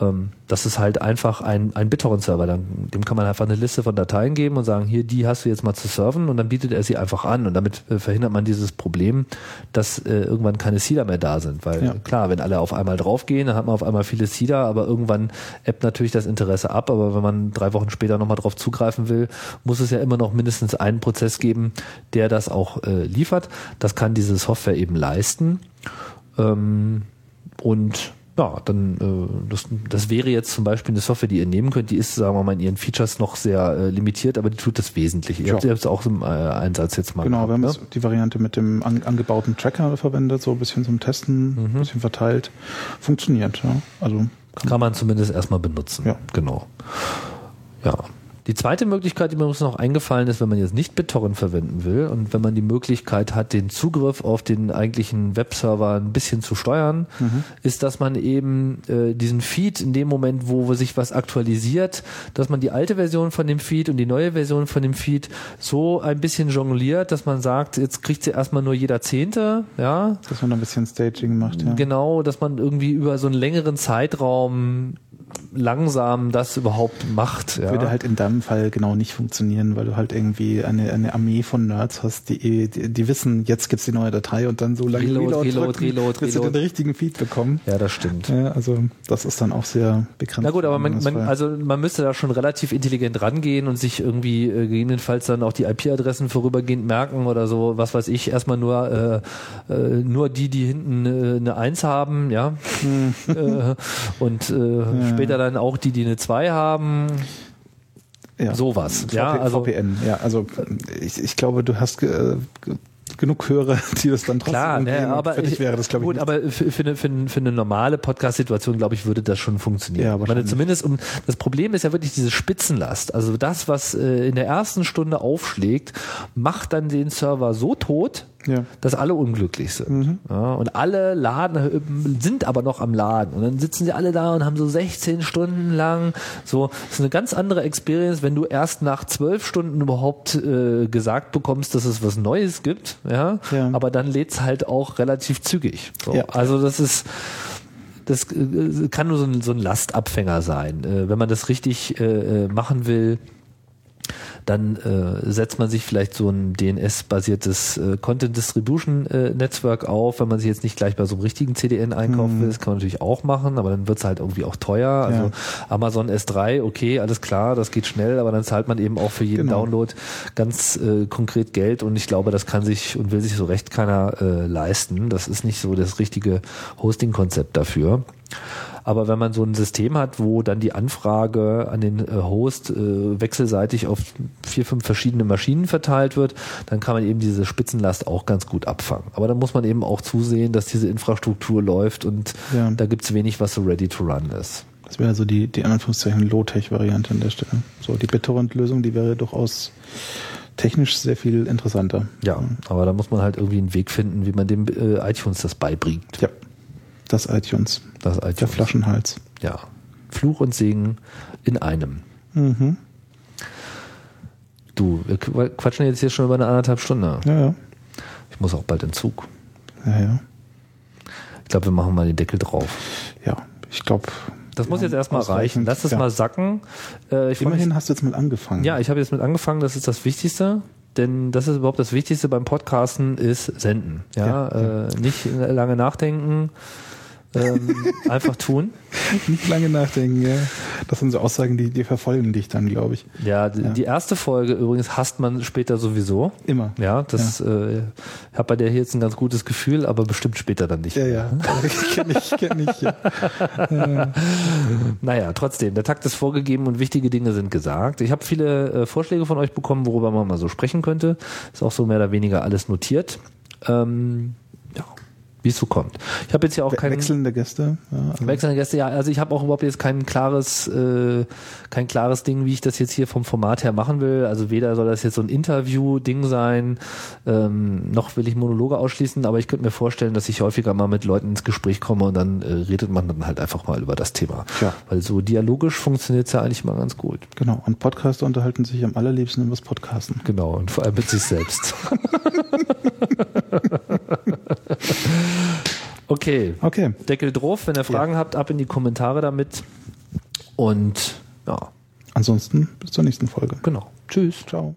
Ähm, das ist halt einfach ein, ein BitTorrent-Server. Dem kann man einfach eine Liste von Dateien geben und sagen, hier, die hast du jetzt mal zu surfen und dann bietet er sie einfach an und damit äh, verhindert man dieses Problem, dass äh, irgendwann keine Seeder mehr da sind. Weil ja. klar, wenn alle auf einmal draufgehen, dann hat man auf einmal viele Seeder, aber irgendwann ebbt natürlich das Interesse ab. Aber wenn man drei Wochen später nochmal drauf zugreifen will, muss es ja immer noch mindestens einen Prozess geben, der das auch äh, liefert. Das kann diese Software eben leisten. Ähm, und ja, dann äh, das, das wäre jetzt zum Beispiel eine Software, die ihr nehmen könnt, die ist, sagen wir mal, in ihren Features noch sehr äh, limitiert, aber die tut das Wesentliche. Ihr habt es auch im äh, Einsatz jetzt mal. Genau, gehabt, wir haben ne? die Variante mit dem an, angebauten Tracker verwendet, so ein bisschen zum Testen, ein mhm. bisschen verteilt. Funktioniert, ja. Also kann, kann man zumindest erstmal benutzen. Ja. Genau. Ja. Die zweite Möglichkeit, die mir uns noch eingefallen ist, wenn man jetzt nicht BitTorrent verwenden will und wenn man die Möglichkeit hat, den Zugriff auf den eigentlichen Webserver ein bisschen zu steuern, mhm. ist, dass man eben äh, diesen Feed in dem Moment, wo sich was aktualisiert, dass man die alte Version von dem Feed und die neue Version von dem Feed so ein bisschen jongliert, dass man sagt, jetzt kriegt sie erstmal nur jeder Zehnte, ja. Dass man ein bisschen Staging macht, ja. Genau, dass man irgendwie über so einen längeren Zeitraum langsam das überhaupt macht. Ja. Würde halt in deinem Fall genau nicht funktionieren, weil du halt irgendwie eine, eine Armee von Nerds hast, die, die, die wissen, jetzt gibt's die neue Datei und dann so lange Reload, Reload, Reload, drücken, Reload, bis Reload. sie den richtigen Feed bekommen. Ja, das stimmt. Ja, also das ist dann auch sehr begrenzt. Na gut, aber man, man, also man müsste da schon relativ intelligent rangehen und sich irgendwie äh, gegebenenfalls dann auch die IP-Adressen vorübergehend merken oder so, was weiß ich, erstmal nur äh, äh, nur die, die hinten äh, eine Eins haben, ja. Hm. äh, und äh, ja. später dann auch die, die eine 2 haben. Ja. Sowas. VP, ja, also, VPN. Ja, also ich, ich glaube, du hast äh, genug Hörer, die das dann trotzdem Klar, ne, aber für dich wäre das glaube ich. Gut, nicht. aber für, für, eine, für, eine normale Podcast-Situation, glaube ich, würde das schon funktionieren. Ja, wahrscheinlich. zumindest um das Problem ist ja wirklich diese Spitzenlast. Also das, was äh, in der ersten Stunde aufschlägt, macht dann den Server so tot, ja. dass alle unglücklich sind. Mhm. Ja, und alle laden, sind aber noch am Laden. Und dann sitzen sie alle da und haben so 16 Stunden lang so, das ist eine ganz andere Experience, wenn du erst nach zwölf Stunden überhaupt äh, gesagt bekommst, dass es was Neues gibt, ja, ja. aber dann lädt's halt auch relativ zügig. So. Ja. Also das ist, das äh, kann nur so ein, so ein Lastabfänger sein. Äh, wenn man das richtig äh, machen will, dann äh, setzt man sich vielleicht so ein DNS-basiertes äh, Content Distribution äh, Netzwerk auf, wenn man sich jetzt nicht gleich bei so einem richtigen CDN einkaufen hm. will. Das kann man natürlich auch machen, aber dann wird es halt irgendwie auch teuer. Also ja. Amazon S3, okay, alles klar, das geht schnell, aber dann zahlt man eben auch für jeden genau. Download ganz äh, konkret Geld und ich glaube, das kann sich und will sich so recht keiner äh, leisten. Das ist nicht so das richtige Hosting-Konzept dafür. Aber wenn man so ein System hat, wo dann die Anfrage an den äh, Host äh, wechselseitig auf vier, fünf verschiedene Maschinen verteilt wird, dann kann man eben diese Spitzenlast auch ganz gut abfangen. Aber dann muss man eben auch zusehen, dass diese Infrastruktur läuft und ja. da gibt's wenig, was so ready to run ist. Das wäre so die, die Anführungszeichen Low-Tech-Variante an der Stelle. So, die BitTorrent-Lösung, die wäre durchaus technisch sehr viel interessanter. Ja, aber da muss man halt irgendwie einen Weg finden, wie man dem äh, iTunes das beibringt. Ja. Das iTunes. Das iTunes. Der Flaschenhals. Ja. Fluch und Segen in einem. Mhm. Du, wir quatschen jetzt hier schon über eine anderthalb Stunde. Ja, ja. Ich muss auch bald in Zug. Ja, ja. Ich glaube, wir machen mal den Deckel drauf. Ja, ich glaube. Das muss jetzt erstmal reichen. Lass es ja. mal sacken. Äh, Immerhin hast du jetzt mal angefangen. Ja, ich habe jetzt mit angefangen. Das ist das Wichtigste denn das ist überhaupt das Wichtigste beim Podcasten, ist senden. Ja, ja, ja. Äh, nicht lange nachdenken, ähm, einfach tun. Nicht lange nachdenken, ja. Das sind so Aussagen, die, die verfolgen dich dann, glaube ich. Ja, die, ja. die erste Folge übrigens hasst man später sowieso. Immer. Ja, das ja. Äh, habe bei der hier jetzt ein ganz gutes Gefühl, aber bestimmt später dann nicht. Ja, ja. kenn ich, kenn ich. Ja. ja. Naja, trotzdem, der Takt ist vorgegeben und wichtige Dinge sind gesagt. Ich habe viele äh, Vorschläge von euch bekommen, worüber man mal so sprechen könnte. Ist auch so mehr oder weniger alles notiert. Ähm, wie es so kommt. Ich habe jetzt ja auch kein wechselnde Gäste. Ja, also wechselnde Gäste, ja. Also ich habe auch überhaupt jetzt kein klares, äh, kein klares Ding, wie ich das jetzt hier vom Format her machen will. Also weder soll das jetzt so ein Interview-Ding sein, ähm, noch will ich Monologe ausschließen. Aber ich könnte mir vorstellen, dass ich häufiger mal mit Leuten ins Gespräch komme und dann äh, redet man dann halt einfach mal über das Thema. Ja. Weil so dialogisch funktioniert es ja eigentlich mal ganz gut. Genau. Und Podcaster unterhalten sich am allerliebsten über das Podcasten. Genau. Und vor allem mit sich selbst. Okay. Okay. Deckel drauf. Wenn ihr Fragen ja. habt, ab in die Kommentare damit. Und ja, Ansonsten bis zur nächsten Folge. genau. Tschüss. Ciao.